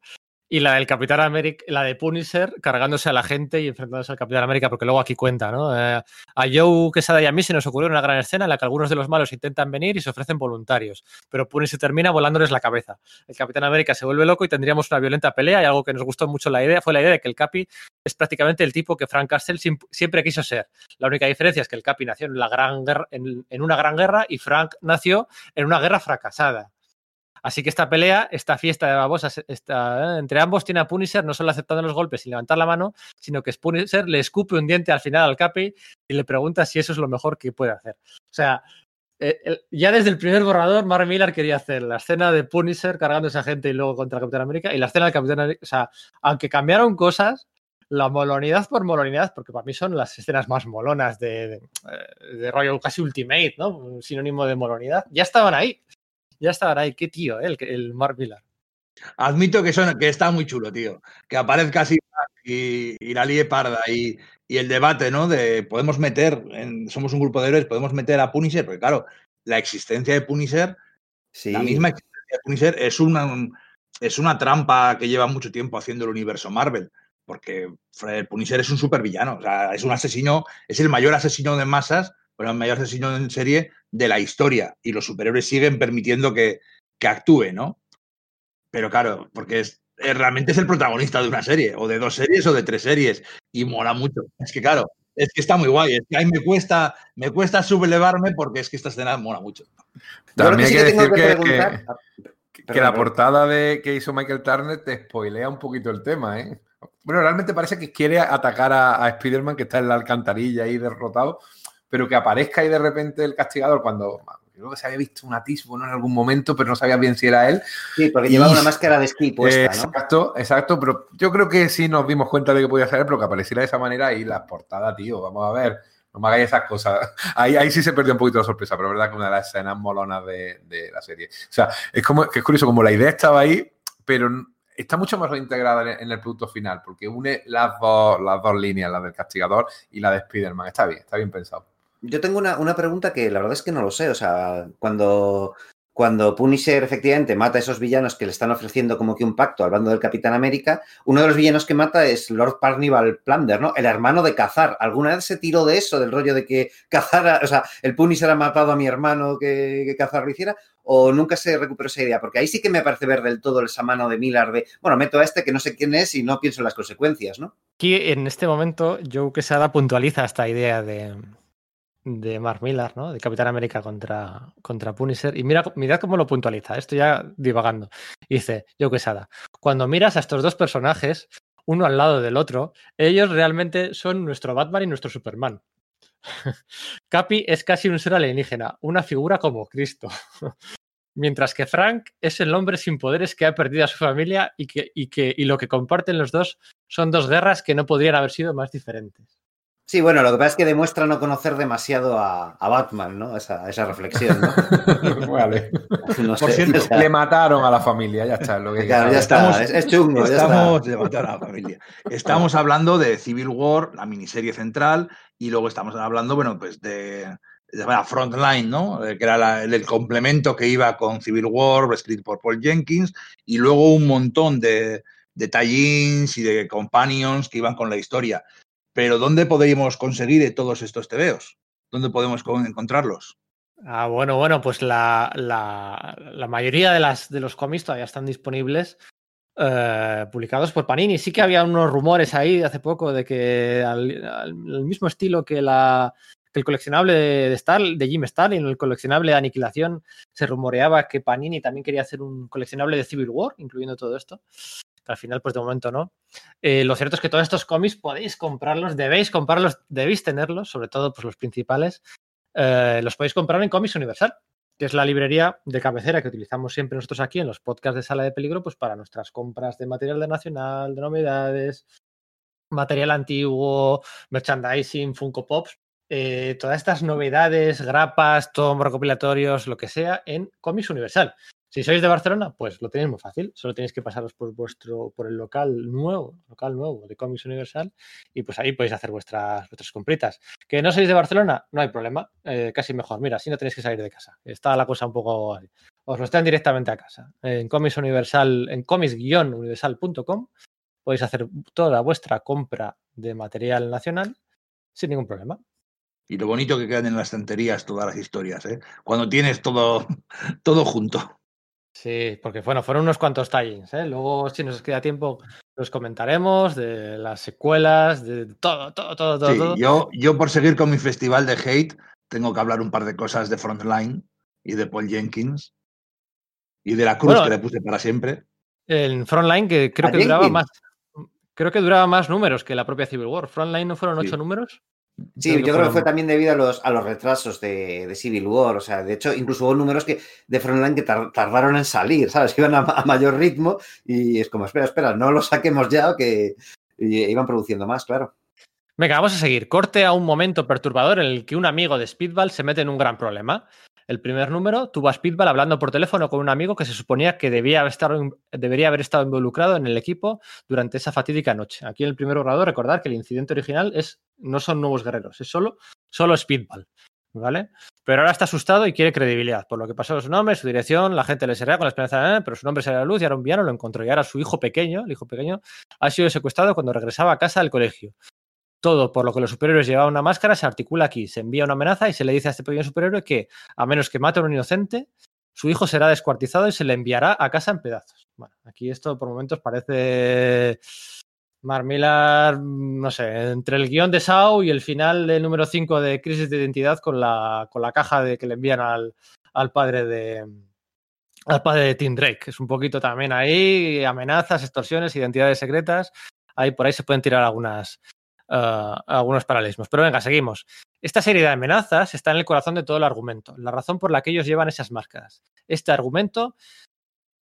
y la del Capitán América, la de Punisher, cargándose a la gente y enfrentándose al Capitán América, porque luego aquí cuenta, ¿no? Eh, a Joe Quesada y a mí se nos ocurrió una gran escena en la que algunos de los malos intentan venir y se ofrecen voluntarios, pero Punisher termina volándoles la cabeza. El Capitán América se vuelve loco y tendríamos una violenta pelea y algo que nos gustó mucho la idea fue la idea de que el Capi es prácticamente el tipo que Frank Castle siempre quiso ser. La única diferencia es que el Capi nació en, la gran guerra, en una gran guerra y Frank nació en una guerra fracasada. Así que esta pelea, esta fiesta de babosas, ¿eh? entre ambos tiene a Punisher no solo aceptando los golpes y levantar la mano, sino que Punisher le escupe un diente al final al Capi y le pregunta si eso es lo mejor que puede hacer. O sea, eh, ya desde el primer borrador, Mark Millar quería hacer la escena de Punisher cargando a esa gente y luego contra Capitán América y la escena del Capitán América. O sea, aunque cambiaron cosas, la molonidad por molonidad, porque para mí son las escenas más molonas de, de, eh, de rollo casi Ultimate, ¿no? Un sinónimo de molonidad, ya estaban ahí ya estará ahí. Qué tío, ¿eh? el, el Mark Millar. Admito que, son, que está muy chulo, tío. Que aparezca así y, y la lie parda y, y, el debate, ¿no? De podemos meter, en, somos un grupo de héroes, podemos meter a Punisher, porque claro, la existencia de Punisher, sí. la misma existencia de Punisher es una, es una trampa que lleva mucho tiempo haciendo el universo Marvel. Porque Punisher es un supervillano, o sea, es un asesino, es el mayor asesino de masas el mayor asesino en serie de la historia y los superhéroes siguen permitiendo que, que actúe, ¿no? Pero claro, porque es, realmente es el protagonista de una serie, o de dos series o de tres series, y mola mucho. Es que claro, es que está muy guay, es que a mí me cuesta, me cuesta sublevarme porque es que esta escena mola mucho. También hay que, decir que, que, la portada de que hizo Michael Turner te spoilea un poquito el tema, ¿eh? Bueno, realmente parece que quiere atacar a, a Spider-Man que está en la alcantarilla ahí derrotado pero que aparezca ahí de repente el castigador cuando creo que se había visto un atisbo en algún momento, pero no sabía bien si era él. Sí, porque llevaba una máscara de esquí puesta, ¿no? Exacto, exacto, pero yo creo que sí nos dimos cuenta de que podía ser él, pero que apareciera de esa manera y la portada, tío, vamos a ver. No me hagáis esas cosas. Ahí, ahí sí se perdió un poquito la sorpresa, pero es verdad que una de las escenas molonas de, de la serie. O sea, es como que es curioso, como la idea estaba ahí, pero está mucho más reintegrada en el producto final, porque une las dos, las dos líneas, la del castigador y la de Spider-Man. Está bien, está bien pensado. Yo tengo una, una, pregunta que la verdad es que no lo sé. O sea, cuando, cuando Punisher efectivamente mata a esos villanos que le están ofreciendo como que un pacto al bando del Capitán América, uno de los villanos que mata es Lord Parnival Plunder, ¿no? El hermano de Cazar. ¿Alguna vez se tiró de eso, del rollo de que Cazar, o sea, el Punisher ha matado a mi hermano que, Cazar lo hiciera? ¿O nunca se recuperó esa idea? Porque ahí sí que me parece ver del todo esa mano de Miller de, bueno, meto a este que no sé quién es y no pienso en las consecuencias, ¿no? Aquí en este momento Joe Quesada puntualiza esta idea de de Mark Millar, ¿no? De Capitán América contra, contra Punisher. Y mira, mirad cómo lo puntualiza. Esto ya divagando. dice, yo Quesada, cuando miras a estos dos personajes, uno al lado del otro, ellos realmente son nuestro Batman y nuestro Superman. Capi es casi un ser alienígena, una figura como Cristo. Mientras que Frank es el hombre sin poderes que ha perdido a su familia y, que, y, que, y lo que comparten los dos son dos guerras que no podrían haber sido más diferentes. Sí, bueno, lo que pasa es que demuestra no conocer demasiado a, a Batman, ¿no? Esa, esa reflexión, ¿no? vale. No Por cierto, o sea... le mataron a la familia, ya está. Lo que claro, ya estamos, está, es, es chungo. Estamos ya está. a la familia. Estamos hablando de Civil War, la miniserie central, y luego estamos hablando, bueno, pues de, de bueno, Frontline, ¿no? Que era la, el, el, complemento que iba con Civil War, escrito por Paul Jenkins, y luego un montón de, de tie-ins y de companions que iban con la historia. Pero ¿dónde podríamos conseguir todos estos tebeos? ¿Dónde podemos encontrarlos? Ah, bueno, bueno, pues la, la, mayoría de, las, de los cómics todavía están disponibles eh, publicados por Panini. Sí que había unos rumores ahí hace poco de que al, al mismo estilo que, la, el coleccionable de, Star, de Jim Starlin, el coleccionable de Aniquilación, se rumoreaba que Panini también quería hacer un coleccionable de Civil War, incluyendo todo esto al final, pues de momento no. Eh, lo cierto es que todos estos cómics podéis comprarlos, debéis comprarlos, debéis tenerlos, sobre todo pues los principales. Eh, los podéis comprar en Comics Universal, que es la librería de cabecera que utilizamos siempre nosotros aquí en los podcasts de Sala de Peligro, pues para nuestras compras de material de nacional, de novedades, material antiguo, merchandising, Funko Pops, eh, todas estas novedades, grapas, tomos recopilatorios, lo que sea, en Comics Universal. Si sois de Barcelona, pues lo tenéis muy fácil. Solo tenéis que pasaros por vuestro, por el local nuevo, local nuevo de Comics Universal, y pues ahí podéis hacer vuestras, vuestras compritas. Que no sois de Barcelona, no hay problema. Eh, casi mejor. Mira, así no tenéis que salir de casa. Está la cosa un poco. Os lo están directamente a casa. En Comics Universal, en comics-universal.com, podéis hacer toda vuestra compra de material nacional sin ningún problema. Y lo bonito que quedan en las estanterías todas las historias, ¿eh? Cuando tienes todo, todo junto. Sí, porque bueno, fueron unos cuantos tie-ins, ¿eh? Luego, si nos queda tiempo, los comentaremos de las secuelas, de todo, todo, todo, todo. Sí, todo. Yo, yo, por seguir con mi festival de hate, tengo que hablar un par de cosas de Frontline y de Paul Jenkins y de la cruz bueno, que le puse para siempre. En Frontline, que creo ¿A que Jenkins? duraba más. Creo que duraba más números que la propia Civil War. Frontline no fueron ocho sí. números. Sí, yo creo que fue también debido a los, a los retrasos de, de, Civil War. O sea, de hecho, incluso hubo números que, de Frontline que tar, tardaron en salir, ¿sabes? Iban a, a, mayor ritmo y es como, espera, espera, no lo saquemos ya, que iban produciendo más, claro. Venga, vamos a seguir. Corte a un momento perturbador en el que un amigo de Speedball se mete en un gran problema. El primer número tuvo a Speedball hablando por teléfono con un amigo que se suponía que debía debería haber estado involucrado en el equipo durante esa fatídica noche. Aquí en el primer borrador, recordar que el incidente original es, no son nuevos guerreros, es solo, solo Speedball. ¿Vale? Pero ahora está asustado y quiere credibilidad, por lo que pasó su nombre, su dirección, la gente le será con la esperanza de, eh, pero su nombre a la luz y ahora un villano lo encontró. Y ahora su hijo pequeño, el hijo pequeño, ha sido secuestrado cuando regresaba a casa del colegio. Todo por lo que los superhéroes llevaban una máscara se articula aquí. Se envía una amenaza y se le dice a este pequeño superhéroe que, a menos que mate a un inocente, su hijo será descuartizado y se le enviará a casa en pedazos. Bueno, aquí esto por momentos parece Marmilar, no sé, entre el guion de Sao y el final del número 5 de Crisis de Identidad con la, con la caja de que le envían al, al padre de al padre de Tim Drake. Es un poquito también ahí, amenazas, extorsiones, identidades secretas. Ahí por ahí se pueden tirar algunas, uh, algunos paralelismos. Pero venga, seguimos. Esta serie de amenazas está en el corazón de todo el argumento, la razón por la que ellos llevan esas máscaras. Este argumento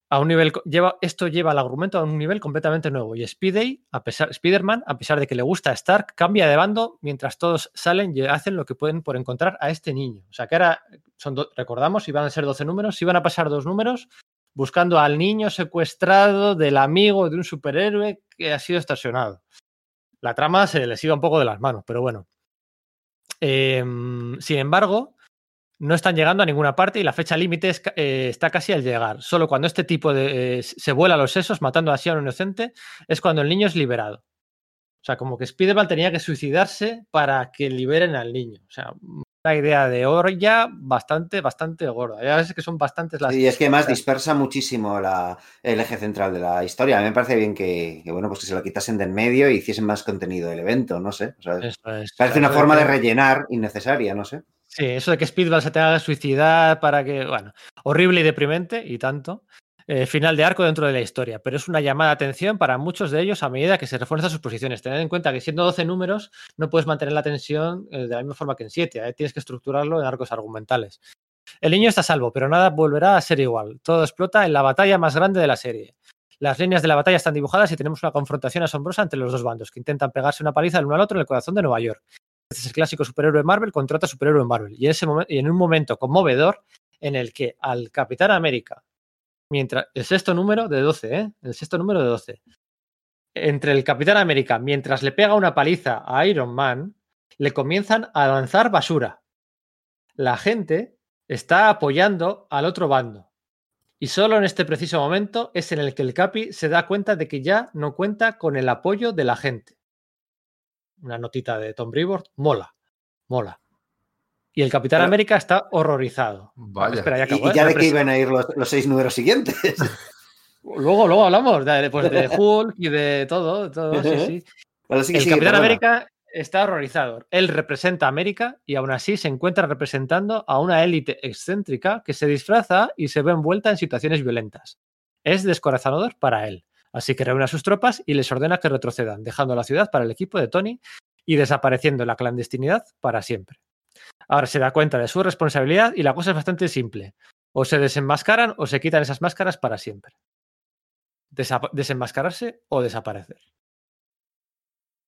a un nivel lleva esto lleva al argumento a un nivel completamente nuevo y Spidey, a pesar Spider-Man, a pesar de que le gusta a Stark, cambia de bando mientras todos salen y hacen lo que pueden por encontrar a este niño. O sea, que ahora son recordamos iban a ser 12 números, iban a pasar dos números buscando al niño secuestrado del amigo de un superhéroe que ha sido estacionado la trama se les iba un poco de las manos, pero bueno. Eh, sin embargo, no están llegando a ninguna parte y la fecha límite eh, está casi al llegar. Solo cuando este tipo de eh, se vuela los sesos matando así a un inocente es cuando el niño es liberado. O sea, como que Spider-Man tenía que suicidarse para que liberen al niño. O sea, una idea de ya bastante, bastante gorda. Ya ves que son bastantes las. Y es que además dispersa muchísimo la, el eje central de la historia. A mí me parece bien que, que, bueno, pues que se lo quitasen de en medio y hiciesen más contenido del evento, no sé. O sea, es, parece una forma de rellenar innecesaria, no sé. Sí, eso de que Speedball se tenga que suicidar para que, bueno, horrible y deprimente y tanto. Eh, final de arco dentro de la historia, pero es una llamada de atención para muchos de ellos a medida que se refuerzan sus posiciones. Tened en cuenta que siendo 12 números no puedes mantener la tensión eh, de la misma forma que en 7, ¿eh? tienes que estructurarlo en arcos argumentales. El niño está a salvo, pero nada volverá a ser igual. Todo explota en la batalla más grande de la serie. Las líneas de la batalla están dibujadas y tenemos una confrontación asombrosa entre los dos bandos, que intentan pegarse una paliza el uno al otro en el corazón de Nueva York. Este es el clásico superhéroe Marvel contra otro superhéroe Marvel. Y en, ese y en un momento conmovedor en el que al Capitán América mientras el sexto número de 12, ¿eh? El sexto número de 12. Entre el Capitán América, mientras le pega una paliza a Iron Man, le comienzan a lanzar basura. La gente está apoyando al otro bando. Y solo en este preciso momento es en el que el Capi se da cuenta de que ya no cuenta con el apoyo de la gente. Una notita de Tom Brevoort, mola, mola. Y el Capitán América está horrorizado. Vaya. Espera, ya acabó, y, ya ¿eh? de qué iban a ir los, los, seis números siguientes. luego, luego hablamos de, pues de Hulk y de todo. todo sí, sí. Vale, sí el Capitán América está horrorizado. Él representa a América y aún así se encuentra representando a una élite excéntrica que se disfraza y se ve envuelta en situaciones violentas. Es descorazonador para él. Así que reúne a sus tropas y les ordena que retrocedan, dejando la ciudad para el equipo de Tony y desapareciendo en la clandestinidad para siempre. Ahora se da cuenta de su responsabilidad y la cosa es bastante simple. O se desenmascaran o se quitan esas máscaras para siempre. desenmascararse o desaparecer.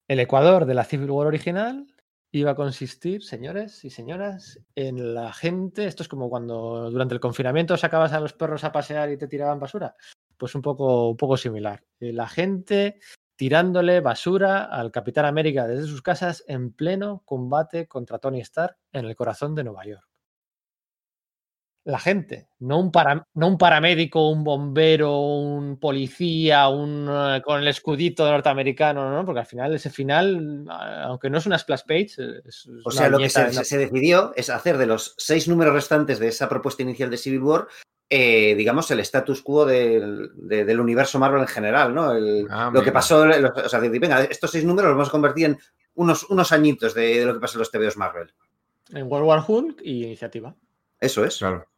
El Ecuador de la Civil War original iba a consistir, señores y señoras, en la gente. Esto es como cuando durante el confinamiento sacabas a los perros a pasear y te tiraban basura. Pues un poco, un poco similar. Eh, la gente tirándole basura al Capitán América desde sus casas en pleno combate contra Tony Stark en el corazón de Nueva York. La gente, no un, para, no un paramédico, un bombero, un policía, un, uh, con el escudito norteamericano, ¿no? porque al final ese final, aunque no es una splash page, es, o sea, lo que se, se, decidió es hacer de los seis números restantes de esa propuesta inicial de Civil War eh, digamos, el status quo del, de, del, universo Marvel en general, ¿no? El, ah, lo que pasó, o sea, venga, estos seis números los vamos a convertir en unos, unos añitos de, de lo que pasó en los TVOs Marvel. En World War Hulk y Iniciativa. Eso es. Claro.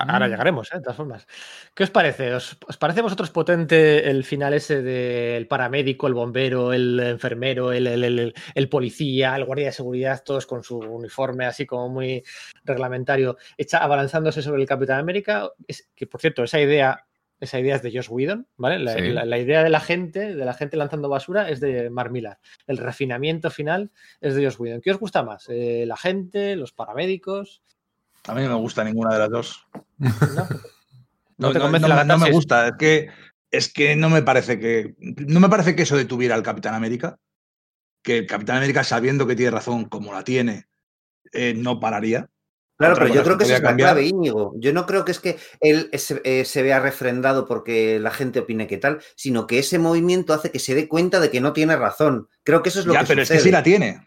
Ahora mm. llegaremos, ¿eh? de todas formas. ¿Qué os parece? ¿Os, ¿Os, parece a vosotros potente el final ese del paramédico, el bombero, el enfermero, el, el, el, el, policía, el guardia de seguridad, todos con su uniforme así como muy reglamentario, hecha, abalanzándose sobre el Capitán América? Es, que por cierto, esa idea, esa idea es de Josh Whedon, ¿vale? La, sí. la, la, idea de la gente, de la gente lanzando basura, es de Mark Millar. El refinamiento final es de Josh Whedon. ¿Qué os gusta más? Eh, ¿La gente, los paramédicos? A mí no me gusta ninguna de las dos. No, no, te convence no, la no me gusta. Es que, es que no me parece que. No me parece que eso detuviera al Capitán América. Que el Capitán América, sabiendo que tiene razón, como la tiene, eh, no pararía. Claro, Otra pero yo creo que, que es la clave, Íñigo. Yo no creo que es que él se, eh, se, vea refrendado porque la gente opine que tal, sino que ese movimiento hace que se dé cuenta de que no tiene razón. Creo que eso es lo ya, que pero sucede. es que sí la tiene.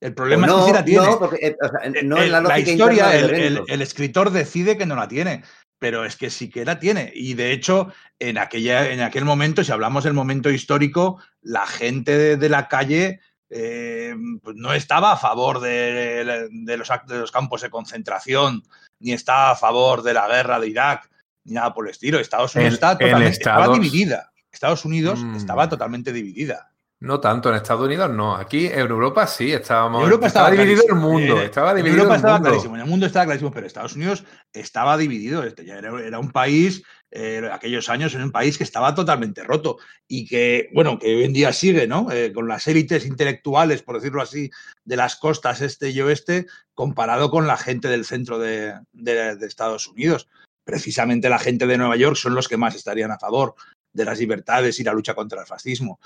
El problema no, es que sí la tiene. No, porque, eh, o sea, no el, la, la, historia, el, el, el, escritor decide que no la tiene, pero es que sí que la tiene. Y de hecho, en, aquella, en aquel momento, si hablamos del momento histórico, la gente de, de la calle eh, pues no estaba a favor de, de, los, de los campos de concentración, ni estaba a favor de la guerra de Irak, ni nada por el estilo. Estados Unidos está totalmente, Estados... estaba dividida. Estados Unidos mm. estaba totalmente dividida. No tanto, en Estados Unidos no. Aquí en Europa sí, estábamos. Europa estaba, estaba dividido el mundo. Eh, estaba dividido Europa el estaba mundo. clarísimo, en el mundo estaba clarísimo, pero Estados Unidos estaba dividido. Este ya era, era un país, eh, aquellos años, era un país que estaba totalmente roto y que, bueno, que hoy en día sigue, ¿no? Eh, con las élites intelectuales, por decirlo así, de las costas este y oeste, comparado con la gente del centro de, de, de Estados Unidos. Precisamente la gente de Nueva York son los que más estarían a favor de las libertades y la lucha contra el fascismo.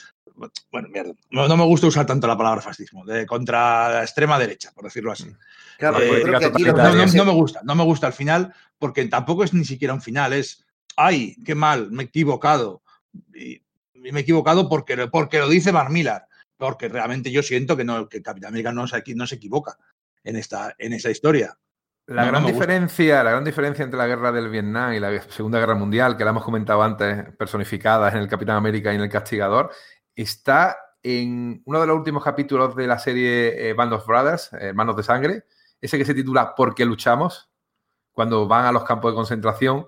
Bueno, mierda, no, no me gusta usar tanto la palabra fascismo, de contra la extrema derecha, por decirlo así. Claro, eh, no, no, no, me gusta, no me gusta al final, porque tampoco es ni siquiera un final, es, ay, qué mal, me he equivocado. Y me he equivocado porque, porque lo dice Mark Millar, porque realmente yo siento que, no, que Capitán América no se, no se equivoca en esta, en esa historia. La, gran diferencia, la gran diferencia entre la guerra del Vietnam y la Segunda Guerra Mundial, que la hemos comentado antes, personificadas en el Capitán América y en el Castigador, está en uno de los últimos capítulos de la serie eh, Band of Brothers, Hermanos de Sangre, ese que se titula ¿Por qué luchamos? Cuando van a los campos de concentración,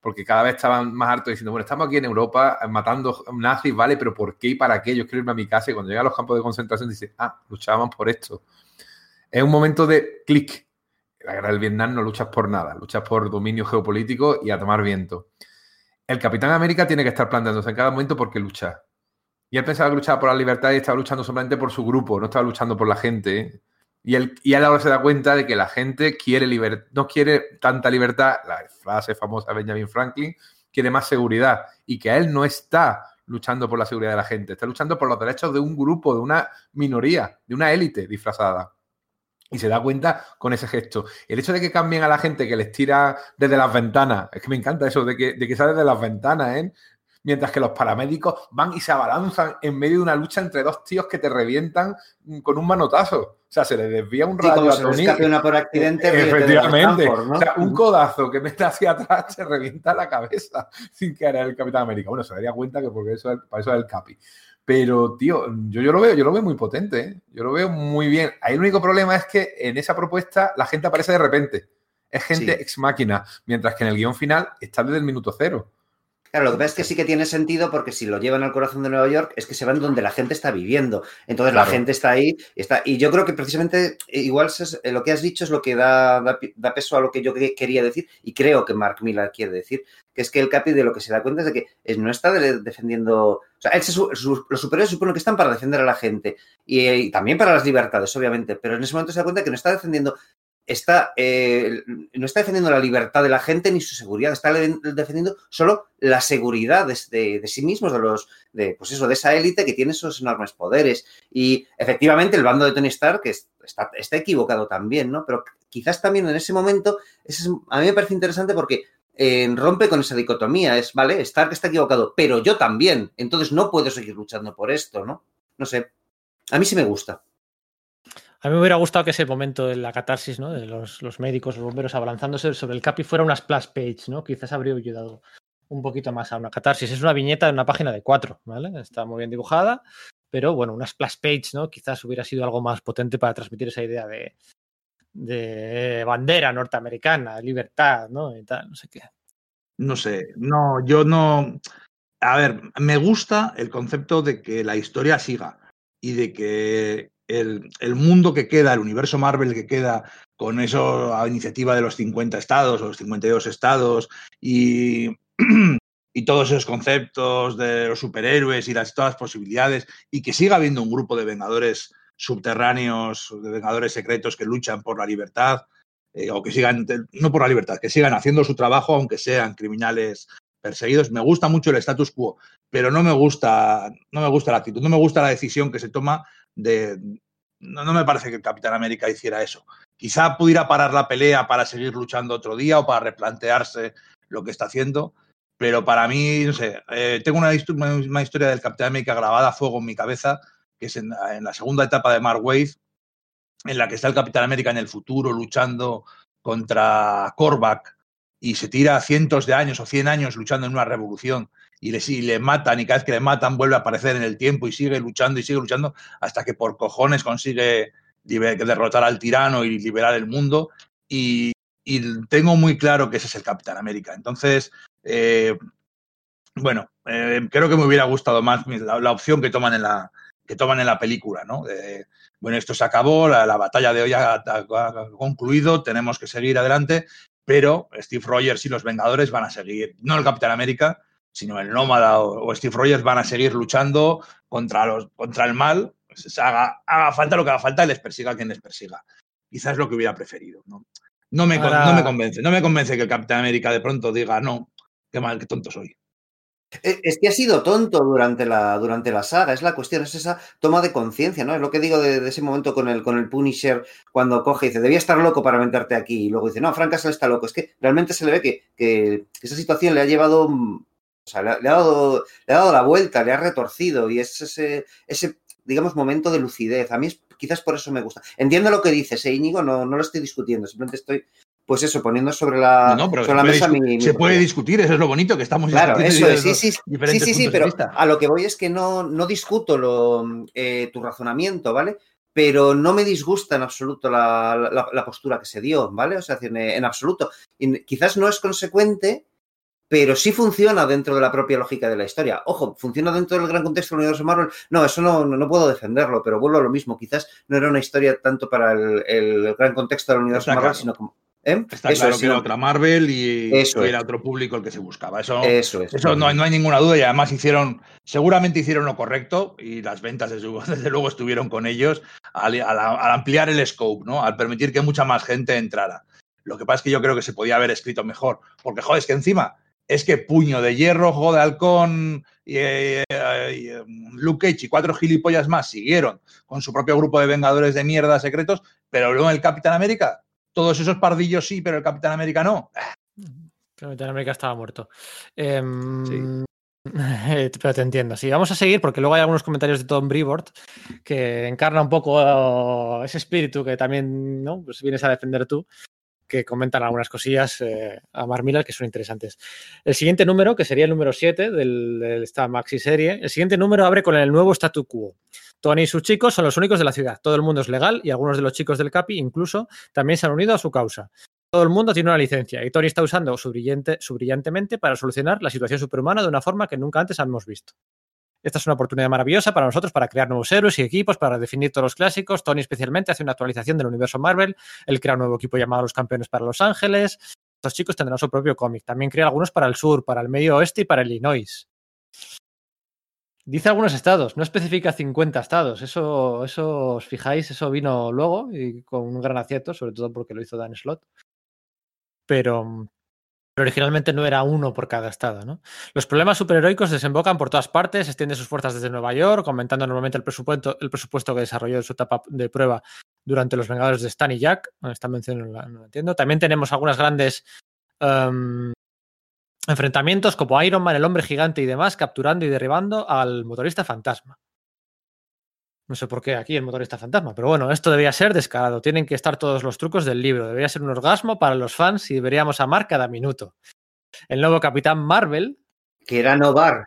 porque cada vez estaban más hartos diciendo, bueno, estamos aquí en Europa matando nazis, ¿vale? Pero ¿por qué y para qué? Yo quiero irme a mi casa y cuando llegan a los campos de concentración dice, ah, luchábamos por esto. Es un momento de clic la guerra del Vietnam no luchas por nada, luchas por dominio geopolítico y a tomar viento. El Capitán América tiene que estar planteándose en cada momento por qué luchar. Y él pensaba que luchaba por la libertad y estaba luchando solamente por su grupo, no estaba luchando por la gente. Y él, y ahora se da cuenta de que la gente quiere no quiere tanta libertad, la frase famosa de Benjamin Franklin, quiere más seguridad. Y que él no está luchando por la seguridad de la gente, está luchando por los derechos de un grupo, de una minoría, de una élite disfrazada. Y se da cuenta con ese gesto. El hecho de que cambien a la gente que les tira desde las ventanas, es que me encanta eso, de que, de que sale desde las ventanas, ¿eh? Mientras que los paramédicos van y se abalanzan en medio de una lucha entre dos tíos que te revientan con un manotazo. O sea, se le desvía un rayo sí, a una por accidente. efectivamente. O sea, un codazo que mete hacia atrás te revienta la cabeza sin que era el Capitán América. Bueno, se daría cuenta que porque eso, para eso es el Capi. Pero, tío, yo, yo, lo veo, yo lo veo muy potente, ¿eh? yo lo veo muy bien. Ahí el único problema es que en esa propuesta la gente aparece de repente. Es gente ex máquina, mientras que en el guion final está desde el minuto cero. Claro, lo que pasa es que sí que tiene sentido porque si lo llevan al corazón de Nueva York es que se van donde la gente está viviendo. Entonces la gente está ahí está, y yo creo que precisamente eh, igual eh, lo que has dicho es lo que da, da, peso a lo que yo quería decir y creo que Mark Miller quiere decir, que es que el Capi de lo que se da cuenta es de que no está defendiendo... O sea, los superiores suponen que están para defender a la gente y también para las libertades, obviamente, pero en ese momento se da cuenta que no está defendiendo eh, no está defendiendo la libertad de la gente ni su seguridad, está defendiendo solo la seguridad de, sí mismos, de los, de, pues eso, de esa élite que tiene esos enormes poderes. Y efectivamente el bando de Tony Stark está, está equivocado también, ¿no? Pero quizás también en ese momento, a mí me parece interesante porque eh, rompe con esa dicotomía, es, vale, Stark está equivocado, pero yo también, entonces no puedo seguir luchando por esto, ¿no? No sé, a mí sí me gusta. A mí me hubiera gustado que ese momento de la catarsis, ¿no? De los, médicos, los bomberos abalanzándose sobre el Capi fuera una splash page, ¿no? Quizás habría ayudado un poquito más a una catarsis. Es una viñeta de una página de cuatro, ¿vale? Está muy bien dibujada, pero bueno, una splash page, ¿no? Quizás hubiera sido algo más potente para transmitir esa idea de, de bandera norteamericana, libertad, ¿no? Y tal, no sé qué. No sé, no, yo no. A ver, me gusta el concepto de que la historia siga y de que el, mundo que queda, el universo Marvel que queda con esa iniciativa de los 50 estados o los 52 estados y, y todos esos conceptos de los superhéroes y las, todas las posibilidades y que siga habiendo un grupo de vengadores subterráneos, de vengadores secretos que luchan por la libertad eh, o que sigan, no por la libertad, que sigan haciendo su trabajo aunque sean criminales perseguidos. Me gusta mucho el status quo, pero no me gusta, no me gusta la actitud, no me gusta la decisión que se toma de... No, me parece que el Capitán América hiciera eso. Quizá pudiera parar la pelea para seguir luchando otro día o para replantearse lo que está haciendo, pero para mí, no sé, eh, tengo una, historia del Capitán América grabada a fuego en mi cabeza, que es en, la segunda etapa de Mark Wave, en la que está el Capitán América en el futuro luchando contra Korvac y se tira cientos de años o cien años luchando en una revolución y le, le matan y cada vez que le matan vuelve a aparecer en el tiempo y sigue luchando y sigue luchando hasta que por cojones consigue derrotar al tirano y liberar el mundo. Y, tengo muy claro que ese es el Capitán América. Entonces, eh, bueno, eh, creo que me hubiera gustado más la, opción que toman en la, que toman en la película, ¿no? bueno, esto se acabó, la, batalla de hoy ha, concluido, tenemos que seguir adelante, pero Steve Rogers y los Vengadores van a seguir, no el Capitán América, sino el Nómada o, Steve Rogers van a seguir luchando contra, los, contra el mal, pues, haga, haga, falta lo que haga falta y les persiga quien les persiga. Quizás es lo que hubiera preferido. ¿no? No, me, no me convence, no me convence que el Capitán América de pronto diga, no, qué mal, qué tonto soy. E, es que ha sido tonto durante la, durante la saga, es la cuestión, es esa toma de conciencia, ¿no? Es lo que digo de, ese momento con el, con el Punisher cuando coge y dice, debía estar loco para meterte aquí, y luego dice, no, Frank Castle está loco, es que realmente se le ve que, que esa situación le ha llevado O sea, le, ha, dado, le ha dado la vuelta, le ha retorcido y es ese, ese, digamos, momento de lucidez. A mí es, quizás por eso me gusta. Entiendo lo que dices, ¿eh, Íñigo, no, no lo estoy discutiendo, simplemente estoy pues eso, poniendo sobre la, No, sobre la mesa mi, se puede discutir, eso es lo bonito que estamos Claro, eso es, sí, sí, sí, sí, sí, pero a lo que voy es que no, no discuto lo, eh, tu razonamiento, ¿vale? Pero no me disgusta en absoluto la, la- la postura que se dio, ¿vale? O sea, en, en absoluto. Y quizás no es consecuente, pero sí funciona dentro de la propia lógica de la historia. Ojo, ¿funciona dentro del gran contexto del universo Marvel? No, eso no, no, no puedo defenderlo, pero vuelvo a lo mismo. Quizás no era una historia tanto para el, el gran contexto del universo Está Marvel, claro. sino como... ¿eh? Está Eso claro es, que era otra Marvel y, Eso y es. era otro público el que se buscaba. Eso, Eso es. eso no, hay- no hay ninguna duda y además hicieron, seguramente hicieron lo correcto y las ventas desde, desde luego estuvieron con ellos al, al- al ampliar el scope, ¿no? al permitir que mucha más gente entrara. Lo que pasa es que yo creo que se podía haber escrito mejor, porque joder, es que encima es que Puño de Hierro, Ojo de Halcón y, eh, y, eh, Luke Cage y cuatro gilipollas más siguieron con su propio grupo de Vengadores de mierda secretos, pero luego el Capitán América, todos esos pardillos sí, pero el Capitán América no. Capitán América estaba muerto. Em, Pero te entiendo. Sí, vamos a seguir porque luego hay algunos comentarios de Tom Brevoort que encarna un poco ese espíritu que también ¿no? pues vienes a defender tú, que comentan algunas cosillas eh, a Mark Millar que son interesantes. El siguiente número, que sería el número 7 del, de esta maxi serie, el siguiente número abre con el nuevo statu quo. Tony y sus chicos son los únicos de la ciudad. Todo el mundo es legal y algunos de los chicos del CAPI incluso también se han unido a su causa. Todo el mundo tiene una licencia y Tony está usando su, brillante, su brillantemente para solucionar la situación superhumana de una forma que nunca antes hemos visto. Esta es una oportunidad maravillosa para nosotros para crear nuevos héroes y equipos, para definir todos los clásicos. Tony especialmente hace una actualización del universo Marvel. Él crea un nuevo equipo llamado Los Campeones para Los Ángeles. Estos chicos tendrán su propio cómic. También crea algunos para el sur, para el medio oeste y para Illinois. Dice algunos estados, no especifica 50 estados. Eso, eso os fijáis, eso vino luego y con un gran acierto, sobre todo porque lo hizo Dan Slott. Pero, pero originalmente no era uno por cada estado. ¿no? Los problemas superheroicos desembocan por todas partes, extiende sus fuerzas desde Nueva York, aumentando normalmente el presupuesto, que desarrolló en su etapa de prueba durante los Vengadores de Stan y Jack. No la, no entiendo. También tenemos algunas grandes um, enfrentamientos como Iron Man, el hombre gigante y demás, capturando y derribando al motorista fantasma. No sé por qué aquí el motorista fantasma, pero bueno, esto debía ser descarado. Tienen que estar todos los trucos del libro. Debería ser un orgasmo para los fans y deberíamos amar cada minuto. El nuevo Capitán Marvel. Que era Novar.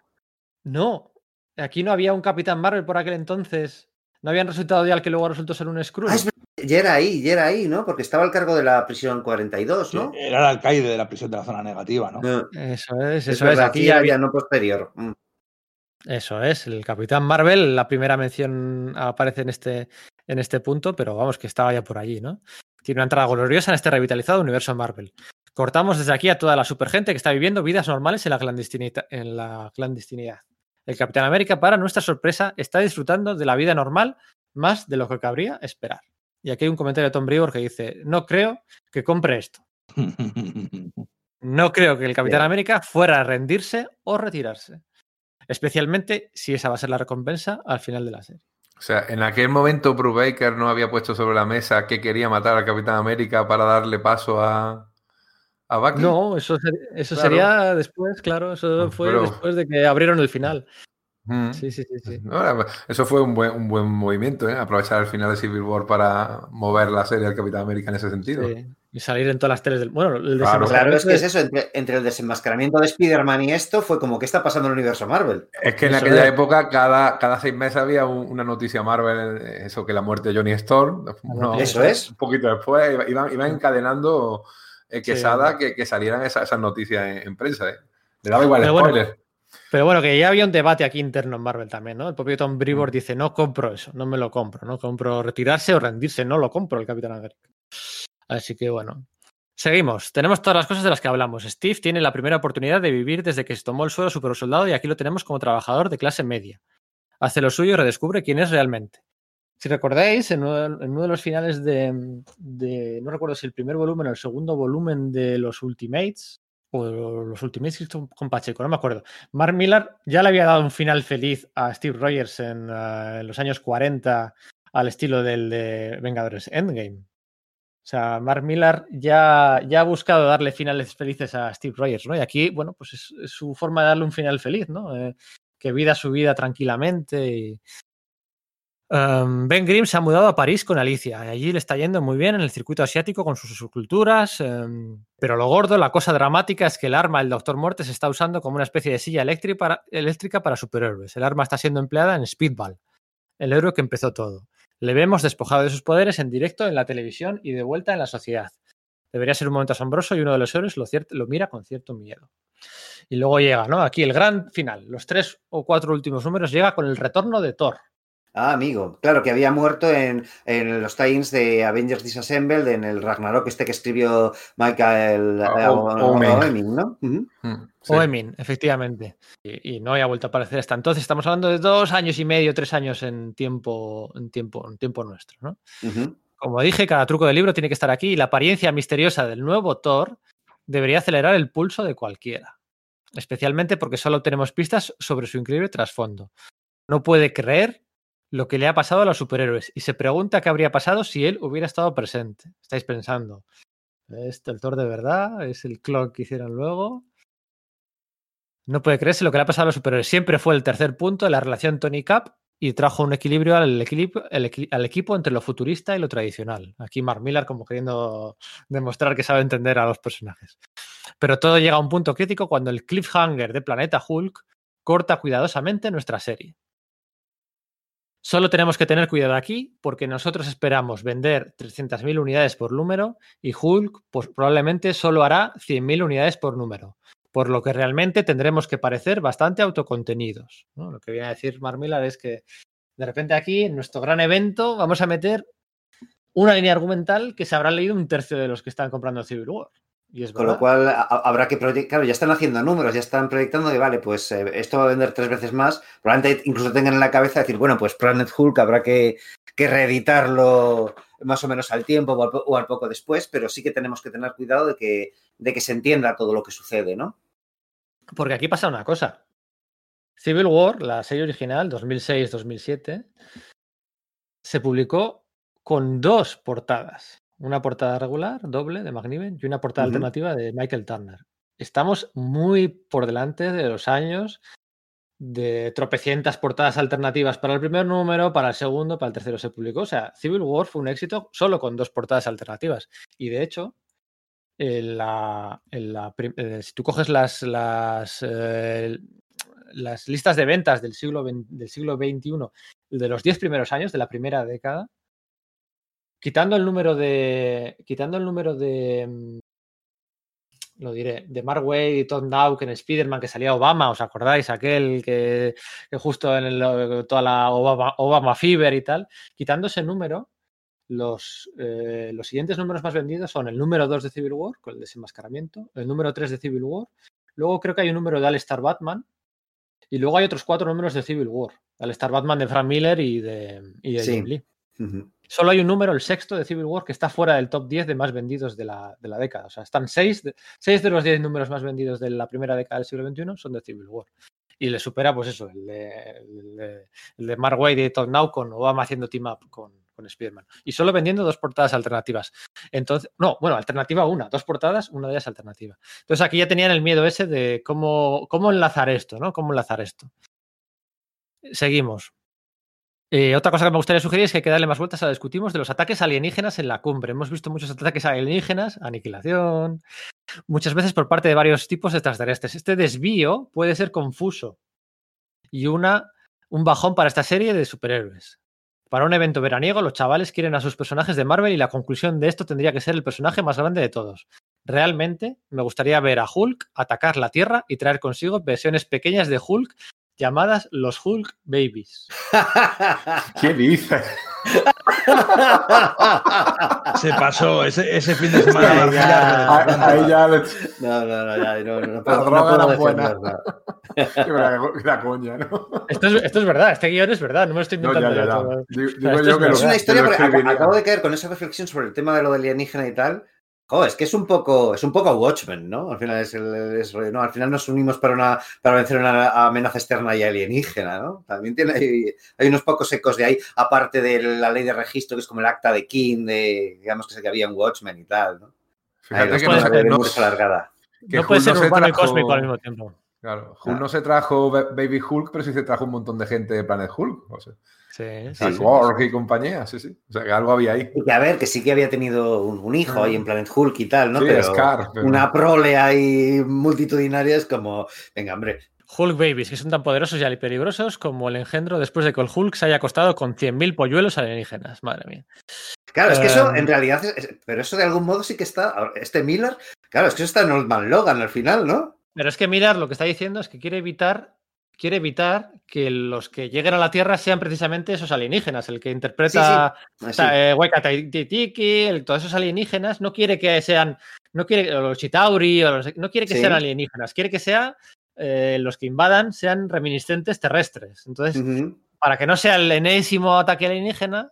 No, aquí no había un Capitán Marvel por aquel entonces. No habían resultado ya el que luego resultó ser un Skrull. Ah, ya era ahí, ya era ahí, ¿no? Porque estaba al cargo de la prisión 42, ¿no? Sí, era el alcaide de la prisión de la zona negativa, ¿no? No, Eso es, es eso es. Aquí ya había... no posterior. Mm. Eso es, el Capitán Marvel, la primera mención aparece en este, en este punto, pero vamos, que estaba ya por allí, ¿no? Tiene una entrada gloriosa en este revitalizado universo Marvel. Cortamos desde aquí a toda la supergente que está viviendo vidas normales en la, clandestinidad, en la clandestinidad. El Capitán América, para nuestra sorpresa, está disfrutando de la vida normal más de lo que cabría esperar. Y aquí hay un comentario de Tom Brewer que dice, no creo que compre esto. No creo que el Capitán. América fuera a rendirse o retirarse. Especialmente si esa va a ser la recompensa al final de la serie. O sea, en aquel momento Brubaker no había puesto sobre la mesa que quería matar al Capitán América para darle paso a, a Bucky. No, eso, ser- eso Claro. sería después, claro, eso fue Pero- después de que abrieron el final. Mm. Sí, sí, sí, sí. No, eso fue un buen, un buen movimiento, ¿eh? aprovechar el final de Civil War para mover la serie al Capitán América en ese sentido. Sí. Y salir en todas las teles del. Bueno, el Claro. Claro, es que es eso, entre, entre el desenmascaramiento de Spider-Man y esto fue como, ¿qué está pasando en el universo Marvel? Es que en Eso aquella es. época, cada, cada seis meses había un- una noticia Marvel, eh, eso que la muerte de Johnny Storm. no, Eso es. Un poquito después, iba- iban, iban encadenando eh, Sí. Quesada que, que salieran esas, esas noticias en, en prensa. ¿eh? Le daba igual el Pero bueno, spoiler. Pero bueno, que ya había un debate aquí interno en Marvel también, ¿no? El propio Tom Mm. Brevoort dice, no compro eso, no me lo compro, no compro retirarse o rendirse, no lo compro el Capitán América. Así que bueno. Seguimos. Tenemos todas las cosas de las que hablamos. Steve tiene la primera oportunidad de vivir desde que se tomó el suelo super soldado y aquí lo tenemos como trabajador de clase media. Hace lo suyo y redescubre quién es realmente. Si recordáis, en uno, de los finales de, de- No recuerdo si el primer volumen o el segundo volumen de los Ultimates, o los Ultimates con Pacheco, no me acuerdo. Mark Millar ya le había dado un final feliz a Steve Rogers en, uh, en los años 40 al estilo del de Vengadores Endgame. O sea, Mark Millar ya, ya ha buscado darle finales felices a Steve Rogers, ¿no? Y aquí, bueno, pues es, su forma de darle un final feliz, ¿no? Eh, que vida su vida tranquilamente. Um, ben Grimm se ha mudado a París con Alicia. Allí le está yendo muy bien en el circuito asiático con sus subculturas. Um, pero lo gordo, la cosa dramática es que el arma, el Doctor Muerte, se está usando como una especie de silla eléctrica para, eléctrica para superhéroes. El arma está siendo empleada en Speedball, el héroe que empezó todo. Le vemos despojado de sus poderes en directo en la televisión y de vuelta en la sociedad. Debería ser un momento asombroso y uno de los héroes lo, mira con cierto miedo. Y luego llega, ¿no? Aquí el gran final. Los tres o cuatro últimos números llega con el retorno de Thor. Ah, amigo. Claro, que había muerto en, en los times de Avengers Disassembled, en el Ragnarok este que escribió Michael Omen. Oeming, ¿no? Mm, sí. Oemin, efectivamente. Y, y no había vuelto a aparecer hasta entonces. Estamos hablando de dos años y medio, tres años en tiempo, en tiempo, en tiempo nuestro, ¿no? Como dije, cada truco del libro tiene que estar aquí y la apariencia misteriosa del nuevo Thor debería acelerar el pulso de cualquiera. Especialmente porque solo obtenemos pistas sobre su increíble trasfondo. No puede creer lo que le ha pasado a los superhéroes y se pregunta qué habría pasado si él hubiera estado presente. Estáis pensando, ¿es el Thor de verdad? ¿Es el clon que hicieron luego? No puede creerse lo que le ha pasado a los superhéroes. Siempre fue el tercer punto de la relación Tony Cap y trajo un equilibrio al, al equipo entre lo futurista y lo tradicional. Aquí Mark Millar como queriendo demostrar que sabe entender a los personajes. Pero todo llega a un punto crítico cuando el cliffhanger de Planeta Hulk corta cuidadosamente nuestra serie. Solo tenemos que tener cuidado aquí porque nosotros esperamos vender 300.000 unidades por número y Hulk pues, probablemente solo hará 100.000 unidades por número, por lo que realmente tendremos que parecer bastante autocontenidos. Lo que viene a decir Mark Millar es que de repente aquí, en nuestro gran evento, vamos a meter una línea argumental que se habrá leído un tercio de los que están comprando Civil War. Y es Con lo cual a- habrá que proyectar, claro, ya están haciendo números, ya están proyectando de, vale, pues eh, esto va a vender tres veces más. Probablemente incluso tengan en la cabeza decir, bueno, pues Planet Hulk habrá que, que reeditarlo más o menos al tiempo o al, o al poco después, pero sí que tenemos que tener cuidado de que, de que se entienda todo lo que sucede, ¿no? Porque aquí pasa una cosa. Civil War, la serie original, 2006-2007, se publicó con dos portadas. Una portada regular, doble, de McNiven, y una portada alternativa de Michael Turner. Estamos muy por delante de los años de tropecientas portadas alternativas para el primer número, para el segundo, para el tercero se publicó. O sea, Civil War fue un éxito solo con dos portadas alternativas. Y de hecho, en la, en la eh, si tú coges las, las, eh, las listas de ventas del siglo, del siglo XXI, de los 10 primeros años, de la primera década, quitando el número de. Quitando el número de. mm, Lo diré, de Mark Wade y Tom Dawk en Spider-Man que salía Obama, ¿os acordáis? Aquel que, que justo en el- toda la Obama, Obama Fever y tal. Quitando ese número, los, eh, los siguientes números más vendidos son el número 2 de Civil War, con el desenmascaramiento, el número 3 de Civil War, luego creo que hay un número de All-Star Batman, y luego hay otros cuatro números de Civil War, All-Star Batman de Frank Miller y de, y de Sí. Jim Lee. Solo hay un número, el sexto de Civil War, que está fuera del top 10 de más vendidos de la, de la década. O sea, están seis de, seis de los 10 números más vendidos de la primera década del siglo XXI son de Civil War. Y le supera, pues eso, el de, el de, el de Mark Waid y Todd Now con Obama haciendo team up con, con Spider-Man. Y solo vendiendo dos portadas alternativas. Entonces, no, bueno, alternativa una, dos portadas, una de ellas alternativa. Entonces aquí ya tenían el miedo ese de cómo, cómo enlazar esto, ¿no? Cómo enlazar esto. Seguimos. Eh, otra cosa que me gustaría sugerir es que hay que darle más vueltas a discutimos de los ataques alienígenas en la cumbre. Hemos visto muchos ataques alienígenas, aniquilación, muchas veces por parte de varios tipos de extraterrestres. Este desvío puede ser confuso y una, un bajón para esta serie de superhéroes. Para un evento veraniego, los chavales quieren a sus personajes de Marvel y la conclusión de esto tendría que ser el personaje más grande de todos. Realmente me gustaría ver a Hulk atacar la Tierra y traer consigo versiones pequeñas de Hulk llamadas los Hulk Babies. ¿Qué dices? Se pasó ese, ese fin de semana. Ahí, ya. No, no, no, ya, no, no La no droga era buena. la, la coña, ¿no? Esto es, esto es verdad, este guion es verdad, no me lo estoy No, inventando. ya, ya, yo ya. todo. Digo, sea, digo esto yo es que Es una historia porque acabo de caer con esa reflexión sobre el tema de lo de alienígena y tal. Oh, es que es un poco, es un poco Watchmen, ¿no? Al final es, es, no, al final nos unimos para una, para vencer una amenaza externa y alienígena, ¿no? También tiene hay, hay, unos pocos ecos de ahí, aparte de la ley de registro, que es como el acta de King, de digamos que sé que había un Watchmen y tal, ¿no? Fíjate Ahí que no, puede- no- muy alargada. que no puede ser se urbano y cósmico al mismo tiempo. Claro, Hulk Ah. no se trajo Ba- Baby Hulk, pero sí se trajo un montón de gente de Planet Hulk. O sea, Sí, sí, y compañía, sí, sí. O sea, que algo había ahí. Y que a ver, que sí que había tenido un, un hijo ahí en Planet Hulk y tal, ¿no? Sí, pero Scar, pero- una prole ahí multitudinaria es como, venga, hombre, Hulk babies, que son tan poderosos y peligrosos como el engendro después de que el Hulk se haya acostado con 100.000 polluelos alienígenas. Madre mía. Claro, es que eso Em. en realidad, es- pero eso de algún modo sí que está, este Miller, claro, es que eso está en Old Man Logan al final, ¿no? Pero es que mirar lo que está diciendo es que quiere evitar, quiere evitar que los que lleguen a la Tierra sean precisamente esos alienígenas. El que interpreta eh, todos esos alienígenas, no quiere que sean, no quiere, los Chitauri, o los- no quiere que Sí. sean alienígenas, quiere que sea eh, los que invadan sean reminiscentes terrestres. Entonces, para que no sea el enésimo ataque alienígena,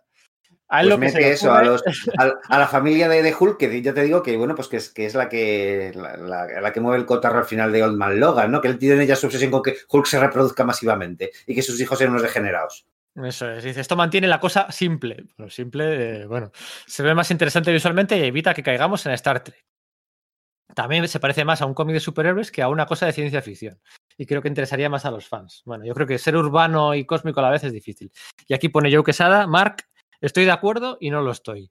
Pues lo que mete eso a, los, a, a la familia de, de Hulk, que ya te digo que bueno, pues que es, que es la que la, la- la que mueve el cotarro al final de Old Man Logan, ¿no? Que él tiene ya su obsesión con que Hulk se reproduzca masivamente y que sus hijos sean unos degenerados. Eso es, dice, esto mantiene la cosa simple. Pero simple, eh, bueno, se ve más interesante visualmente y evita que caigamos en Star Trek. También se parece más a un cómic de superhéroes que a una cosa de ciencia ficción. Y creo que interesaría más a los fans. Bueno, yo creo que ser urbano y cósmico a la vez es difícil. Y aquí pone Joe Quesada, Mark, estoy de acuerdo y no lo estoy.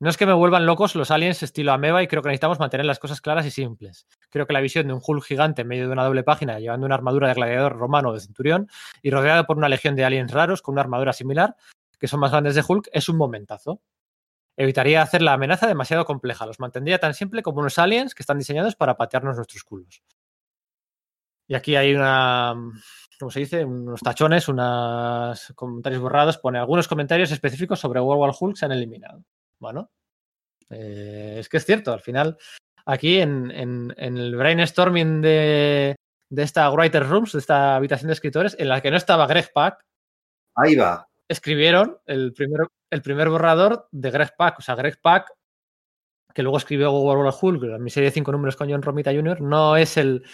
No es que me vuelvan locos los aliens estilo ameba y creo que necesitamos mantener las cosas claras y simples. Creo que la visión de un Hulk gigante en medio de una doble página llevando una armadura de gladiador romano o de centurión y rodeado por una legión de aliens raros con una armadura similar, que son más grandes de Hulk, es un momentazo. Evitaría hacer la amenaza demasiado compleja, los mantendría tan simple como unos aliens que están diseñados para patearnos nuestros culos. Y aquí hay una, ¿cómo se dice? Unos tachones, unos comentarios borrados. Pone algunos comentarios específicos sobre World War Hulk se han eliminado. Bueno, eh, es que es cierto, al final, aquí en, en- en el brainstorming de, de esta Writer Rooms, de esta habitación de escritores, en la que no estaba Greg Pak, Ahí va. escribieron el primer, el primer borrador de Greg Pak. O sea, Greg Pak, que luego escribió World War Hulk, la miseria de cinco números con John Romita Jr., no es el,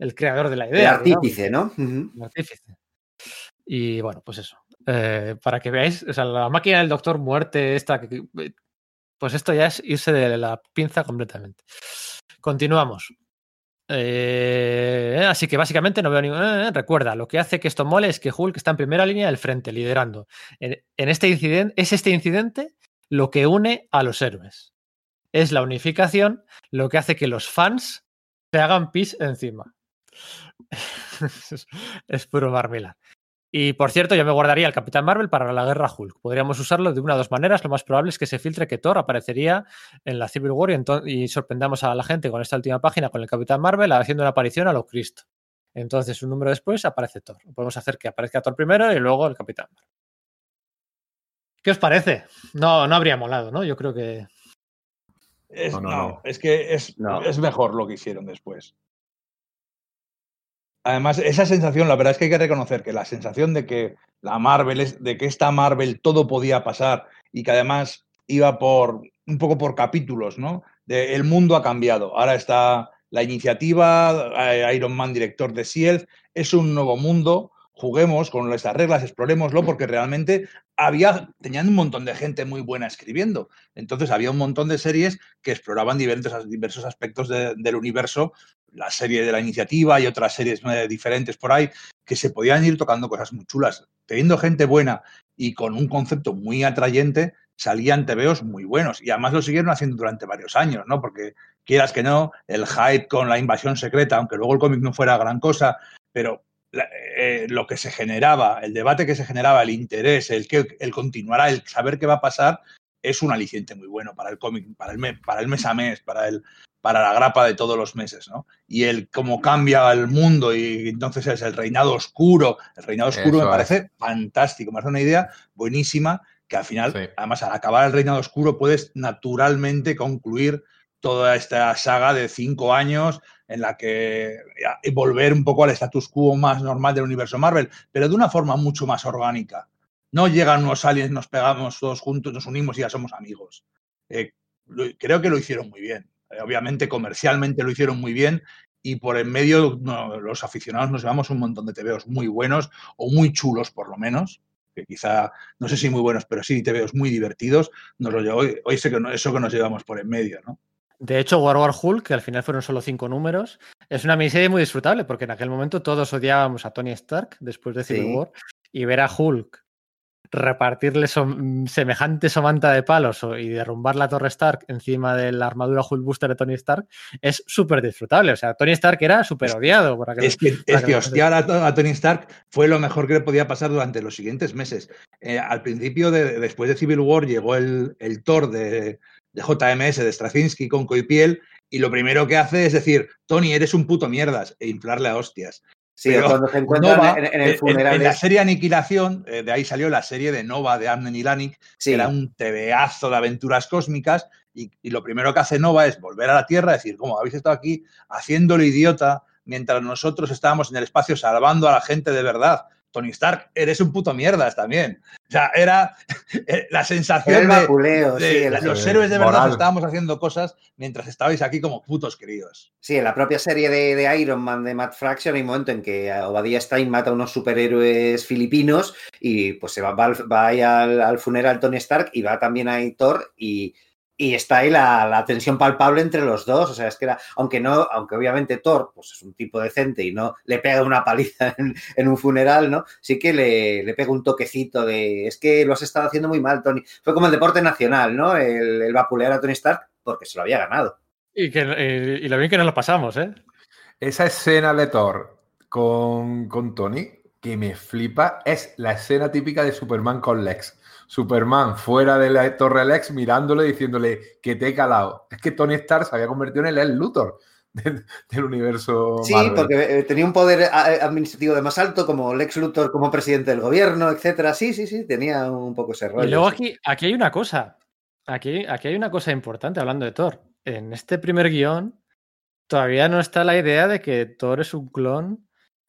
el creador de la El idea. artífice, ¿no? El artífice. Y bueno, pues eso. Eh, para que veáis, o sea, la máquina del Doctor Muerte, esta, que- que- pues esto ya es irse de la pinza completamente. Continuamos. Eh, así que básicamente no veo ningún. eh, recuerda, lo que hace que esto mole es que Hulk está en primera línea del frente, liderando. En, en este incidente, es este incidente lo que une a los héroes. Es la unificación lo que hace que los fans se hagan pis encima. Es, es puro Marmila. Y por cierto, yo me guardaría el Capitán Marvel para la guerra Hulk. Podríamos usarlo de una o dos maneras. Lo más probable es que se filtre que Thor aparecería en la Civil War y, sorprendamos a la gente con esta última página con el Capitán Marvel haciendo una aparición a lo Cristo. Entonces, un número después aparece Thor. Podemos hacer que aparezca Thor primero y luego el Capitán Marvel. ¿Qué os parece? No, no habría molado, ¿no? Yo creo que. Es, No, no, no, no. es que es, No. es mejor lo que hicieron después. Además, esa sensación, la verdad es que hay que reconocer que la sensación de que la Marvel, es, de que esta Marvel todo podía pasar y que además iba por un poco por capítulos, ¿no? De el mundo ha cambiado. Ahora está la iniciativa, eh, Iron Man, director de SEAL, es un nuevo mundo. Juguemos con nuestras reglas, explorémoslo, porque realmente había, tenían un montón de gente muy buena escribiendo. Entonces había un montón de series que exploraban diversos, diversos aspectos de- del universo, la serie de la iniciativa y otras series diferentes por ahí, que se podían ir tocando cosas muy chulas. Teniendo gente buena y con un concepto muy atrayente, salían TVOs muy buenos. Y además lo siguieron haciendo durante varios años, ¿no? Porque quieras que no, el hype con la invasión secreta, aunque luego el cómic no fuera gran cosa, pero eh, lo que se generaba, el debate que se generaba, el interés, el que el continuará, el saber qué va a pasar, es un aliciente muy bueno para el cómic, para el, me- para el mes a mes, para, el, para la grapa de todos los meses, ¿no? Y el cómo cambia el mundo y entonces es el reinado oscuro. El reinado oscuro Eso me es. parece fantástico, me parece una idea buenísima que al final, Sí. además al acabar el reinado oscuro puedes naturalmente concluir toda esta saga de cinco años en la que ya, volver un poco al status quo más normal del universo Marvel, pero de una forma mucho más orgánica. No llegan unos aliens, nos pegamos todos juntos, nos unimos y ya somos amigos. Eh, creo que lo hicieron muy bien. Eh, obviamente comercialmente lo hicieron muy bien y por en medio los aficionados nos llevamos un montón de TVOs muy buenos o muy chulos por lo menos, que quizá, no sé si muy buenos, pero sí TVOs muy divertidos, nos lo hoy, hoy sé que eso que nos llevamos por en medio, ¿no? De hecho, War War Hulk, que al final fueron solo cinco números, es una miniserie muy disfrutable porque en aquel momento todos odiábamos a Tony Stark después de Civil War y ver a Hulk repartirle semejante somanta de palos y derrumbar la Torre Stark encima de la armadura Hulkbuster de Tony Stark es súper disfrutable. O sea, Tony Stark era súper odiado. Por aquel, es que, es que hostiar a, Tony Stark fue lo mejor que le podía pasar durante los siguientes meses. Eh, al principio, de, después de Civil War, llegó el, el Thor de, de JMS de Straczynski con Coipiel y lo primero que hace es decir, Tony, eres un puto mierdas e inflarle a hostias. Sí, cuando se encuentran en, el funeral. En, la serie Aniquilación, eh, de ahí salió la serie de Nova de Amnen y Lanik, que era un tebeazo de aventuras cósmicas. Y, y, lo primero que hace Nova es volver a la Tierra, decir, ¿cómo habéis estado aquí haciéndolo idiota mientras nosotros estábamos en el espacio salvando a la gente de verdad? Tony Stark, eres un puto mierdas también. O sea, era eh, la sensación de, los héroes de verdad estábamos haciendo cosas mientras estabais aquí como putos queridos. Sí, en la propia serie de, Iron Man de Matt Fraction hay un momento en que Obadiah Stein mata a unos superhéroes filipinos y pues se va, va, ahí al, al, funeral Tony Stark y va también ahí Thor y y está ahí la, tensión palpable entre los dos. O sea, es que era, aunque no, aunque obviamente Thor pues es un tipo decente y no le pega una paliza en, un funeral, ¿no? Sí que le, le, pega un toquecito de es que lo has estado haciendo muy mal, Tony. Fue como el deporte nacional, ¿no? El, el vapulear a Tony Stark porque se lo había ganado. Y, que, y, lo bien que nos lo pasamos, ¿eh? Esa escena de Thor con, con Tony, que me flipa, es la escena típica de Superman con Lex. Superman fuera de la Torre Lex mirándole, diciéndole que te he calado. Es que Tony Stark se había convertido en el Luthor del, universo. Sí, porque eh, tenía un poder eh, administrativo de más alto, como Lex Luthor como presidente del gobierno, etcétera. Sí, sí, sí, tenía un poco ese rollo. Y luego aquí, aquí hay una cosa. Aquí, aquí hay una cosa importante hablando de Thor. En este primer guion todavía no está la idea de que Thor es un clon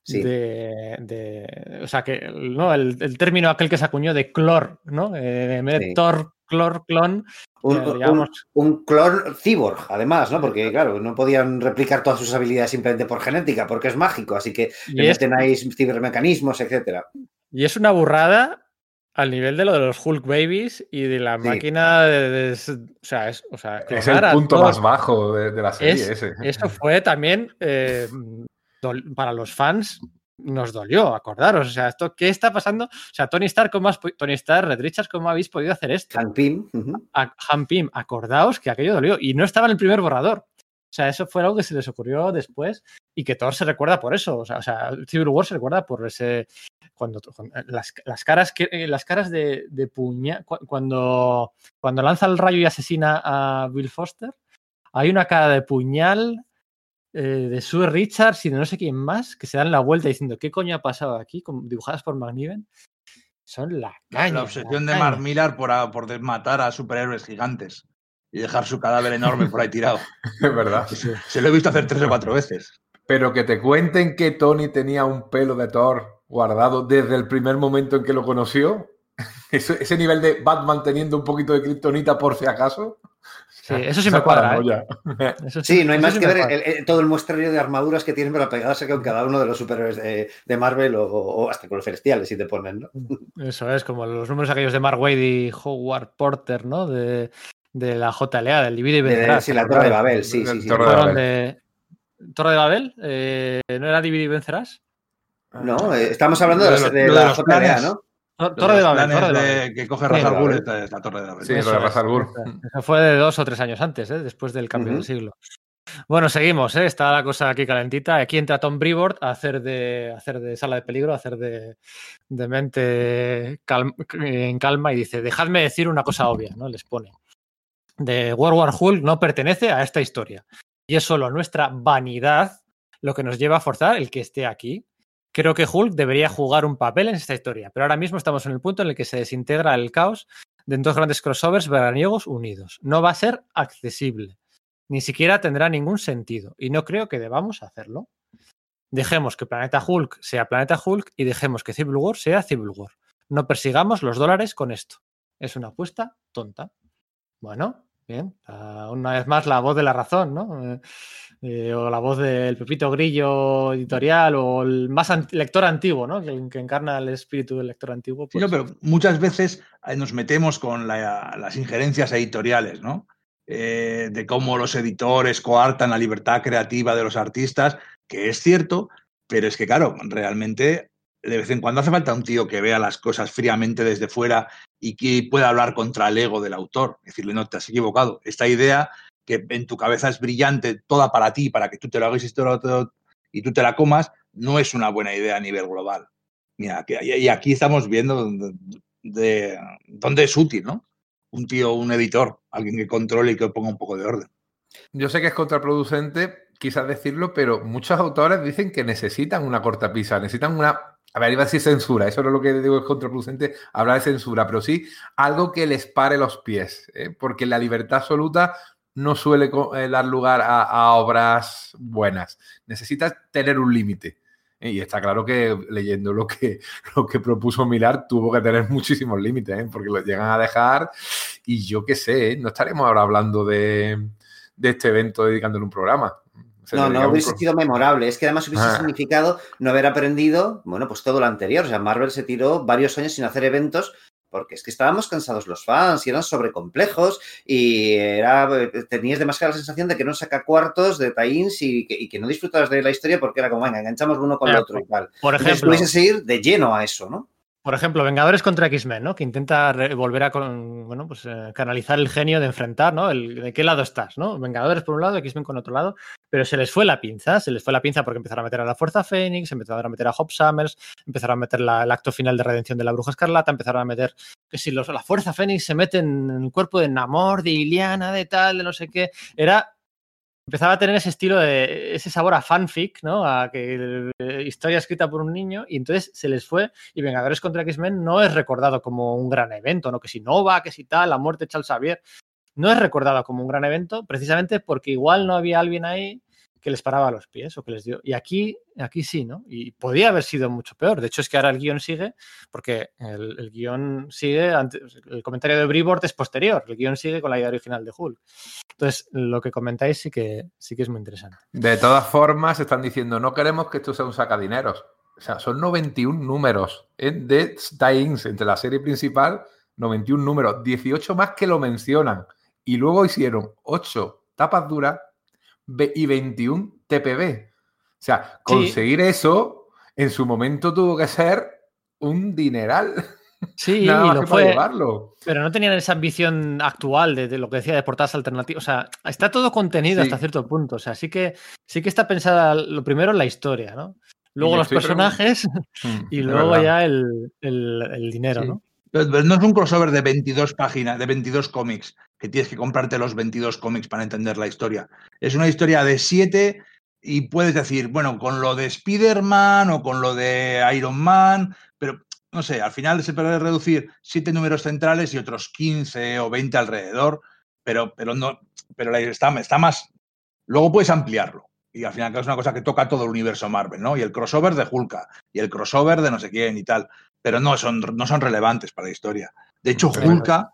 de, O sea, que ¿no? El, término aquel que se acuñó de clor, ¿no? Eh, en vez de Thor, clor, clon. Un, eh, un, clon cyborg, además, ¿no? Porque, claro, no podían replicar todas sus habilidades simplemente por genética, porque es mágico, así que le meten ahí cibermecanismos, etcétera. Y es una burrada al nivel de lo de los Hulk Babies y de la máquina de, o sea, es, o sea, es el punto más bajo de, la serie ese. Eso fue también eh, para los fans nos dolió, acordaros. O sea, esto, ¿qué está pasando? O sea, Tony Stark, ¿cómo Tony Stark, Red Richards, ¿cómo habéis podido hacer esto? Han Pym. Pym, acordaos que aquello dolió y no estaba en el primer borrador. O sea, eso fue algo que se les ocurrió después y que Thor se recuerda por eso. O sea, o sea Civil War se recuerda por ese. Cuando, las, caras que eh, las caras de, de puña cuando cuando lanza el rayo y asesina a Bill Foster hay una cara de puñal eh, de Sue Richards y de no sé quién más, que se dan la vuelta diciendo qué coño ha pasado aquí, dibujadas por McNiven. Son la caña. La obsesión de Mark Millar por, por matar a superhéroes gigantes y dejar su cadáver enorme por ahí tirado. Es verdad. Se, lo he visto hacer tres o cuatro veces. Pero que te cuenten que Tony tenía un pelo de Thor guardado desde el primer momento en que lo conoció. Ese, ese nivel de Batman teniendo un poquito de kriptonita por si acaso. Sí, eso sí me cuadra. ¿eh? sí, no hay más que ver todo el muestrario de armaduras que tienen para pegarse con cada uno de los superhéroes de, Marvel o, hasta con los celestiales, si te ponen, ¿no? Eso es, como los números aquellos de Mark Wade y Howard Porter, ¿no? De, la JLA, del Divide y Vencerás. Sí, la Torre de Babel, sí, sí. sí. Torre de Babel. ¿Torre de Babel? Eh, ¿No era Divide y Vencerás? No, eh, estamos hablando de, de la JLA, ¿no? Torre de Babel. que coge Razal Ghul es la Torre de Babel. Sí, lo de. Eso fue de dos o tres años antes, ¿eh? después del cambio del siglo. Bueno, seguimos, ¿eh? está la cosa aquí calentita. Aquí entra Tom Brevoort a hacer de, hacer de sala de peligro, a hacer de, de mente en calma y dice, dejadme decir una cosa obvia, ¿no? Les pone. De World War Hulk no pertenece a esta historia. Y es solo nuestra vanidad lo que nos lleva a forzar el que esté aquí. Creo que Hulk debería jugar un papel en esta historia, pero ahora mismo estamos en el punto en el que se desintegra el caos de dos grandes crossovers veraniegos unidos. No va a ser accesible, ni siquiera tendrá ningún sentido, y no creo que debamos hacerlo. Dejemos que Planeta Hulk sea Planeta Hulk y dejemos que Civil War sea Civil War. No persigamos los dólares con esto. Es una apuesta tonta. Bueno, Bien, una vez más la voz de la razón, ¿no? Eh, eh, o la voz del Pepito Grillo editorial o el más lector antiguo, ¿no? Que, encarna el espíritu del lector antiguo. Pues... Sí, pero muchas veces eh, nos metemos con las injerencias editoriales, ¿no? de cómo los editores coartan la libertad creativa de los artistas, que es cierto, pero es que, claro, realmente de vez en cuando hace falta un tío que vea las cosas fríamente desde fuera y que pueda hablar contra el ego del autor. Decirle, no, te has equivocado. Esta idea que en tu cabeza es brillante, toda para ti, para que tú te lo hagas y tú te la comas, no es una buena idea a nivel global. Mira, y aquí estamos viendo de, dónde es útil, ¿no? Un tío, un editor, alguien que controle y que ponga un poco de orden. Yo sé que es contraproducente, quizás decirlo, pero muchos autores dicen que necesitan una cortapisa, necesitan una a ver, iba a decir censura, eso no es lo que digo es contraproducente, hablar de censura, pero sí algo que les pare los pies, ¿eh? porque la libertad absoluta no suele eh, dar lugar a, obras buenas. Necesitas tener un límite. ¿eh? Y está claro que leyendo lo que, lo que propuso Milar tuvo que tener muchísimos límites, porque lo llegan a dejar y yo qué sé, no estaremos ahora hablando de, de este evento dedicándole un programa no, no hubiese sido memorable. Es que además hubiese ah. significado no haber aprendido, bueno, pues todo lo anterior. O sea, Marvel se tiró varios años sin hacer eventos porque es que estábamos cansados los fans y eran sobrecomplejos y era, tenías demasiada la sensación de que no saca cuartos de tie y que, no disfrutabas de la historia porque era como, venga, enganchamos uno con el otro y tal. Por ejemplo, Entonces, ir de lleno a eso, ¿no? Por ejemplo, Vengadores contra X-Men, ¿no? Que intenta volver a bueno, pues, eh, canalizar el genio de enfrentar, ¿no? El, ¿De qué lado estás, no? Vengadores por un lado, X-Men con otro lado. Pero se les fue la pinza, se les fue la pinza porque empezaron a meter a la Fuerza Fénix, empezaron a meter a Hop Summers, empezaron a meter el acto final de redención de la Bruja Escarlata, empezaron a meter que si los, la Fuerza Fénix se mete en el cuerpo de Namor, de Iliana, de tal, de no sé qué. Era empezaba a tener ese estilo de ese sabor a fanfic, ¿no? A que historia escrita por un niño y entonces se les fue y Vengadores contra X-Men no es recordado como un gran evento, ¿no? Que si Nova, que si tal, la muerte de Charles Xavier, no es recordado como un gran evento precisamente porque igual no había alguien ahí que les paraba los pies o que les dio. Y aquí, aquí sí, ¿no? Y podía haber sido mucho peor. De hecho, es que ahora el guion sigue, porque el, guion sigue, el comentario de Brevoort es posterior, el guion sigue con la idea original de Hulk. Entonces, lo que comentáis sí que, sí que es muy interesante. De todas formas, están diciendo, no queremos que esto sea un sacadineros. O sea, son 91 números de tie-ins entre la serie principal, 91 números, 18 más que lo mencionan. Y luego hicieron 8 tapas duras y 21 TPB. O sea, conseguir eso en su momento tuvo que ser un dineral. Sí, Nada lo fue, llevarlo. Pero no tenían esa ambición actual de, lo que decía de portadas alternativas. O sea, está todo contenido hasta cierto punto. O sea, sí que, sí que está pensada lo primero en la historia, ¿no? Luego los personajes mm, y luego ya el, dinero, ¿no? No es un crossover de 22 páginas, de 22 cómics que tienes que comprarte los 22 cómics para entender la historia. Es una historia de 7 y puedes decir, bueno, con lo de Spider-Man o con lo de Iron Man, pero no sé, al final se puede reducir 7 números centrales y otros 15 o 20 alrededor, pero, pero no, pero está, está más. Luego puedes ampliarlo. Y al final es una cosa que toca todo el universo Marvel, ¿no? Y el crossover de Hulka, y el crossover de no sé quién y tal, pero no son, no son relevantes para la historia. De hecho, Hulka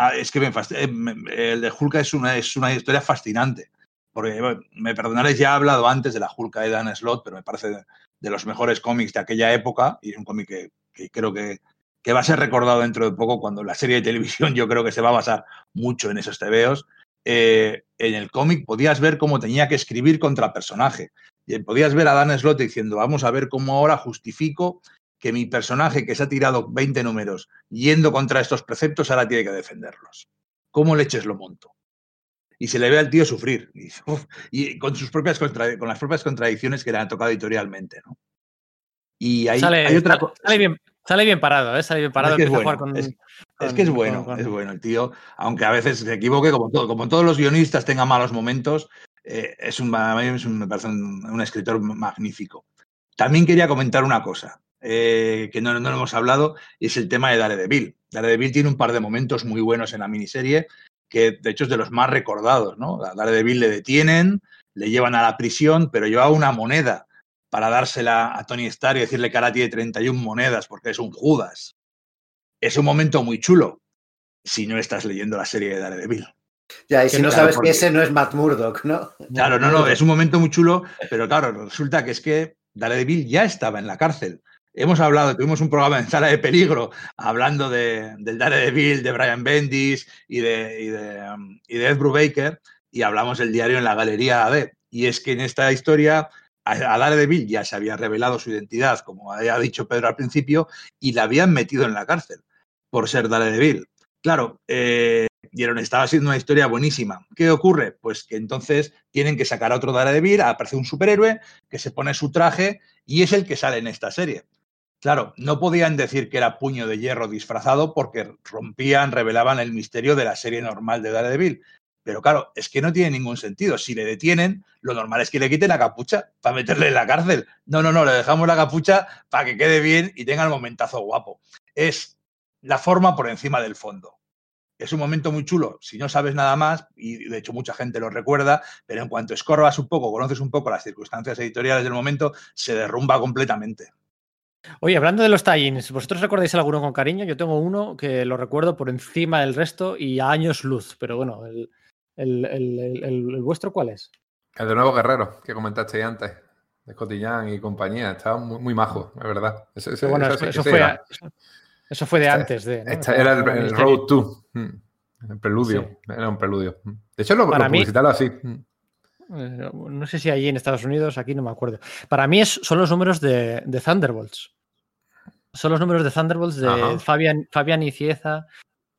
Ah, es que eh, me, el de Hulka es una, es una historia fascinante. Porque me perdonaréis, ya he hablado antes de la Hulka de Dan Slott, pero me parece de, los mejores cómics de aquella época y es un cómic que, creo que, que, va a ser recordado dentro de poco cuando la serie de televisión yo creo que se va a basar mucho en esos tebeos. Eh, en el cómic podías ver cómo tenía que escribir contra personaje. Y podías ver a Dan Slott diciendo, vamos a ver cómo ahora justifico que mi personaje que se ha tirado 20 números yendo contra estos preceptos ahora tiene que defenderlos. ¿Cómo leches lo monto? Y se le ve al tío sufrir. Y, con, sus propias con las propias contradicciones que le han tocado editorialmente. ¿no? Y ahí hay otra sale, bien, sale bien parado, ¿eh? Sale bien parado. Es que es, bueno, es, que es bueno, es bueno el tío. Aunque a veces se equivoque, como, todo, como todos los guionistas tengan malos momentos, eh, es un, me parece un escritor magnífico. También quería comentar una cosa. Eh, que no, no, hemos hablado, y es el tema de Daredevil. Daredevil tiene un par de momentos muy buenos en la miniserie, que de hecho es de los más recordados, ¿no? A Daredevil le detienen, le llevan a la prisión, pero lleva una moneda para dársela a Tony Stark y decirle que ahora tiene 31 monedas porque es un Judas. Es un momento muy chulo si no estás leyendo la serie de Daredevil. Ya, y si no claro, sabes porque- que ese no es Matt Murdock, ¿no? Claro, no, no, es un momento muy chulo, pero claro, resulta que es que Daredevil ya estaba en la cárcel. Hemos hablado, tuvimos un programa en Sala de Peligro hablando de, del Daredevil, de Brian Bendis y de, y de, um, y Ed Brubaker, y hablamos del diario en la Galería AD. Y es que en esta historia a, Daredevil ya se había revelado su identidad, como había dicho Pedro al principio, y la habían metido en la cárcel por ser Daredevil. Claro, eh, estaba siendo una historia buenísima. ¿Qué ocurre? Pues que entonces tienen que sacar a otro Daredevil, aparece un superhéroe que se pone su traje y es el que sale en esta serie. Claro, no podían decir que era puño de hierro disfrazado porque rompían, revelaban el misterio de la serie normal de Daredevil. Pero claro, es que no tiene ningún sentido. Si le detienen, lo normal es que le quiten la capucha para meterle en la cárcel. No, no, no, le dejamos la capucha para que quede bien y tenga el momentazo guapo. Es la forma por encima del fondo. Es un momento muy chulo si no sabes nada más, y de hecho mucha gente lo recuerda, pero en cuanto escorbas un poco, conoces un poco las circunstancias editoriales del momento, se derrumba completamente. Oye, hablando de los tie-ins, ¿vosotros recordáis alguno con cariño? Yo tengo uno que lo recuerdo por encima del resto y a años luz, pero bueno, el, el- el- el- el- el vuestro cuál es? El de Nuevo Guerrero, que comentaste antes, de Cotillán y compañía. Estaba muy, muy majo, es verdad. Ese- ese- Pero bueno, ese eso, fue, era. eso- eso fue de Este- antes de. ¿no? Este era el. Road 2. mm, El preludio. Era un preludio. De hecho, lo, Para lo mí- publicitaron así. mm. Eh, No sé si allí en Estados Unidos, aquí no me acuerdo. Para mí es, son los números de, de Thunderbolts. Son los números de Thunderbolts de Ajá. Fabian, Fabian Icieza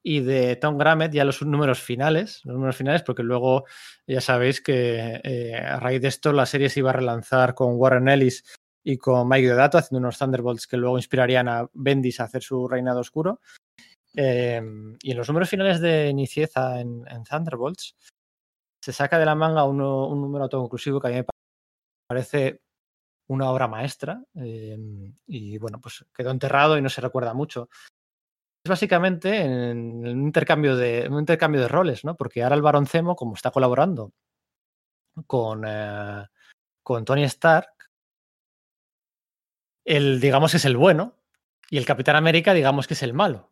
y de Tom Grammett, ya los números finales, los números finales, porque luego ya sabéis que eh, a raíz de esto la serie se iba a relanzar con Warren Ellis y con Mike Deodato haciendo unos Thunderbolts que luego inspirarían a Bendis a hacer su reinado oscuro. Eh, y en los números finales de Nicieza en, en Thunderbolts se saca de la manga uno- un número autoconclusivo que a mí me parece una obra maestra eh, y bueno, pues quedó enterrado y no se recuerda mucho. Es básicamente en un intercambio de, un intercambio de roles, ¿no? Porque ahora el Barón Zemo, como está colaborando con, eh, con Tony Stark, el, digamos, es el bueno y el Capitán América, digamos que es el malo.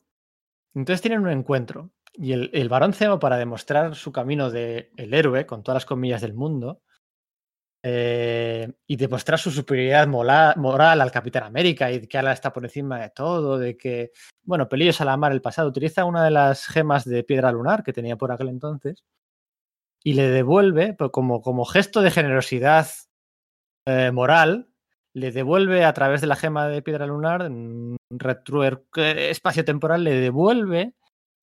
Entonces tienen un encuentro y el, el Barón Zemo, para demostrar su camino de el héroe, con todas las comillas del mundo, eh, y demostrar su superioridad moral al Capitán América y que ahora está por encima de todo, de que, bueno, pelillos a la mar el pasado, utiliza una de las gemas de piedra lunar que tenía por aquel entonces y le devuelve, como, como gesto de generosidad eh, moral, le devuelve a través de la gema de piedra lunar, en retro espacio temporal, le devuelve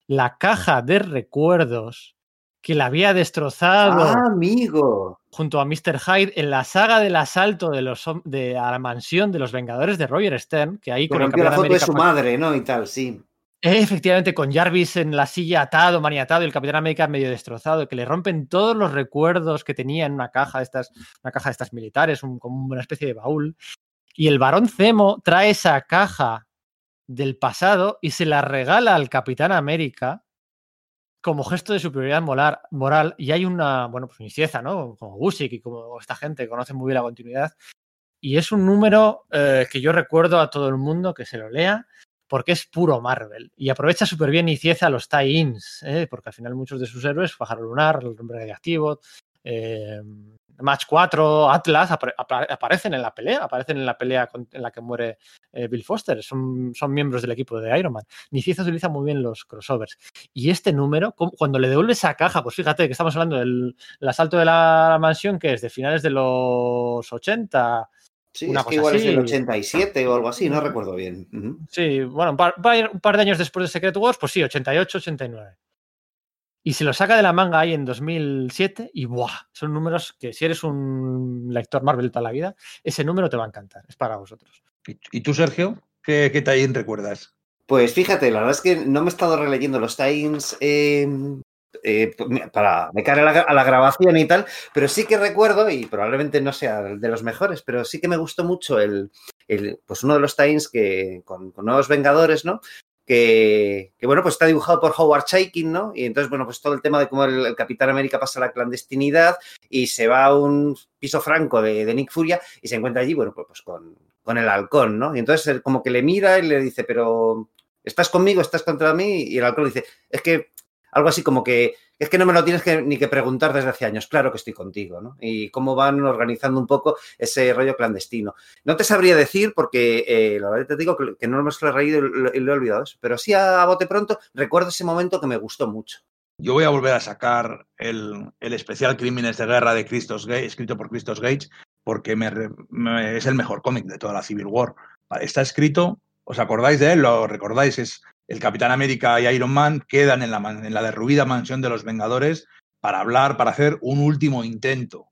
la caja de recuerdos que la había destrozado Ah, amigo. junto a Mr. Hyde en la saga del asalto de, los, de a la mansión de los Vengadores de Roger Stern, que ahí con el la foto de América su pa- madre, ¿no? Y tal, sí. Eh, Efectivamente, con Jarvis en la silla atado, maniatado, y el Capitán América medio destrozado, que le rompen todos los recuerdos que tenía en una caja de estas, una caja de estas militares, un- como una especie de baúl. Y el varón Zemo trae esa caja del pasado y se la regala al Capitán América como gesto de superioridad moral, moral. Y hay una, bueno, pues Nicieza, ¿no? Como Gusik y como esta gente que conoce muy bien la continuidad. Y es un número eh, que yo recuerdo a todo el mundo que se lo lea porque es puro Marvel y aprovecha súper bien Nicieza los tie-ins, ¿eh? porque al final muchos de sus héroes, Pájaro Lunar, el hombre radiactivo, eh, Match 4, Atlas, apare- apa- aparecen en la pelea, aparecen en la pelea con- en la que muere eh, Bill Foster, son, son miembros del equipo de Iron Man. Nicieza utiliza muy bien los crossovers. Y este número, cuando le devuelve esa caja, pues fíjate que estamos hablando del el asalto de la mansión, que es de finales de los 80, Sí, Una es que igual es del así. 87 o algo así, no recuerdo bien. Sí, bueno, un par, un par de años después de Secret Wars, pues sí, 88, 89. Y se lo saca de la manga ahí en 2007 y ¡buah! Son números que si eres un lector Marvel toda la vida, ese número te va a encantar, es para vosotros. ¿Y, tú, Sergio? ¿Qué, qué tie-in recuerdas? Pues fíjate, la verdad es que no me he estado releyendo los times para me cara a la, a la grabación y tal, pero sí que recuerdo, y probablemente no sea de los mejores, pero sí que me gustó mucho el, el pues uno de los times que con, con Nuevos Vengadores, ¿no? Que, bueno, pues está dibujado por Howard Chaykin, ¿no? Y entonces, bueno, pues todo el tema de cómo el, Capitán América pasa a la clandestinidad y se va a un piso franco de, Nick Furia y se encuentra allí, bueno, pues, pues con, con, el halcón, ¿no? Y entonces él como que le mira y le dice, pero ¿estás conmigo? ¿Estás contra mí? Y el halcón dice, es que algo así como que es que no me lo tienes que, ni que preguntar desde hace años, claro que estoy contigo, ¿no? Y cómo van organizando un poco ese rollo clandestino. No te sabría decir porque eh, la verdad te digo que, no me lo he reído y lo, he olvidado eso, pero sí a, bote pronto recuerdo ese momento que me gustó mucho. Yo voy a volver a sacar el, especial Crímenes de Guerra de Christos Gage, escrito por Christos Gage, porque es el mejor cómic de toda la Civil War. Está escrito, ¿os acordáis de él? ¿Lo recordáis? Es el Capitán América y Iron Man quedan en la, en la derruida mansión de los Vengadores para hablar, para hacer un último intento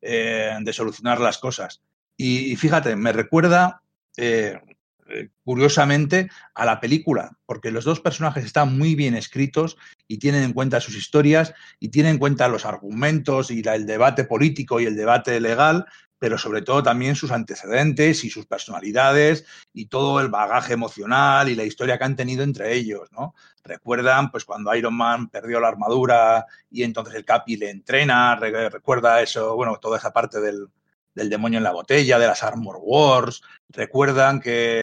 eh, de solucionar las cosas. Y, fíjate, me recuerda eh, eh, curiosamente a la película, porque los dos personajes están muy bien escritos y tienen en cuenta sus historias y tienen en cuenta los argumentos y el debate político y el debate legal pero sobre todo también sus antecedentes y sus personalidades y todo el bagaje emocional y la historia que han tenido entre ellos, ¿no? Recuerdan, pues, cuando Iron Man perdió la armadura y entonces el Capi le entrena, recuerda eso, bueno, toda esa parte del, del demonio en la botella, de las Armor Wars, recuerdan que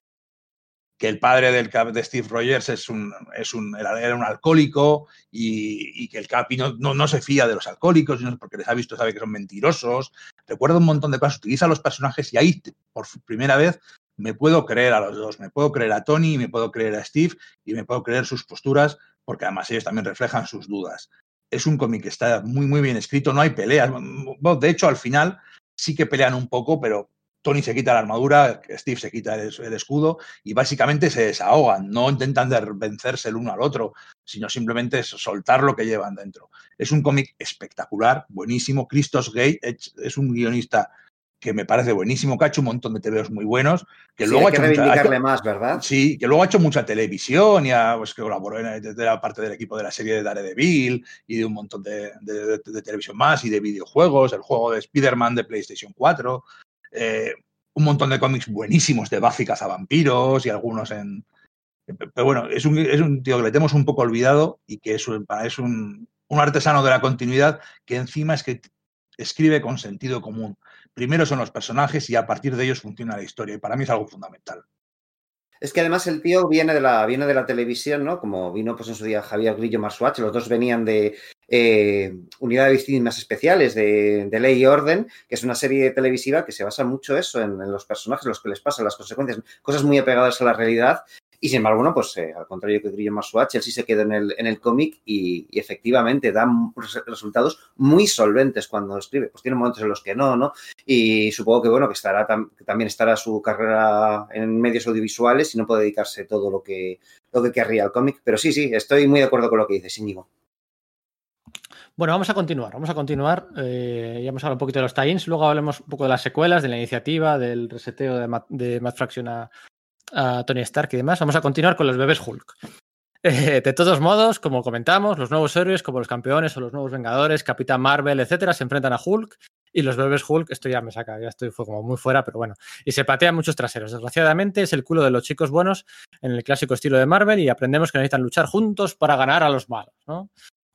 que el padre del de Steve Rogers es un, es un, era, un alcohólico y, que el Capi no, no, se fía de los alcohólicos, porque les ha visto, sabe que son mentirosos. Recuerda un montón de cosas, utiliza los personajes y ahí por primera vez me puedo creer a los dos, me puedo creer a Tony, me puedo creer a Steve y me puedo creer sus posturas, porque además ellos también reflejan sus dudas. Es un cómic que está muy, muy bien escrito, no hay peleas. de hecho, al final sí que pelean un poco, pero Tony se quita la armadura, Steve se quita el, escudo y básicamente se desahogan, no intentan vencerse el uno al otro, sino simplemente soltar lo que llevan dentro. Es un cómic espectacular, buenísimo. Christos Gate es un guionista que me parece buenísimo, que ha hecho un montón de TVOs muy buenos, que luego hay que reivindicarle más, ¿verdad? Sí, que luego ha hecho mucha televisión y ha, pues, que colaboró en, la parte del equipo de la serie de Daredevil y de un montón de, de televisión más y de videojuegos, el juego de Spider-Man de PlayStation 4. Eh, un montón de cómics buenísimos de Buffy vampiros y algunos en... Pero bueno, es un, es un tío que le tenemos un poco olvidado y que es, un, es un, un artesano de la continuidad que encima es que escribe con sentido común. Primero son los personajes y a partir de ellos funciona la historia y para mí es algo fundamental. Es que además el tío viene de la, viene de la televisión, ¿no? Como vino pues en su día Javier Grillo Marsuach, los dos venían de eh, Unidades Víctimas Especiales de, Ley y Orden, que es una serie televisiva que se basa mucho eso, en, en los personajes, los que les pasan, las consecuencias, cosas muy apegadas a la realidad y sin embargo, bueno, pues eh, al contrario que Grillo Masuach, él sí se queda en el, en el cómic y, efectivamente da resultados muy solventes cuando escribe. Pues tiene momentos en los que no, ¿no? Y supongo que, bueno, que, estará también estará su carrera en medios audiovisuales y no puede dedicarse todo lo que, lo que querría al cómic. Pero sí, sí, estoy muy de acuerdo con lo que dices, Íñigo. Bueno, vamos a continuar, vamos a continuar. Eh, ya hemos hablado un poquito de los tie luego hablemos un poco de las secuelas, de la iniciativa, del reseteo de Matt, de Fraction a, a Tony Stark y demás, vamos a continuar con los bebés Hulk. Eh, de todos modos, como comentamos, los nuevos héroes como los campeones o los nuevos Vengadores, Capitán Marvel, etcétera, se enfrentan a Hulk y los bebés Hulk, esto ya me saca, ya estoy fue como muy fuera, pero bueno, y se patean muchos traseros. Desgraciadamente es el culo de los chicos buenos en el clásico estilo de Marvel y aprendemos que necesitan luchar juntos para ganar a los malos, ¿no?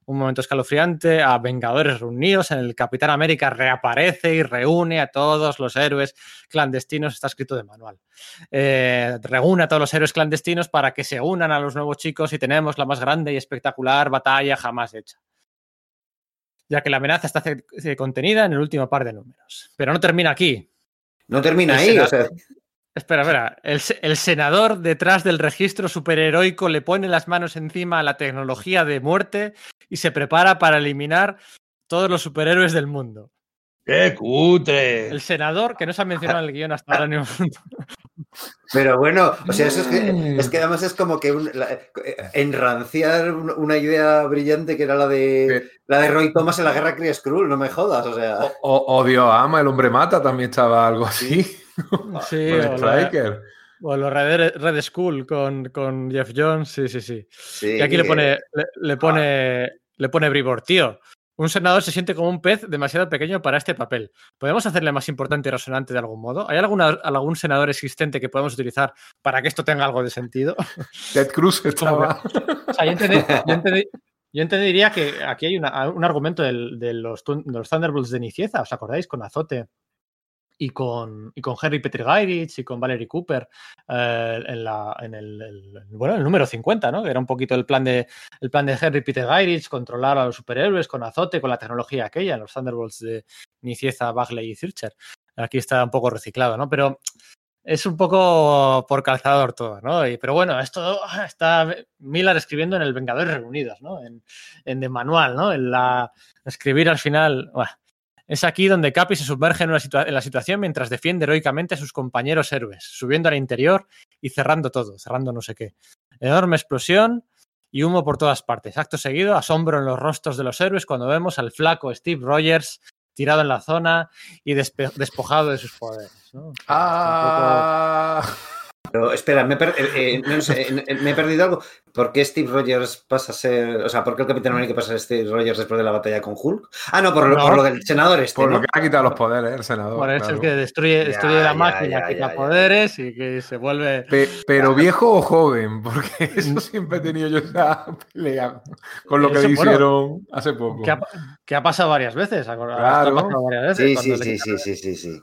Un momento escalofriante, a Vengadores reunidos, en el Capitán América reaparece y reúne a todos los héroes clandestinos, está escrito de manual. Eh, reúne a todos los héroes clandestinos para que se unan a los nuevos chicos y tenemos la más grande y espectacular batalla jamás hecha. Ya que la amenaza está contenida en el último par de números. Pero no termina aquí. No termina ahí, o sea... Espera, espera. El, senador detrás del registro superheroico le pone las manos encima a la tecnología de muerte y se prepara para eliminar todos los superhéroes del mundo. ¡Qué cutre! El senador, que no se ha mencionado en el guion hasta ahora ni un Pero bueno, o sea, eso es que, es que además es como que enranciar una idea brillante que era la de la de Roy Thomas en la guerra Kree Skrull, no me jodas, o sea. O, odio ama, el hombre mata, también estaba algo así. Sí, o, Striker. o los Red, Red School con, con, Jeff Jones, sí, sí, sí. y aquí le pone, le, pone, le pone Bribor, tío. Un senador se siente como un pez demasiado pequeño para este papel. ¿Podemos hacerle más importante y resonante de algún modo? ¿Hay alguna, algún senador existente que podemos utilizar para que esto tenga algo de sentido? Ted Cruz estaba. O sea, yo, entendería que aquí hay un argumento de, los, de, los, Thunderbolts de Nicieza, ¿os acordáis? Con Azote y con, y con Henry Petrigairich y con Valerie Cooper. Eh, en, el, bueno, el número 50, ¿no? Que era un poquito el plan de, el plan de Henry Peter Gyrich, controlar a los superhéroes con azote, con la tecnología aquella, los Thunderbolts de Nicieza, Bagley y Zircher. Aquí está un poco reciclado, ¿no? Pero es un poco por calzador todo, ¿no? Pero bueno, esto está Miller escribiendo en el Vengadores Reunidos, ¿no? En, en manual, ¿no? En la escribir al final. Es aquí donde Capi se sumerge en, una situa- en la situación mientras defiende heroicamente a sus compañeros héroes, subiendo al interior y cerrando todo, cerrando no sé qué. Enorme explosión y humo por todas partes. Acto seguido, asombro en los rostros de los héroes cuando vemos al flaco Steve Rogers tirado en la zona y despe- despojado de sus poderes. ¿no? O sea, Ah, Pero espera, me, he per- eh, eh, no sé, eh, me he perdido algo. ¿Por qué Steve Rogers pasa a ser. O sea, ¿por qué el Capitán América pasa a ser Steve Rogers después de la batalla con Hulk? Ah, no, por, lo- No. por lo del senador este. por ¿no? lo que ha quitado los poderes el senador. Bueno, es el claro. que destruye, Ya, destruye la ya, máquina, ya, quita ya, ya. poderes y que se vuelve. Pe- pero viejo o joven, porque eso siempre he tenido yo esa pelea con lo que Eso, le bueno, hicieron hace poco. Que ha, que ha pasado varias veces. ¿acor- esto Claro. ha pasado varias veces. Sí, sí, sí, sí, sí, sí,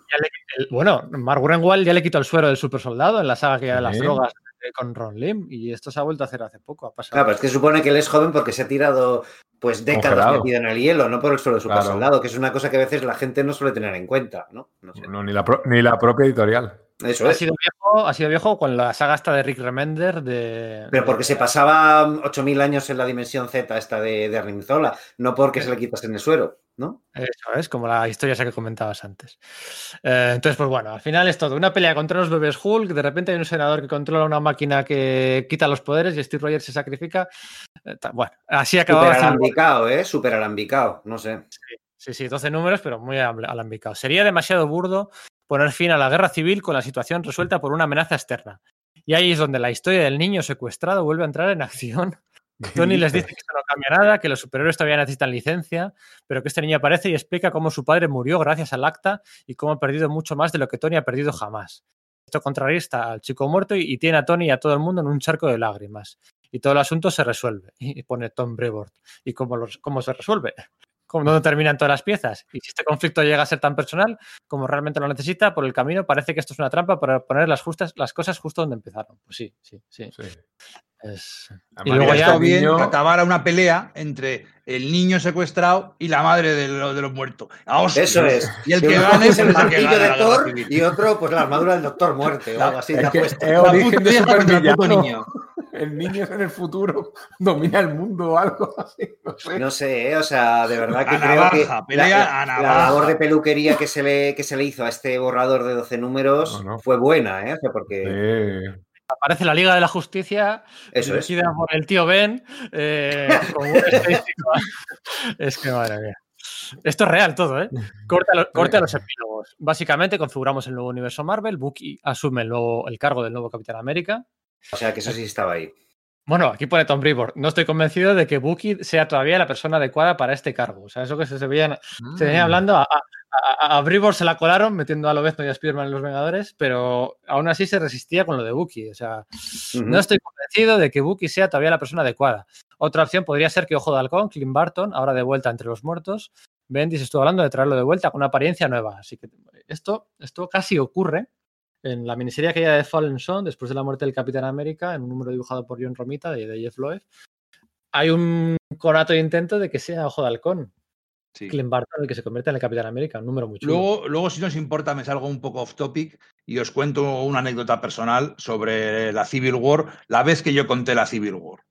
bueno, Mark Gruenwald ya le quitó el suero del super soldado en la saga que de las drogas con Ron Lim y esto se ha vuelto a hacer hace poco. Ha pasado. Claro, pero es que supone que él es joven porque se ha tirado pues décadas Congelado. metido en el hielo, no por el suelo de super Claro. soldado, que es una cosa que a veces la gente no suele tener en cuenta, ¿no? No sé. No, ni, la pro- ni la propia editorial. Eso ha es. sido viejo, ha sido viejo con la saga esta de Rick Remender de. Pero porque se pasaba 8.000 años en la dimensión Z esta de, de no porque se le quitasen el suero, ¿no? Eso es, como la historia esa que comentabas antes. Eh, entonces, pues bueno, al final es todo. Una pelea contra los bebés Hulk, de repente hay un senador que controla una máquina que quita los poderes y Steve Rogers se sacrifica. Eh, bueno, así acababa. War. alambicado, ¿eh? Súper alambicado, no sé. Sí, sí, 12 números, pero muy alam- alambicados. Sería demasiado burdo poner fin a la guerra civil con la situación resuelta por una amenaza externa. Y ahí es donde la historia del niño secuestrado vuelve a entrar en acción. Tony les dice que esto no cambia nada, que los superhéroes todavía necesitan licencia, pero que este niño aparece y explica cómo su padre murió gracias al acta y cómo ha perdido mucho más de lo que Tony ha perdido jamás. Esto contrarresta al chico muerto y, y tiene a Tony y a todo el mundo en un charco de lágrimas. Y todo el asunto se resuelve. Y pone Tom Brevoort. ¿Y cómo, los- cómo se resuelve? ¿Cómo, ¿Dónde terminan todas las piezas? Y si este conflicto llega a ser tan personal como realmente lo necesita, por el camino parece que esto es una trampa para poner las, justas, las cosas justo donde empezaron. Pues sí, sí, sí. Sí. Es- Y luego ya bien niño- que acabara una pelea entre el niño secuestrado y la madre de, lo- de los muertos. Eso es. Y el Que gane es el pues, martillo de Thor y otro, pues la armadura del Doctor Muerte o algo así. Es que es origen de puto niño. El niño en el futuro domina el mundo o algo así. No sé. No sé, ¿eh? o sea, de verdad que A creo navaja, que la, pelea la- a la navaja. labor de peluquería que se, le, que se le hizo a este borrador de 12 números No, no. fue buena, ¿eh? O sea, porque Sí. Aparece la Liga de la Justicia, eso es. por el tío Ben, eh, con un estadístico. Es que madre mía. Esto es real todo, ¿eh? Corte a, lo- corte a los epílogos. Básicamente configuramos el nuevo universo Marvel, Bucky asume el, nuevo- el cargo del nuevo Capitán América. O sea, que eso sí estaba ahí. Bueno, aquí pone Tom Brevoort. No estoy convencido de que Bucky sea todavía la persona adecuada para este cargo. O sea, eso que se, veían, se venía Mm. hablando, a, a, a, a Brevoort se la colaron metiendo a Lobezno y a Spiderman en los Vengadores, pero aún así se resistía con lo de Bucky. O sea, no estoy convencido de que Bucky sea todavía la persona adecuada. Otra opción podría ser que Ojo de Halcón, Clint Barton, ahora de vuelta entre los muertos, Bendis estuvo hablando de traerlo de vuelta con una apariencia nueva. Así que esto, esto casi ocurre en la miniserie aquella de Fallen Son, después de la muerte del Capitán América, en un número dibujado por John Romita de, de Jeff Loeb. Hay un conato de intento de que sea Ojo de Halcón, Sí. Clint Barton, el que se convierte en el Capitán América, un número muy chulo. Luego, luego, si nos importa, me salgo un poco off topic y os cuento una anécdota personal sobre la Civil War, la vez que yo conté la Civil War.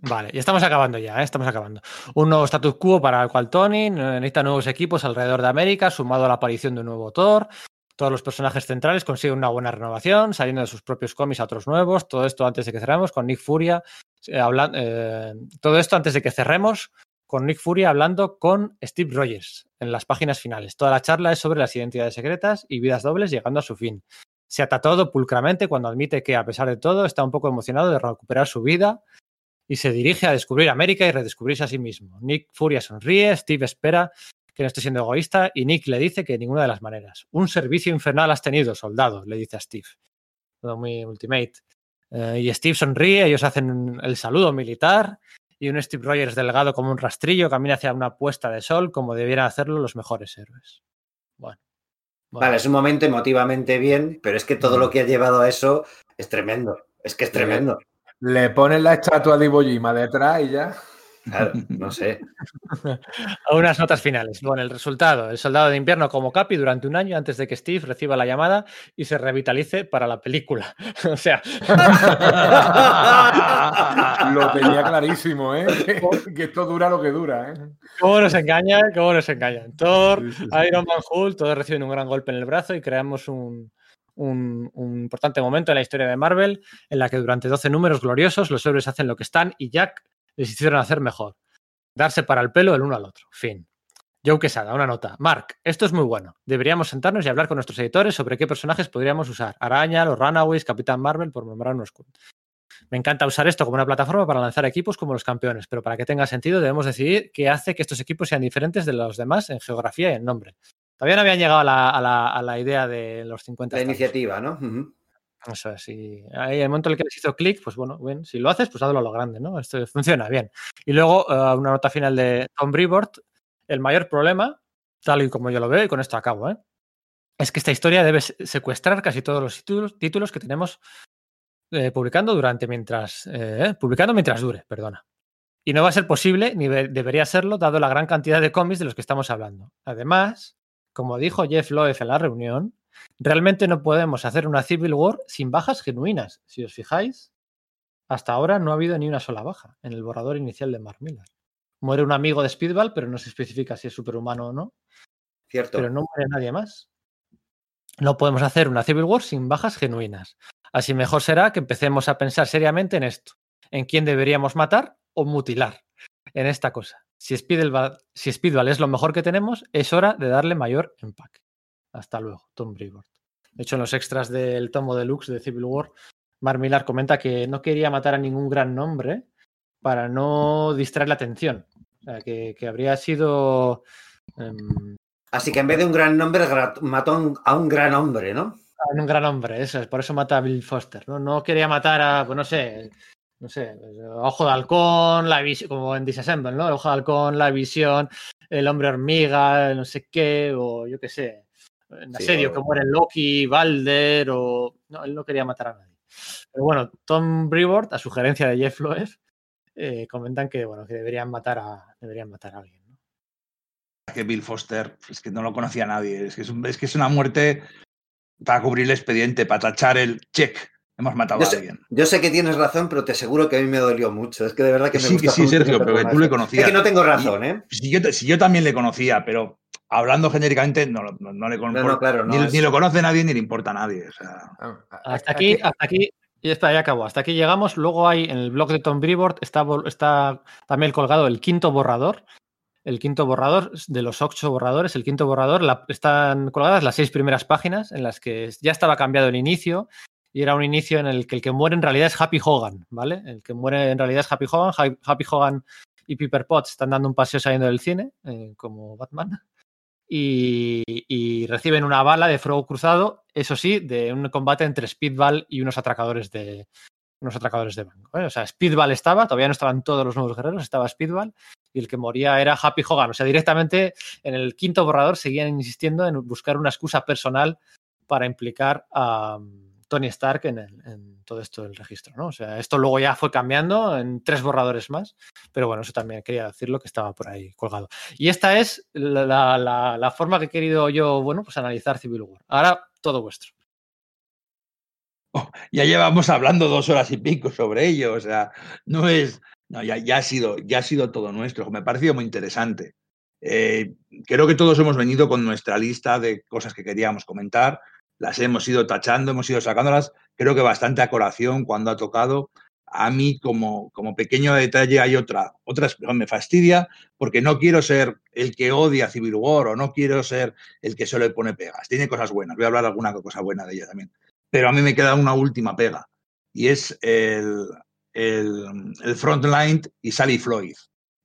Vale, y estamos acabando ya, ¿eh? estamos acabando. Un nuevo status quo para el cual Tony necesita nuevos equipos alrededor de América, sumado a la aparición de un nuevo Thor. Todos los personajes centrales consiguen una buena renovación, saliendo de sus propios cómics a otros nuevos. Todo esto antes de que cerremos con Nick Furia. eh, eh, todo esto antes de que cerremos con Nick Furia hablando con Steve Rogers en las páginas finales. Toda la charla es sobre las identidades secretas y vidas dobles llegando a su fin. Se ata todo pulcramente cuando admite que, a pesar de todo, está un poco emocionado de recuperar su vida y se dirige a descubrir América y redescubrirse a sí mismo. Nick Furia sonríe, Steve espera que no esté siendo egoísta y Nick le dice que de ninguna de las maneras. Un servicio infernal has tenido, soldado, le dice a Steve. Todo muy ultimate. Eh, y Steve sonríe, ellos hacen el saludo militar y un Steve Rogers delgado como un rastrillo camina hacia una puesta de sol como debieran hacerlo los mejores héroes. Bueno, Vale, es un momento emotivamente bien, pero es que todo lo que ha llevado a eso es tremendo. Es que es tremendo. Le ponen la estatua de Iwo Jima detrás y ya. Claro, no sé. Unas notas finales. Bueno, el resultado: el soldado de invierno como Capi durante un año antes de que Steve reciba la llamada y se revitalice para la película. o sea. lo tenía clarísimo, ¿eh? Que, esto dura lo que dura, ¿eh? ¿Cómo nos engañan? ¿Cómo nos engañan? Thor, Iron Man, Hulk, todos reciben un gran golpe en el brazo y creamos un, un, un, importante momento en la historia de Marvel en la que durante 12 números gloriosos los héroes hacen lo que están y Jack les hicieron hacer mejor. Darse para el pelo el uno al otro. Fin. Joe Quesada, una nota. Mark, esto es muy bueno. Deberíamos sentarnos y hablar con nuestros editores sobre qué personajes podríamos usar. Araña, los Runaways, Capitán Marvel, por nombrar unos Me encanta usar esto como una plataforma para lanzar equipos como los campeones, pero para que tenga sentido debemos decidir qué hace que estos equipos sean diferentes de los demás en geografía y en nombre. Todavía no habían llegado a la, a la, a la idea de los 50. La iniciativa, ¿no? Uh -huh. Eso es, y ahí el momento en el que les hizo clic, pues bueno, bien, si lo haces, pues hazlo a lo grande, ¿no? Esto funciona bien. Y luego uh, una nota final de Tom Brevoort. El mayor problema, tal y como yo lo veo, y con esto acabo, ¿eh? es que esta historia debe secuestrar casi todos los títulos, títulos que tenemos eh, publicando durante mientras eh, publicando mientras dure, perdona. Y no va a ser posible, ni debería serlo, dado la gran cantidad de cómics de los que estamos hablando. Además, como dijo Jeff Loeb en la reunión, Realmente no podemos hacer una Civil War sin bajas genuinas. Si os fijáis, hasta ahora no ha habido ni una sola baja en el borrador inicial de Mark Millar. Muere un amigo de Speedball, pero no se especifica si es superhumano o no. Cierto. Pero no muere nadie más. No podemos hacer una Civil War sin bajas genuinas. Así mejor será que empecemos a pensar seriamente en esto, en quién deberíamos matar o mutilar en esta cosa. Si Speedball, si Speedball es lo mejor que tenemos, es hora de darle mayor empaque. Hasta luego, Tom Brevoort. De hecho, en los extras del tomo deluxe de Civil War, Mar Millar comenta que no quería matar a ningún gran nombre para no distraer la atención. O sea, que, que habría sido. Um... Así que en vez de un gran nombre, mató a un gran hombre, ¿no? A un gran hombre, eso es. Por eso mata a Bill Foster. No, no quería matar a, pues no sé, no sé, Ojo de Halcón, la visión, como en Disassemble, ¿no? Ojo de Halcón, la visión, el hombre hormiga, no sé qué, o yo qué sé en asedio, sí, que mueren Loki, Balder, o. No, él no quería matar a nadie. Pero bueno, Tom Brevoort, a sugerencia de Jeff Loeb, eh, comentan que, bueno, que deberían matar a, deberían matar a alguien. ¿no? Que Bill Foster, es que no lo conocía nadie. Es que es, un, es que es una muerte para cubrir el expediente, para tachar el check. Hemos matado yo a sé, alguien. Yo sé que tienes razón, pero te aseguro que a mí me dolió mucho. Es que de verdad que me sí, gusta que sí, Sergio, pero que tú le conocías. Es que no tengo razón, ¿eh? Si yo, si yo también le conocía, pero hablando genéricamente, no, no, no le no, no, claro, ni, es... ni, lo conoce nadie ni le importa a nadie. O sea, hasta aquí, hasta aquí, y está, ya acabó. Hasta aquí llegamos. Luego hay en el blog de Tom Brevoort está, está también colgado el quinto borrador. El quinto borrador de los ocho borradores, el quinto borrador, la, están colgadas las seis primeras páginas en las que ya estaba cambiado el inicio y era un inicio en el que el que muere en realidad es Happy Hogan, ¿vale? El que muere en realidad es Happy Hogan. Happy Hogan y Piper Potts están dando un paseo saliendo del cine, eh, como Batman y, reciben una bala de fuego cruzado, eso sí, de un combate entre Speedball y unos atracadores de unos atracadores de banco. ¿eh? O sea, Speedball estaba, todavía no estaban todos los nuevos guerreros, estaba Speedball y el que moría era Happy Hogan. O sea, directamente en el quinto borrador seguían insistiendo en buscar una excusa personal para implicar a um, Tony Stark en, el, en, todo esto del registro, ¿no? O sea, esto luego ya fue cambiando en tres borradores más, pero bueno, eso también quería decirlo que estaba por ahí colgado. Y esta es la, forma que he querido yo, bueno, pues analizar Civil War. Ahora todo vuestro. Oh, ya llevamos hablando dos horas y pico sobre ello, o sea, no es, no, ya, ya, ha sido, ya ha sido todo nuestro, me ha parecido muy interesante. Eh, creo que todos hemos venido con nuestra lista de cosas que queríamos comentar, las hemos ido tachando, hemos ido sacándolas, creo que bastante a colación cuando ha tocado. A mí, como, como pequeño detalle, hay otra, otra me fastidia porque no quiero ser el que odia Civil War o no quiero ser el que solo le pone pegas. Tiene cosas buenas, voy a hablar alguna cosa buena de ella también. Pero a mí me queda una última pega y es el, el, el Frontline y Sally Floyd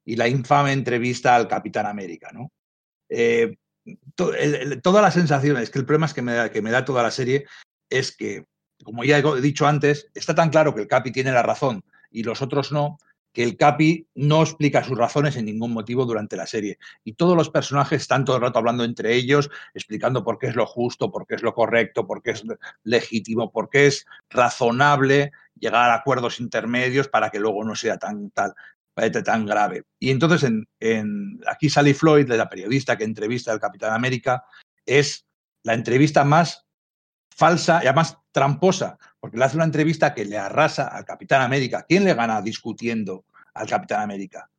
y la infame entrevista al Capitán América, ¿no? Eh, to, el, el, toda la sensación, es que el problema es que me, da, que me da toda la serie es que, como ya he dicho antes, está tan claro que el Capi tiene la razón y los otros no, que el Capi no explica sus razones en ningún motivo durante la serie. Y todos los personajes están todo el rato hablando entre ellos, explicando por qué es lo justo, por qué es lo correcto, por qué es legítimo, por qué es razonable llegar a acuerdos intermedios para que luego no sea tan tal tan grave. Y entonces en, aquí Sally Floyd, la periodista que entrevista al Capitán América, es la entrevista más falsa y además tramposa, porque le hace una entrevista que le arrasa al Capitán América. ¿Quién le gana discutiendo al Capitán América?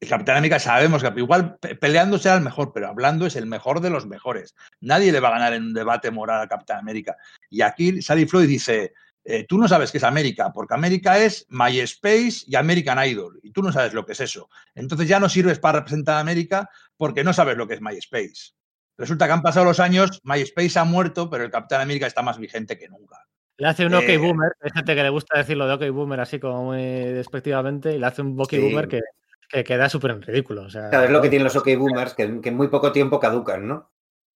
El Capitán América sabemos que igual peleando será el mejor, pero hablando es el mejor de los mejores. Nadie le va a ganar en un debate moral al Capitán América. Y aquí Sally Floyd dice, eh, tú no sabes qué es América, porque América es MySpace y American Idol, y tú no sabes lo que es eso. Entonces ya no sirves para representar a América porque no sabes lo que es MySpace. Resulta que han pasado los años, MySpace ha muerto, pero el Capitán América está más vigente que nunca. Le hace un OK eh, Boomer, hay gente que le gusta decirlo de OK Boomer así como muy despectivamente, y le hace un OK Boomer que, queda súper en ridículo. O sea, es lo que tienen los OK Boomers, que, en muy poco tiempo caducan, ¿no?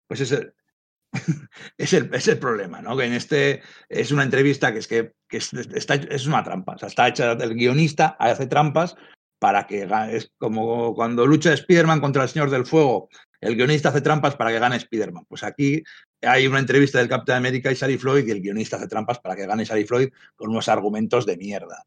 Pues es el, es el, problema, ¿no? Que en este es una entrevista que es que, está, es una trampa. O sea, está hecha el guionista, hace trampas para que es como cuando lucha Spiderman contra el Señor del Fuego el guionista hace trampas para que gane Spider-Man. Pues aquí hay una entrevista del Capitán América y Sally Floyd y el guionista hace trampas para que gane Sally Floyd con unos argumentos de mierda.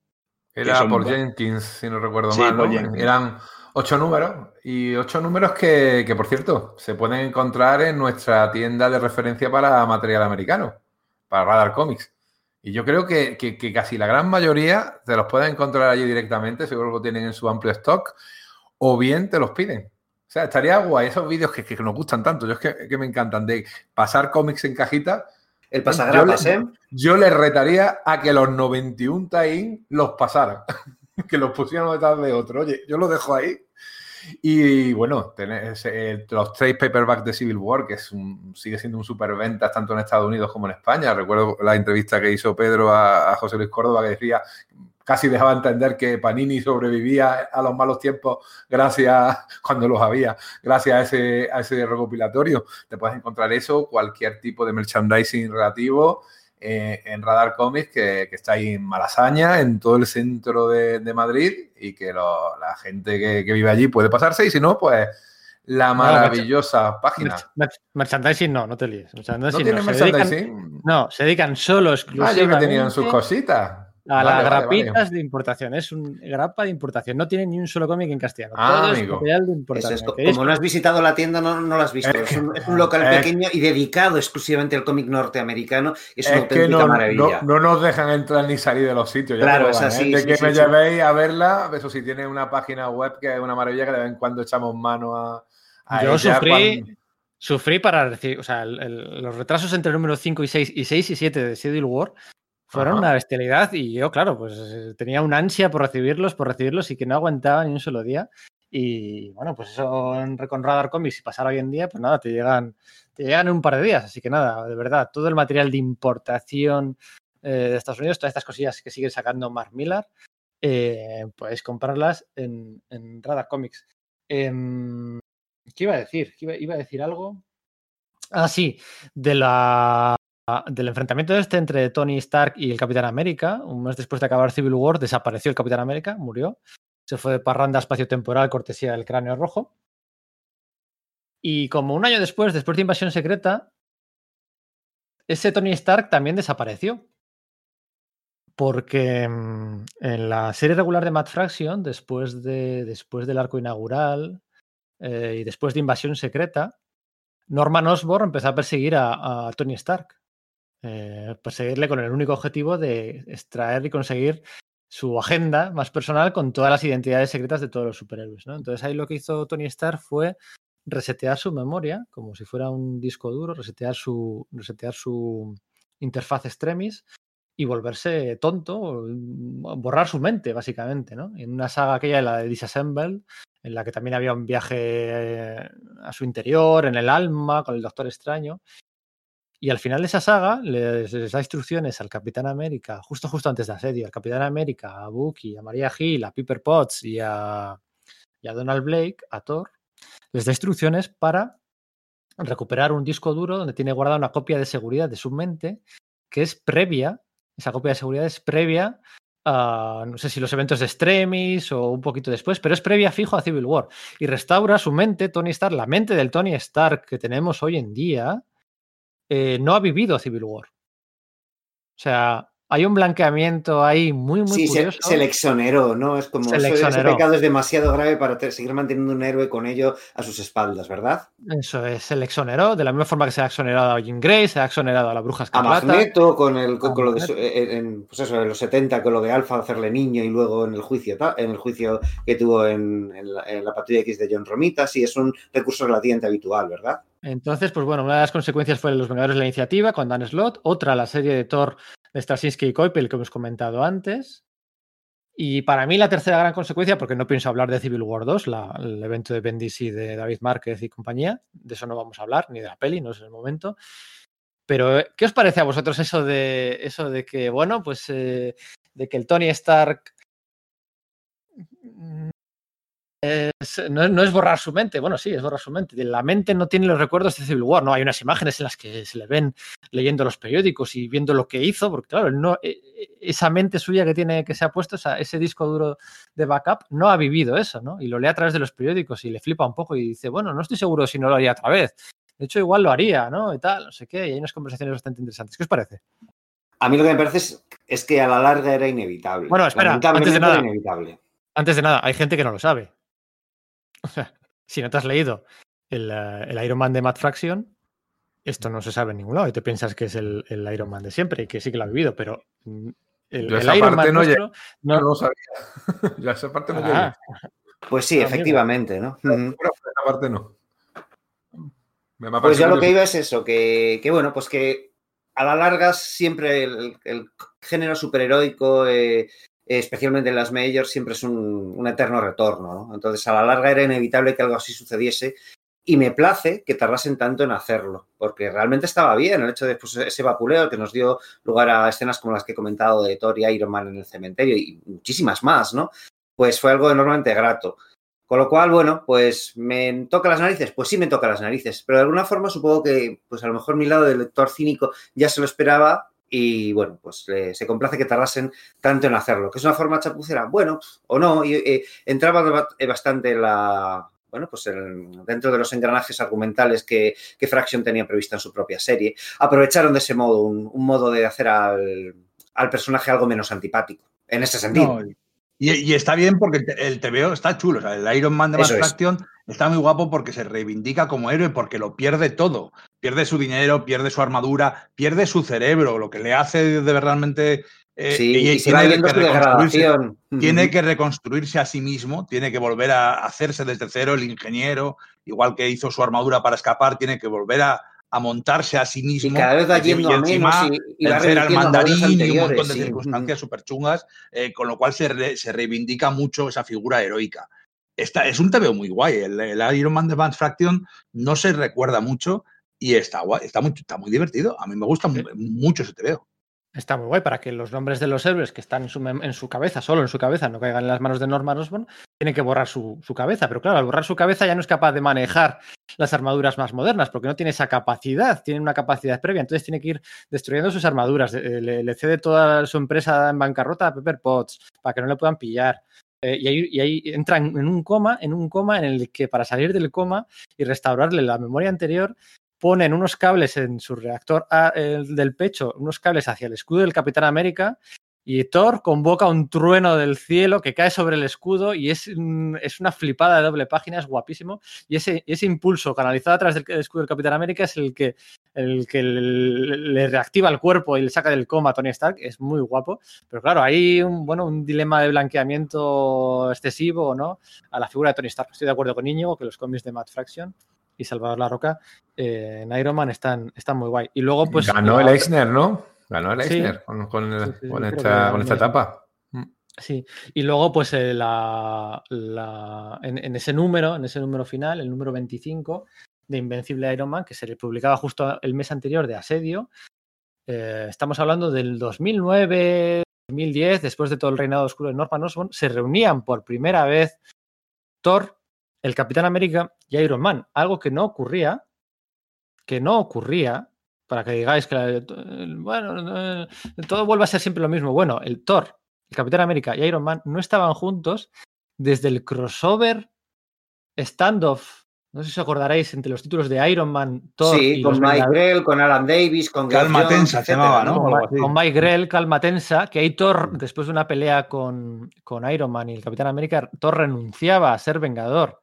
Era por Jenkins, si no recuerdo mal. Eran ocho números y ocho números que, por cierto, se pueden encontrar en nuestra tienda de referencia para material americano, para Radar Comics. Y yo creo que, que, casi la gran mayoría te los pueden encontrar allí directamente, seguro que lo tienen en su amplio stock, o bien te los piden. O sea, estaría guay esos vídeos que, que, nos gustan tanto. Yo es que, me encantan de pasar cómics en cajita. El pasagrapas, ¿eh? Yo les retaría a que los 91 tie los pasaran. que los pusieran detrás de otro. Oye, yo los dejo ahí. Y bueno, tenés, eh, los tres paperbacks de Civil War, que es un, sigue siendo un superventas tanto en Estados Unidos como en España. Recuerdo la entrevista que hizo Pedro a, a José Luis Córdoba que decía casi dejaba entender que Panini sobrevivía a los malos tiempos gracias, cuando los había, gracias a ese, a ese recopilatorio. Te puedes encontrar eso, cualquier tipo de merchandising relativo eh, en Radar Comics, que, está ahí en Malasaña, en todo el centro de, Madrid, y que la gente que, vive allí puede pasarse, y si no, pues la maravillosa página. merchandising no, no te líes. ¿No tiene merchandising? no, se dedican solo exclusivamente... Ah, yo que tenían sus cositas. A las grapitas de importación. Es un grapa de importación. No tiene ni un solo cómic en castellano. Ah, Todo amigo. es de importación. como no has visitado la tienda, no, no lo has visto. Es, un, local pequeño y dedicado exclusivamente al cómic norteamericano. Es, una auténtica no, maravilla. No, nos dejan entrar ni salir de los sitios. claro, es así. De que me llevéis a verla, eso sí, tiene una página web que es una maravilla que de vez en cuando echamos mano a. Yo sufrí. Sufrí para decir, o sea, los retrasos entre el número 5 y 6 y 6 y 7 de Civil War fueron una bestialidad y yo, claro, pues eh, tenía una ansia por recibirlos, por recibirlos y que no aguantaba ni un solo día. Y bueno, pues eso en con Radar Comics, si pasara hoy en día, pues nada, te llegan, te llegan en un par de días. Así que nada, de verdad, todo el material de importación eh, de Estados Unidos, todas estas cosillas que sigue sacando Mark Millar, eh, puedes comprarlas en, Radar Comics. Em, ¿Qué iba a decir? iba a decir algo? Ah, sí, de la del enfrentamiento este entre Tony Stark y el Capitán América, un mes después de acabar Civil War, desapareció el Capitán América, murió. Se fue de parranda espacio-temporal, cortesía del cráneo rojo. Y como un año después, después de Invasión Secreta, ese Tony Stark también desapareció. Porque mm, en la serie regular de Matt Fraction, después, de, después del arco inaugural eh, y después de Invasión Secreta, Norman Osborn empezó a perseguir a Tony Stark eh, perseguirle con el único objetivo de extraer y conseguir su agenda más personal con todas las identidades secretas de todos los superhéroes. Entonces ahí lo que hizo Tony Stark fue resetear su memoria, como si fuera un disco duro, resetear su, resetear su interfaz extremis y volverse tonto, borrar su mente, básicamente, ¿no? En una saga aquella, la de Disassemble, en la que también había un viaje eh, a su interior, en el alma, con el Doctor Extraño, y al final de esa saga les, da instrucciones al Capitán América, justo justo antes de asedio, al Capitán América, a Bucky, a María Hill, a Piper Potts y a, Donald Blake, a Thor, les da instrucciones para recuperar un disco duro donde tiene guardada una copia de seguridad de su mente que es previa, esa copia de seguridad es previa uh, no sé si los eventos de Extremis o un poquito después, pero es previa fijo a Civil War. Y restaura su mente, Tony Stark, la mente del Tony Stark que tenemos hoy en día, eh, no ha vivido Civil War. O sea, hay un blanqueamiento ahí muy, muy sí, curioso. Se, se, le exoneró, ¿no? Es como ese, pecado es demasiado grave para te- seguir manteniendo un héroe con ello a sus espaldas, ¿verdad? Eso es, se le exoneró, de la misma forma que se ha exonerado a Jean Grey, se ha exonerado a la bruja A escarlata. Magneto con el con, A con lo de su- en, pues eso, en los 70 con lo de Alfa hacerle niño y luego en el juicio en el juicio que tuvo en, en la, en la patrulla X de John Romita, sí es un recurso relativamente habitual, ¿verdad? Entonces, pues bueno, una de las consecuencias fue Los Vengadores de la Iniciativa con Dan Slott, otra la serie de Thor de Straczynski y Coipel que hemos comentado antes. Y para mí la tercera gran consecuencia, porque no pienso hablar de Civil War 2, la- el evento de Bendis y de David Márquez y compañía, de eso no vamos a hablar, ni de la peli, no es el momento. Pero, ¿qué os parece a vosotros eso de eso de que, bueno, pues eh, de que el Tony Stark es- no, es- no es borrar su mente, bueno, sí, es borrar su mente. La mente no tiene los recuerdos de Civil War, ¿no? Hay unas imágenes en las que se le ven leyendo los periódicos y viendo lo que hizo, porque claro, no, eh, eh, esa mente suya que tiene, que se ha puesto, ese disco duro de backup, no ha vivido eso, ¿no? Y lo lee a través de los periódicos y le flipa un poco y dice, bueno, no estoy seguro si no lo haría otra vez. De hecho, igual lo haría, ¿no? Y tal, no sé qué, y hay unas conversaciones bastante interesantes. ¿Qué os parece? A mí lo que me parece es, es que a la larga era inevitable. Bueno, espera, antes de nada. era inevitable. Antes de nada, hay gente que no lo sabe. O sea, si no te has leído el, eh, el Iron Man de Matt Fraction, esto no se sabe en ningún lado y te piensas que es el, el Iron Man de siempre y que sí que lo ha vivido, pero mm, el, Yo el esa Iron parte Man no nuestro No no- lo sabía. ya esa parte no Ah, llegué. Pues sí, Ah, efectivamente, ¿no? Pero esa parte no. Me Pues yo lo que iba es eso, que, que bueno, pues que a la larga siempre el, el género superheroico, eh, especialmente en las majors, siempre es un, eterno retorno, ¿no? Entonces a la larga era inevitable que algo así sucediese y me place que tardasen tanto en hacerlo, porque realmente estaba bien el hecho de pues, ese vapuleo que nos dio lugar a escenas como las que he comentado de Thor y Iron Man en el cementerio y muchísimas más, ¿no? Pues fue algo enormemente grato. Con lo cual, bueno, pues me toca las narices, pues sí me toca las narices, pero de alguna forma supongo que, pues a lo mejor mi lado de lector cínico ya se lo esperaba y bueno, pues se complace que tardasen tanto en hacerlo. ¿Que es una forma chapucera? Bueno, o no, y, eh, entraba ba- eh, bastante la, bueno, pues en- dentro de los engranajes argumentales que, que Fraction tenía prevista en su propia serie. Aprovecharon de ese modo, un, modo de hacer al, al personaje algo menos antipático, en ese sentido. Y, y está bien porque el, TVO está chulo. O sea, el Iron Man de es. Fraction está muy guapo porque se reivindica como héroe, porque lo pierde todo. Pierde su dinero, pierde su armadura, pierde su cerebro, lo que le hace de realmente. eh, sí, y- y, va tiene que su reconstruirse. degradación. tiene que reconstruirse a sí mismo, tiene que volver a hacerse desde cero el ingeniero, igual que hizo su armadura para escapar, tiene que volver a, a montarse a sí Y mismo. cada vez va y- yendo y a encima menos y, y va al mandarín y un montón de sí. circunstancias súper chungas, eh, con lo cual se, re- se reivindica mucho esa figura heroica. Esta, es un TVO muy guay. El, el Iron Man de Matt Fraction no se recuerda mucho y está guay, está muy, está muy divertido. A mí me gusta mu- mucho ese TVO. Está muy guay para que los nombres de los héroes que están en su, en su cabeza, solo en su cabeza, no caigan en las manos de Norman Osborn, tienen que borrar su, su cabeza. Pero claro, al borrar su cabeza ya no es capaz de manejar las armaduras más modernas, porque no tiene esa capacidad, tiene una capacidad previa, entonces tiene que ir destruyendo sus armaduras. eh, Le, cede toda su empresa en bancarrota a Pepper Potts para que no le puedan pillar. Eh, y, ahí, y ahí entra en en un coma, en un coma en el que para salir del coma y restaurarle la memoria anterior, ponen unos cables en su reactor A, el del pecho, unos cables hacia el escudo del Capitán América y Thor convoca un trueno del cielo que cae sobre el escudo y es, mm, es una flipada de doble página, es guapísimo. Y ese, impulso canalizado a través del, escudo del Capitán América es el que, el que le, le reactiva el cuerpo y le saca del coma a Tony Stark, es muy guapo. Pero claro, hay un, bueno, un dilema de blanqueamiento excesivo o no a la figura de Tony Stark. Estoy de acuerdo con Íñigo que los cómics de Matt Fraction y Salvador La Roca eh, en Iron Man están, están muy guay. Y luego, pues. Ganó el Eisner, ¿no? Ganó el Sí. Eisner con, con el- Sí, sí, sí, con creo que esta, con esta etapa. Sí, y luego pues eh, la, la- en, en ese número, en ese número final, el número 25 de Invencible Iron Man, que se le publicaba justo el mes anterior de Asedio, eh, estamos hablando del 2009, 2010, después de todo el reinado oscuro de Norman Osborn, se reunían por primera vez Thor, el Capitán América y Iron Man, algo que no ocurría, que no ocurría, para que digáis que, bueno, todo vuelve a ser siempre lo mismo. Bueno, el Thor el Capitán América y Iron Man no estaban juntos desde el crossover standoff. No sé si os acordaréis entre los títulos de Iron Man, Thor Sí, y con los Mike. Grell, con Alan Davis, con Calma Jones, tensa se etcétera, llamaba, ¿no? con, con Mike Grell, calma tensa, que ahí Thor, después de una pelea con, con Iron Man y el Capitán América, Thor renunciaba a ser Vengador.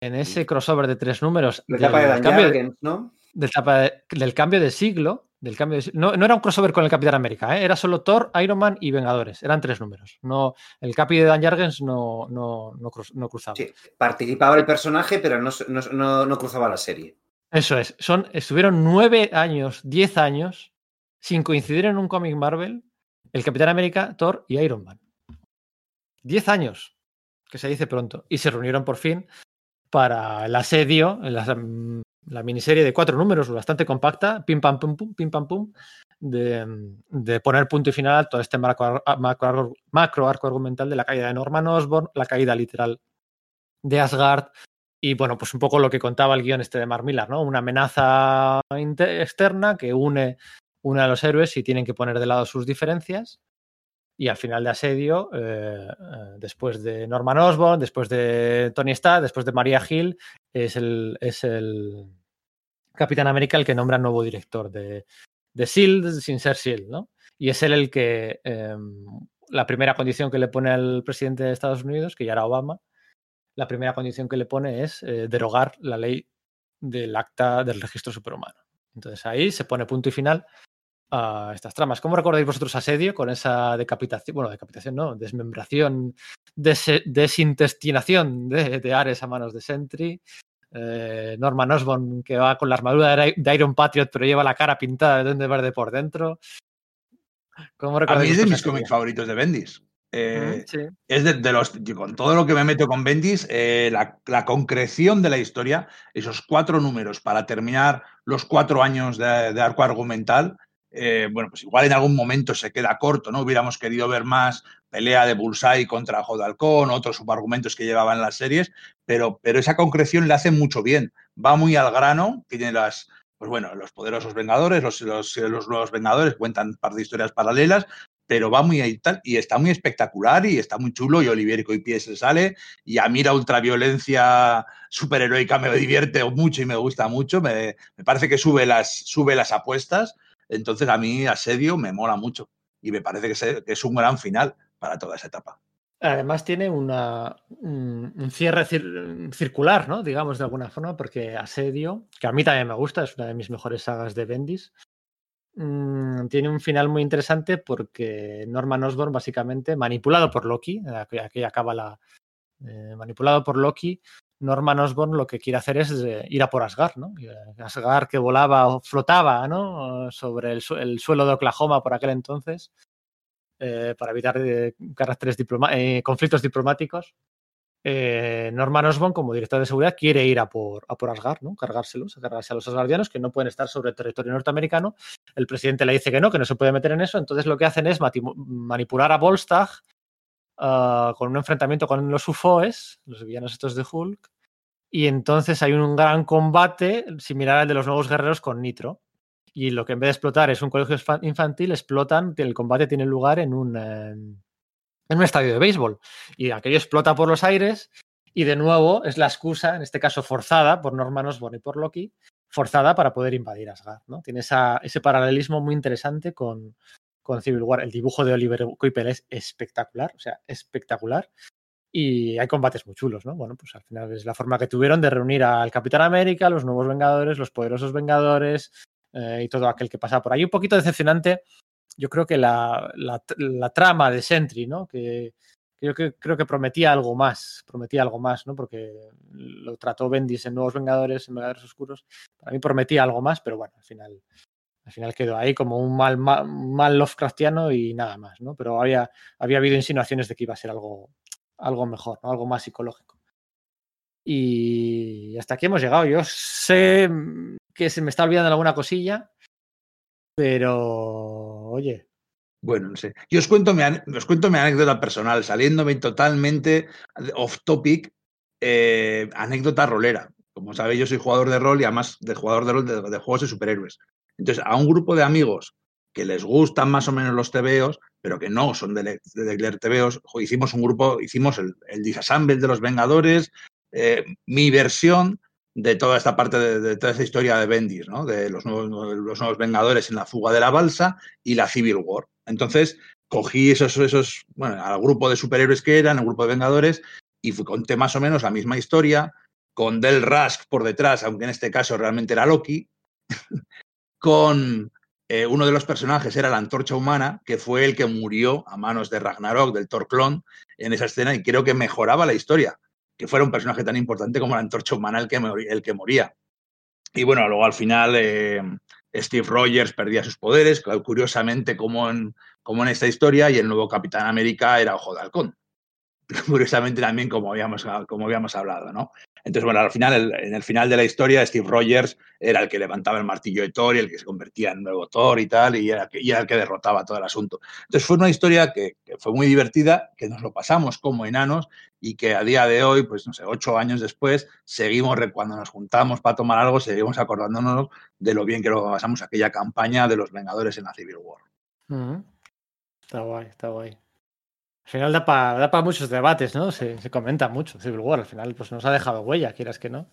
En ese crossover de tres números La del etapa de Dan cambio, Jargens, ¿no? del, de- del cambio de siglo, del cambio de no, no era un crossover con el Capitán América, ¿eh? era solo Thor, Iron Man y Vengadores. Eran tres números. No, el Capi de Dan Jargens no, no, no, cruz- no cruzaba. Sí, participaba el personaje, pero no, no, no- no cruzaba la serie. Eso es. Son, estuvieron nueve años, diez años, sin coincidir en un cómic Marvel, el Capitán América, Thor y Iron Man. Diez años, que se dice pronto. Y se reunieron por fin para el asedio, la, la miniserie de cuatro números, bastante compacta, pim pam pum pum, pim pam pum, de, de poner punto y final a todo este macro, macro, arco argumental de la caída de Norman Osborn, la caída literal de Asgard, y bueno, pues un poco lo que contaba el guion este de Mark Millar, ¿no? Una amenaza externa que une, une a los héroes y tienen que poner de lado sus diferencias. Y al final de Asedio, eh, eh, después de Norman Osborn, después de Tony Stark, después de Maria Hill, es el, Capitán América el que nombra nuevo director de, de SEAL sin ser SEAL, ¿no? Y es él el que eh, la primera condición que le pone al presidente de Estados Unidos, que ya era Obama, la primera condición que le pone es eh, derogar la ley del acta del registro superhumano. Entonces ahí se pone punto y final a estas tramas. ¿Cómo recordáis vosotros asedio con esa decapitación? Bueno, decapitación no, desmembración, des- desintestinación de, de Ares a manos de Sentry. eh, Norman Osborn que va con la armadura de, Iron Patriot pero lleva la cara pintada de duende verde por dentro. ¿Cómo A mí es de mis cómics favoritos de Bendis. Eh, sí. es de, de los. yo Con todo lo que me meto con Bendis, eh, la, la concreción de la historia, esos cuatro números para terminar los cuatro años de, de arco argumental, eh, bueno, pues igual en algún momento se queda corto, ¿no? Hubiéramos querido ver más pelea de Bullseye contra Jodalcón, otros subargumentos que llevaban las series, pero, pero esa concreción le hace mucho bien. Va muy al grano, tiene las. Pues bueno, los poderosos Vengadores, los, los, los nuevos Vengadores cuentan par de historias paralelas, pero va muy ahí tal, y está muy espectacular y está muy chulo y Olivier Coipie se sale y a mí la ultraviolencia superheroica me divierte mucho y me gusta mucho, me, me parece que sube las, sube las apuestas, entonces a mí Asedio me mola mucho y me parece que, es un gran final para toda esa etapa. Además tiene una, un, cierre cir- circular, ¿no? Digamos de alguna forma, porque Asedio, que a mí también me gusta, es una de mis mejores sagas de Bendis, mm, tiene un final muy interesante porque Norman Osborn, básicamente, manipulado por Loki, aquí, acaba la... manipulado por Loki, Norman Osborn lo que quiere hacer es eh, ir a por Asgard, ¿no? Eh, Asgard que volaba o flotaba, ¿no? Sobre el, su- el suelo de Oklahoma por aquel entonces eh, para evitar caracteres diploma- conflictos diplomáticos. Norman Osborn, como director de seguridad, quiere ir a por, a por Asgard, ¿no? Cargárselos, a cargarse a los asgardianos que no pueden estar sobre el territorio norteamericano. El presidente le dice que no, que no se puede meter en eso. Entonces lo que hacen es manipular a Volstagg ah, con un enfrentamiento con los UFOs, los villanos estos de Hulk. Y entonces hay un gran combate similar al de los nuevos guerreros con Nitro. Y lo que en vez de explotar es un colegio infa- infantil, explotan, el combate tiene lugar en un, en un estadio de béisbol. Y aquello explota por los aires y de nuevo es la excusa, en este caso forzada por Norman Osborn y por Loki, forzada para poder invadir Asgard. ¿no? Tiene esa- ese paralelismo muy interesante con, con Civil War. El dibujo de Oliver Coipel es espectacular, o sea, espectacular. Y hay combates muy chulos, ¿no? Bueno, pues al final es la forma que tuvieron de reunir al Capitán América, los nuevos Vengadores, los poderosos Vengadores eh, y todo aquel que pasa por ahí. Un poquito decepcionante, yo creo que la, trama de Sentry, ¿no? Que yo que- creo que prometía algo más, prometía algo más, ¿no? Porque lo trató Bendis en Nuevos Vengadores, en Vengadores Oscuros. Para mí prometía algo más, pero bueno, al final, al final quedó ahí como un mal, mal, mal Lovecraftiano y nada más, ¿no? Pero había, había habido insinuaciones de que iba a ser algo, algo mejor, ¿no? algo más psicológico. Y hasta aquí hemos llegado. Yo sé que se me está olvidando alguna cosilla, pero oye, Bueno, no sé. Yo os cuento mi, os cuento mi anécdota personal, saliéndome totalmente off topic, eh, anécdota rolera. Como sabéis, yo soy jugador de rol y además de jugador de rol de, de juegos de superhéroes. Entonces, a un grupo de amigos que les gustan más o menos los tebeos, pero que no son de, de, leer TVOs. Hicimos un grupo, hicimos el, el Disassemble de los Vengadores, eh, mi versión de toda esta parte de, de, toda esta historia de Bendis, de los nuevos, Vengadores en la fuga de la balsa y la Civil War. Entonces, cogí esos, esos, bueno, al grupo de superhéroes que eran, el grupo de Vengadores, y conté más o menos la misma historia, con Del Rusk por detrás, aunque en este caso realmente era Loki, con eh, uno de los personajes era la antorcha humana, que fue el que murió a manos de Ragnarok, del Thor clon, en esa escena, y creo que mejoraba la historia, que fuera un personaje tan importante como la antorcha humana el que, el que moría. Y bueno, luego al final eh, Steve Rogers perdía sus poderes, curiosamente como en, como en esta historia, y el nuevo Capitán América era Ojo de Halcón. Curiosamente también como habíamos, como habíamos hablado, ¿no? Entonces, bueno, al final, en el final de la historia, Steve Rogers era el que levantaba el martillo de Thor y el que se convertía en nuevo Thor y tal, y era, el que derrotaba todo el asunto. Entonces, fue una historia que, fue muy divertida, que nos lo pasamos como enanos y que a día de hoy, pues no sé, ocho años después, seguimos, cuando nos juntamos para tomar algo, seguimos acordándonos de lo bien que lo pasamos aquella campaña de los Vengadores en la Civil War. Está guay, está guay. Al final da para muchos debates, ¿no? Se, comenta mucho Civil War. Al final, pues nos ha dejado huella, quieras que no.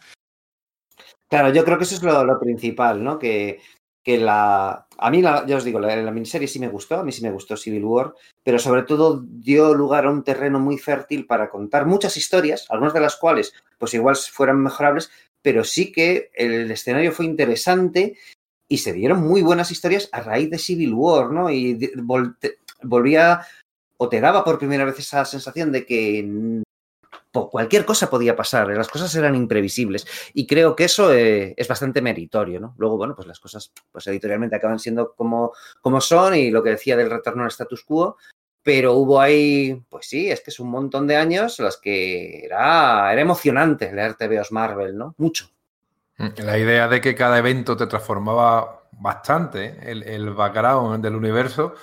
Claro, yo creo que eso es lo, principal, ¿no? Que, que, la. A mí, la, ya os digo, la, miniserie sí me gustó, a mí sí me gustó Civil War, pero sobre todo dio lugar a un terreno muy fértil para contar muchas historias, algunas de las cuales, pues igual fueran mejorables, pero sí que el escenario fue interesante y se dieron muy buenas historias a raíz de Civil War, ¿no? Y vol volvía o te daba por primera vez esa sensación de que cualquier cosa podía pasar, las cosas eran imprevisibles y creo que eso eh, es bastante meritorio, ¿no? Luego, bueno, pues las cosas pues editorialmente acaban siendo como, como son y lo que decía del retorno al status quo, pero hubo ahí, pues sí, es que es un montón de años en los que era, era emocionante leer TVOs Marvel, ¿no? Mucho. La idea de que cada evento te transformaba bastante ¿eh? el, el background del universo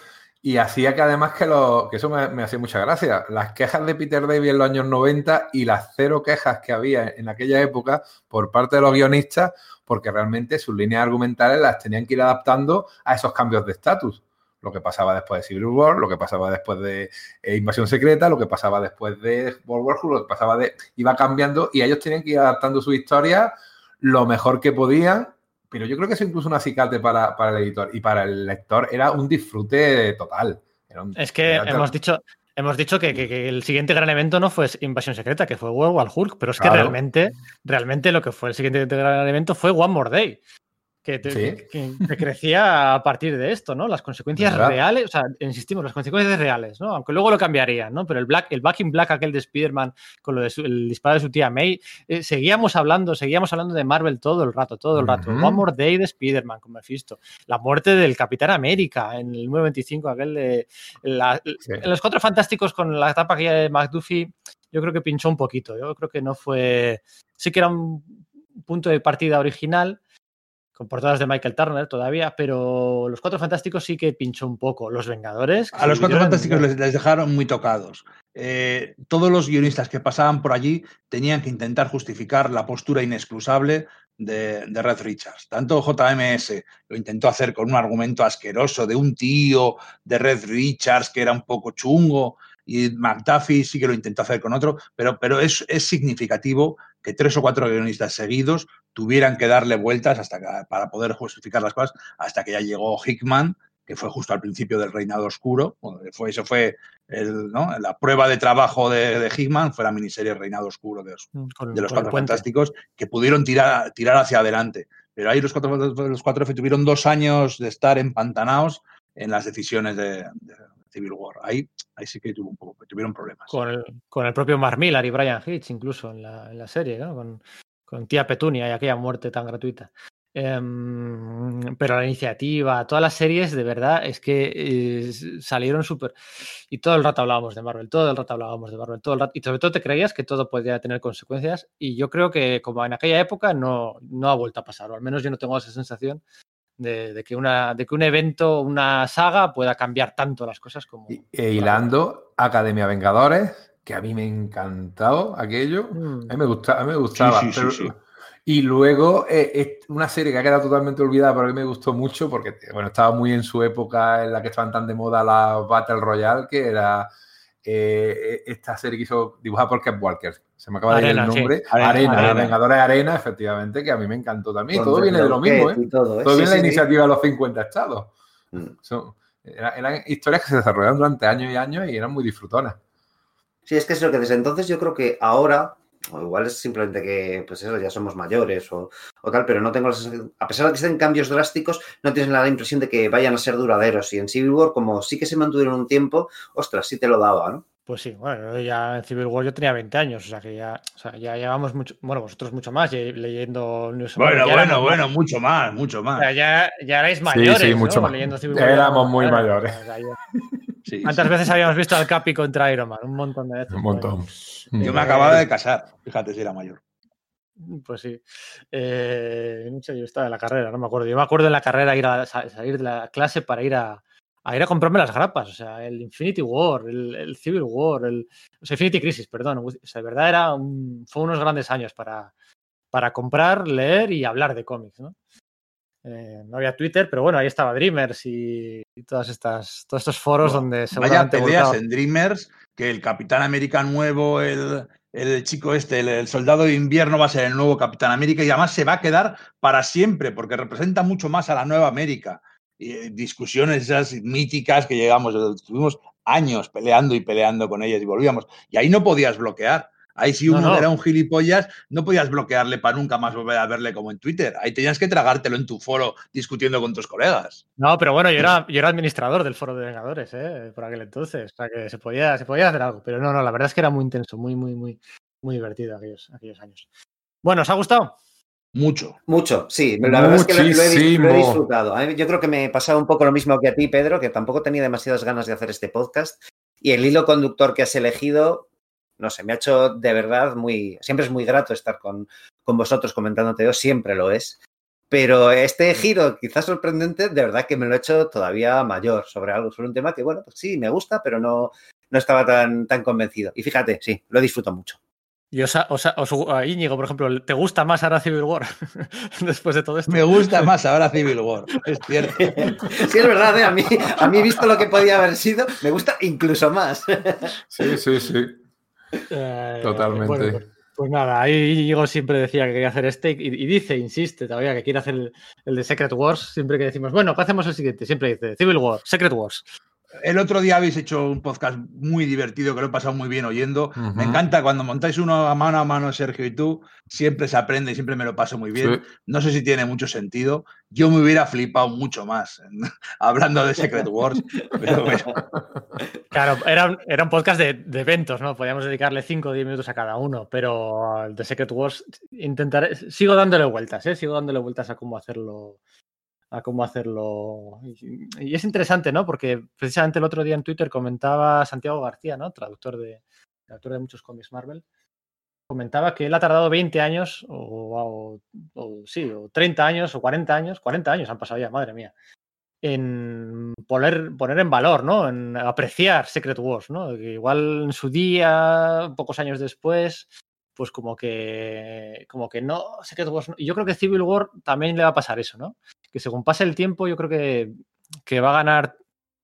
y hacía que además que, lo, que eso me, hacía mucha gracia. Las quejas de Peter Davy en los años 90 y las cero quejas que había en aquella época por parte de los guionistas, porque realmente sus líneas argumentales las tenían que ir adaptando a esos cambios de estatus. Lo que pasaba después de Civil War, lo que pasaba después de eh, Invasión Secreta, lo que pasaba después de World War lo que pasaba de... iba cambiando y ellos tenían que ir adaptando su historia lo mejor que podían pero yo creo que eso incluso un acicate para, para, el editor. Y para el lector era un disfrute total. Un, es que hemos dicho, hemos dicho que, que, que, el siguiente gran evento no fue Invasión Secreta, que fue World War Hulk, pero es que realmente, realmente lo que fue el siguiente gran evento fue One More Day que, te, ¿Sí? que, crecía a partir de esto, ¿no? Las consecuencias reales, o sea, insistimos, las consecuencias reales, ¿no? Aunque luego lo cambiarían, ¿no? Pero el Black, el Back in Black, aquel de Spider-Man, con lo de su, el disparo de su tía May, eh, seguíamos hablando, seguíamos hablando de Marvel todo el rato, todo el rato. Uh -huh. One More Day de Spider-Man, como visto. La muerte del Capitán América en el 925, aquel de. La, sí. En los Cuatro Fantásticos con la etapa que de McDuffie, yo creo que pinchó un poquito. Yo creo que no fue. Sí que era un punto de partida original con portadas de Michael Turner todavía, pero los Cuatro Fantásticos sí que pinchó un poco. Los Vengadores. A los Cuatro Fantásticos les, les, dejaron muy tocados. Eh, todos los guionistas que pasaban por allí tenían que intentar justificar la postura inexcusable de, de Red Richards. Tanto JMS lo intentó hacer con un argumento asqueroso de un tío de Red Richards que era un poco chungo, y McDuffie sí que lo intentó hacer con otro, pero, pero es, es significativo que tres o cuatro guionistas seguidos tuvieran que darle vueltas hasta que, para poder justificar las cosas, hasta que ya llegó Hickman, que fue justo al principio del Reinado Oscuro. Bueno, fue, eso fue el, ¿no? la prueba de trabajo de, de, Hickman, fue la miniserie Reinado Oscuro de, los Cuatro Fantásticos, que pudieron tirar, tirar hacia adelante. Pero ahí los cuatro, los cuatro tuvieron dos años de estar empantanados en las decisiones de, de Civil War. Ahí, ahí sí que tuvo un poco, tuvieron problemas. Con el, con el propio Mark Millar y Brian Hitch, incluso en la, en la serie, ¿no? con, con, tía Petunia y aquella muerte tan gratuita. Eh, pero la iniciativa, todas las series, de verdad, es que eh, salieron súper. Y todo el rato hablábamos de Marvel, todo el rato hablábamos de Marvel, todo el rato. Y sobre todo te creías que todo podía tener consecuencias. Y yo creo que, como en aquella época, no, no ha vuelto a pasar, o al menos yo no tengo esa sensación de, de, que una, de que un evento, una saga pueda cambiar tanto las cosas como... E hilando Academia Vengadores, que a mí me ha encantado aquello, mm. a mí me, gusta, a mí me gustaba. Sí, sí, pero, sí, Y luego, eh, una serie que ha quedado totalmente olvidada, pero a mí me gustó mucho porque, bueno, estaba muy en su época en la que estaban tan de moda las Battle Royale, que era eh, esta serie que hizo dibujada por Kev Walker. Se me acaba de ir el nombre. Arena, la Vengadora de Arena, efectivamente, que a mí me encantó también. todo viene de lo mismo, ¿eh? Todo, viene de la iniciativa de los 50 estados. Mm. eran, historias que se desarrollaron durante años y años y eran muy disfrutonas. Sí, es que es lo que desde entonces yo creo que ahora o igual es simplemente que, pues eso, ya somos mayores o, tal, pero no tengo, a pesar de que estén cambios drásticos, no tienes la impresión de que vayan a ser duraderos. Y en Civil War, como sí que se mantuvieron un tiempo, ostras, sí te lo daba, ¿no? Pues sí, bueno, ya en Civil War yo tenía 20 años, o sea que ya, o sea, ya llevamos mucho, bueno, vosotros mucho más leyendo Bueno, bueno, bueno, mucho más, mucho más. O sea, ya, ya erais mayores, sí, sí, mucho más. Leyendo Civil War. éramos muy mayores. ¿Cuántas veces habíamos visto al Capi contra Iron Man? Un montón de veces. Un montón. Yo me acababa de casar, fíjate si era mayor. Pues sí. Eh, no sé, yo estaba en la carrera, no me acuerdo. Yo me acuerdo en la carrera ir a salir de la clase para ir a, ir a comprarme las grapas. O sea, el Infinity War, el, Civil War, el o sea, Infinity Crisis, perdón. O sea, de verdad era un, fue unos grandes años para, para comprar, leer y hablar de cómics, ¿no? Eh, no había Twitter, pero bueno, ahí estaba Dreamers y, todas estas, todos estos foros donde seguramente. Vaya peleas en Dreamers, que el Capitán América nuevo, el, el chico este, el, soldado de invierno va a ser el nuevo Capitán América y además se va a quedar para siempre porque representa mucho más a la nueva América. Eh, discusiones esas míticas que llegamos, tuvimos años peleando y peleando con ellas y volvíamos. Y ahí no podías bloquear. Ahí si uno era un gilipollas, no podías bloquearle para nunca más volver a verle como en Twitter. Ahí tenías que tragártelo en tu foro discutiendo con tus colegas. No, pero bueno, yo era, yo era administrador del foro de Vengadores, ¿eh? por aquel entonces. O sea que se podía, se podía hacer algo. Pero no, no, la verdad es que era muy intenso, muy, muy, muy, muy divertido aquellos, aquellos años. Bueno, ¿os ha gustado? Mucho. Mucho, sí. La verdad es que lo, he, disfrutado. Yo creo que me pasaba un poco lo mismo que a ti, Pedro, que tampoco tenía demasiadas ganas de hacer este podcast. Y el hilo conductor que has elegido no sé, me ha hecho de verdad muy, siempre es muy grato estar con, con vosotros comentándote, siempre lo es. Pero este giro, quizás sorprendente, de verdad que me lo he hecho todavía mayor sobre algo, sobre un tema que, bueno, pues sí, me gusta, pero no, no estaba tan, tan convencido. Y fíjate, sí, lo disfruto mucho. Y os, Íñigo, por ejemplo, ¿te gusta más ahora Civil War? Después de todo esto. Me gusta más ahora Civil War, es cierto. sí, es verdad, ¿eh? a, mí, a mí, visto lo que podía haber sido, me gusta incluso más. sí, sí, sí. Eh, Totalmente. Pues, pues, nada, ahí Diego siempre decía que quería hacer este y, dice, insiste todavía que quiere hacer el, de Secret Wars. Siempre que decimos, bueno, ¿qué hacemos el siguiente? Siempre dice Civil War, Secret Wars. El otro día habéis hecho un podcast muy divertido que lo he pasado muy bien oyendo. Me encanta cuando montáis uno a mano a mano, Sergio y tú. Siempre se aprende y siempre me lo paso muy bien. No sé si tiene mucho sentido. Yo me hubiera flipado mucho más hablando de Secret Wars. Claro, era era un podcast de, eventos, ¿no? Podíamos dedicarle 5 o 10 minutos a cada uno, pero el de Secret Wars intentaré. Sigo dándole vueltas, ¿eh? Sigo dándole vueltas a cómo hacerlo a cómo hacerlo. Y, es interesante, ¿no? Porque precisamente el otro día en Twitter comentaba Santiago García, ¿no? Traductor de, traductor de muchos cómics Marvel. Comentaba que él ha tardado 20 años, o, sí, o 30 años, o 40 años, 40 años han pasado ya, madre mía, en poner, poner en valor, ¿no? En apreciar Secret Wars, ¿no? Igual en su día, pocos años después, pues como que, como que no, Secret Wars. Yo creo que Civil War también le va a pasar eso, ¿no? Que según pase el tiempo, yo creo que, va a ganar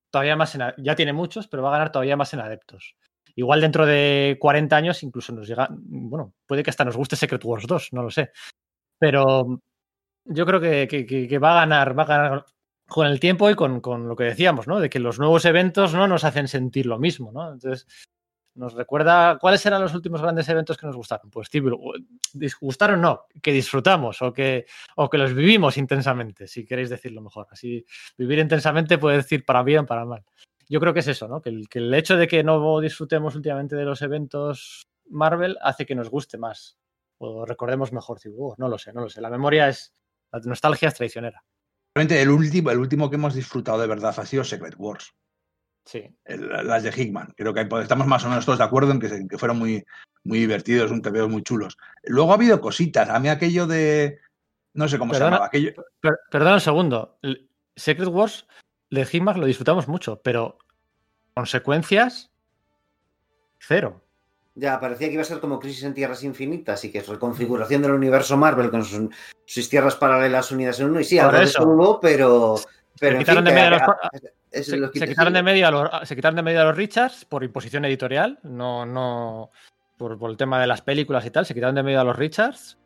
todavía más en. Ya tiene muchos, pero va a ganar todavía más en adeptos. Igual dentro de 40 años incluso nos llega. Bueno, puede que hasta nos guste Secret Wars 2, no lo sé. Pero yo creo que, va a ganar, va a ganar con el tiempo y con, con, lo que decíamos, ¿no? De que los nuevos eventos no nos hacen sentir lo mismo, ¿no? Entonces, nos recuerda cuáles eran los últimos grandes eventos que nos gustaron. Pues Civil disgustaron no, que disfrutamos o que, o que los vivimos intensamente, si queréis decirlo mejor. Así, vivir intensamente puede decir para bien, para mal. Yo creo que es eso, ¿no? Que el, que el hecho de que no disfrutemos últimamente de los eventos Marvel hace que nos guste más o recordemos mejor Civil No lo sé, no lo sé. La memoria es, la nostalgia es traicionera. El último, el último que hemos disfrutado de verdad ha sido Secret Wars. Sí. las de Hickman. Creo que estamos más o menos todos de acuerdo en que, que fueron muy, muy divertidos, un TV muy chulos. Luego ha habido cositas. A mí aquello de. No sé cómo se llamaba. Aquello... perdón un segundo. Secret Wars de Hickman lo disfrutamos mucho, pero consecuencias cero. Ya, parecía que iba a ser como Crisis en Tierras Infinitas y que es reconfiguración del universo Marvel con sus, sus tierras paralelas unidas en uno. Y sí, algo de eso. eso hubo, pero. Pero en quitaron fin, de que- medio los- a- es Se, quitaron de medio a los, se quitaron de medio a los Richards por imposición editorial, no, no por, por el tema de las películas y tal, se quitaron de medio a los Richards.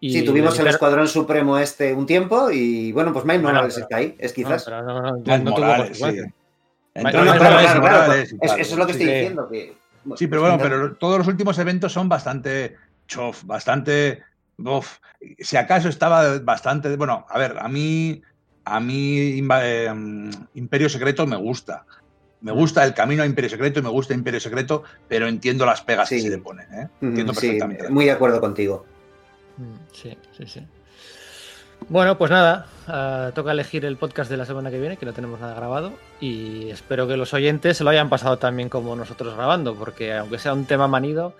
Y Sí, tuvimos el Escuadrón Supremo este un tiempo y bueno, pues Mike Morales pero- está ahí, es No, quizás. no, no, no, no tuvo sí. No, no, claro, claro, es- eso es lo que sí. estoy Sí. diciendo. Que, Sí, pero bueno, pero todos los últimos eventos son bastante chof, bastante. uf, si acaso estaba bastante. Bueno, a ver, a mí. A mí eh, mm, Imperio Secreto me gusta. Me gusta el camino a Imperio Secreto y me gusta Imperio Secreto, pero entiendo las pegas que se le ponen. ¿eh? Mm, Entiendo sí, perfectamente. muy de acuerdo contigo. Mm, Sí, sí, sí. Bueno, pues nada, ah, toca elegir el podcast de la semana que viene, que no tenemos nada grabado, y espero que los oyentes se lo hayan pasado también como nosotros grabando, porque aunque sea un tema manido,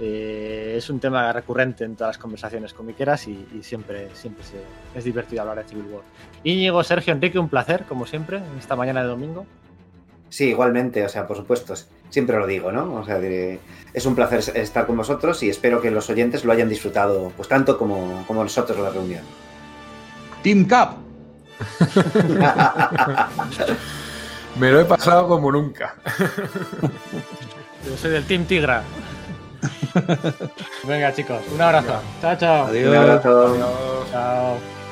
eh, es un tema recurrente en todas las conversaciones comiqueras y, y siempre, siempre se- es divertido hablar de Civil War. Íñigo, Sergio, Enrique, un placer, como siempre, en esta mañana de domingo. Sí, igualmente, o sea, por supuesto, siempre lo digo, ¿no? O sea, es un placer estar con vosotros y espero que los oyentes lo hayan disfrutado, pues tanto como, como nosotros la reunión. Team Cap. Me lo he pasado como nunca. Yo soy del Team Tigra. Venga, chicos, un abrazo. Chao, chao. Adiós. Un abrazo. Adiós. Chao.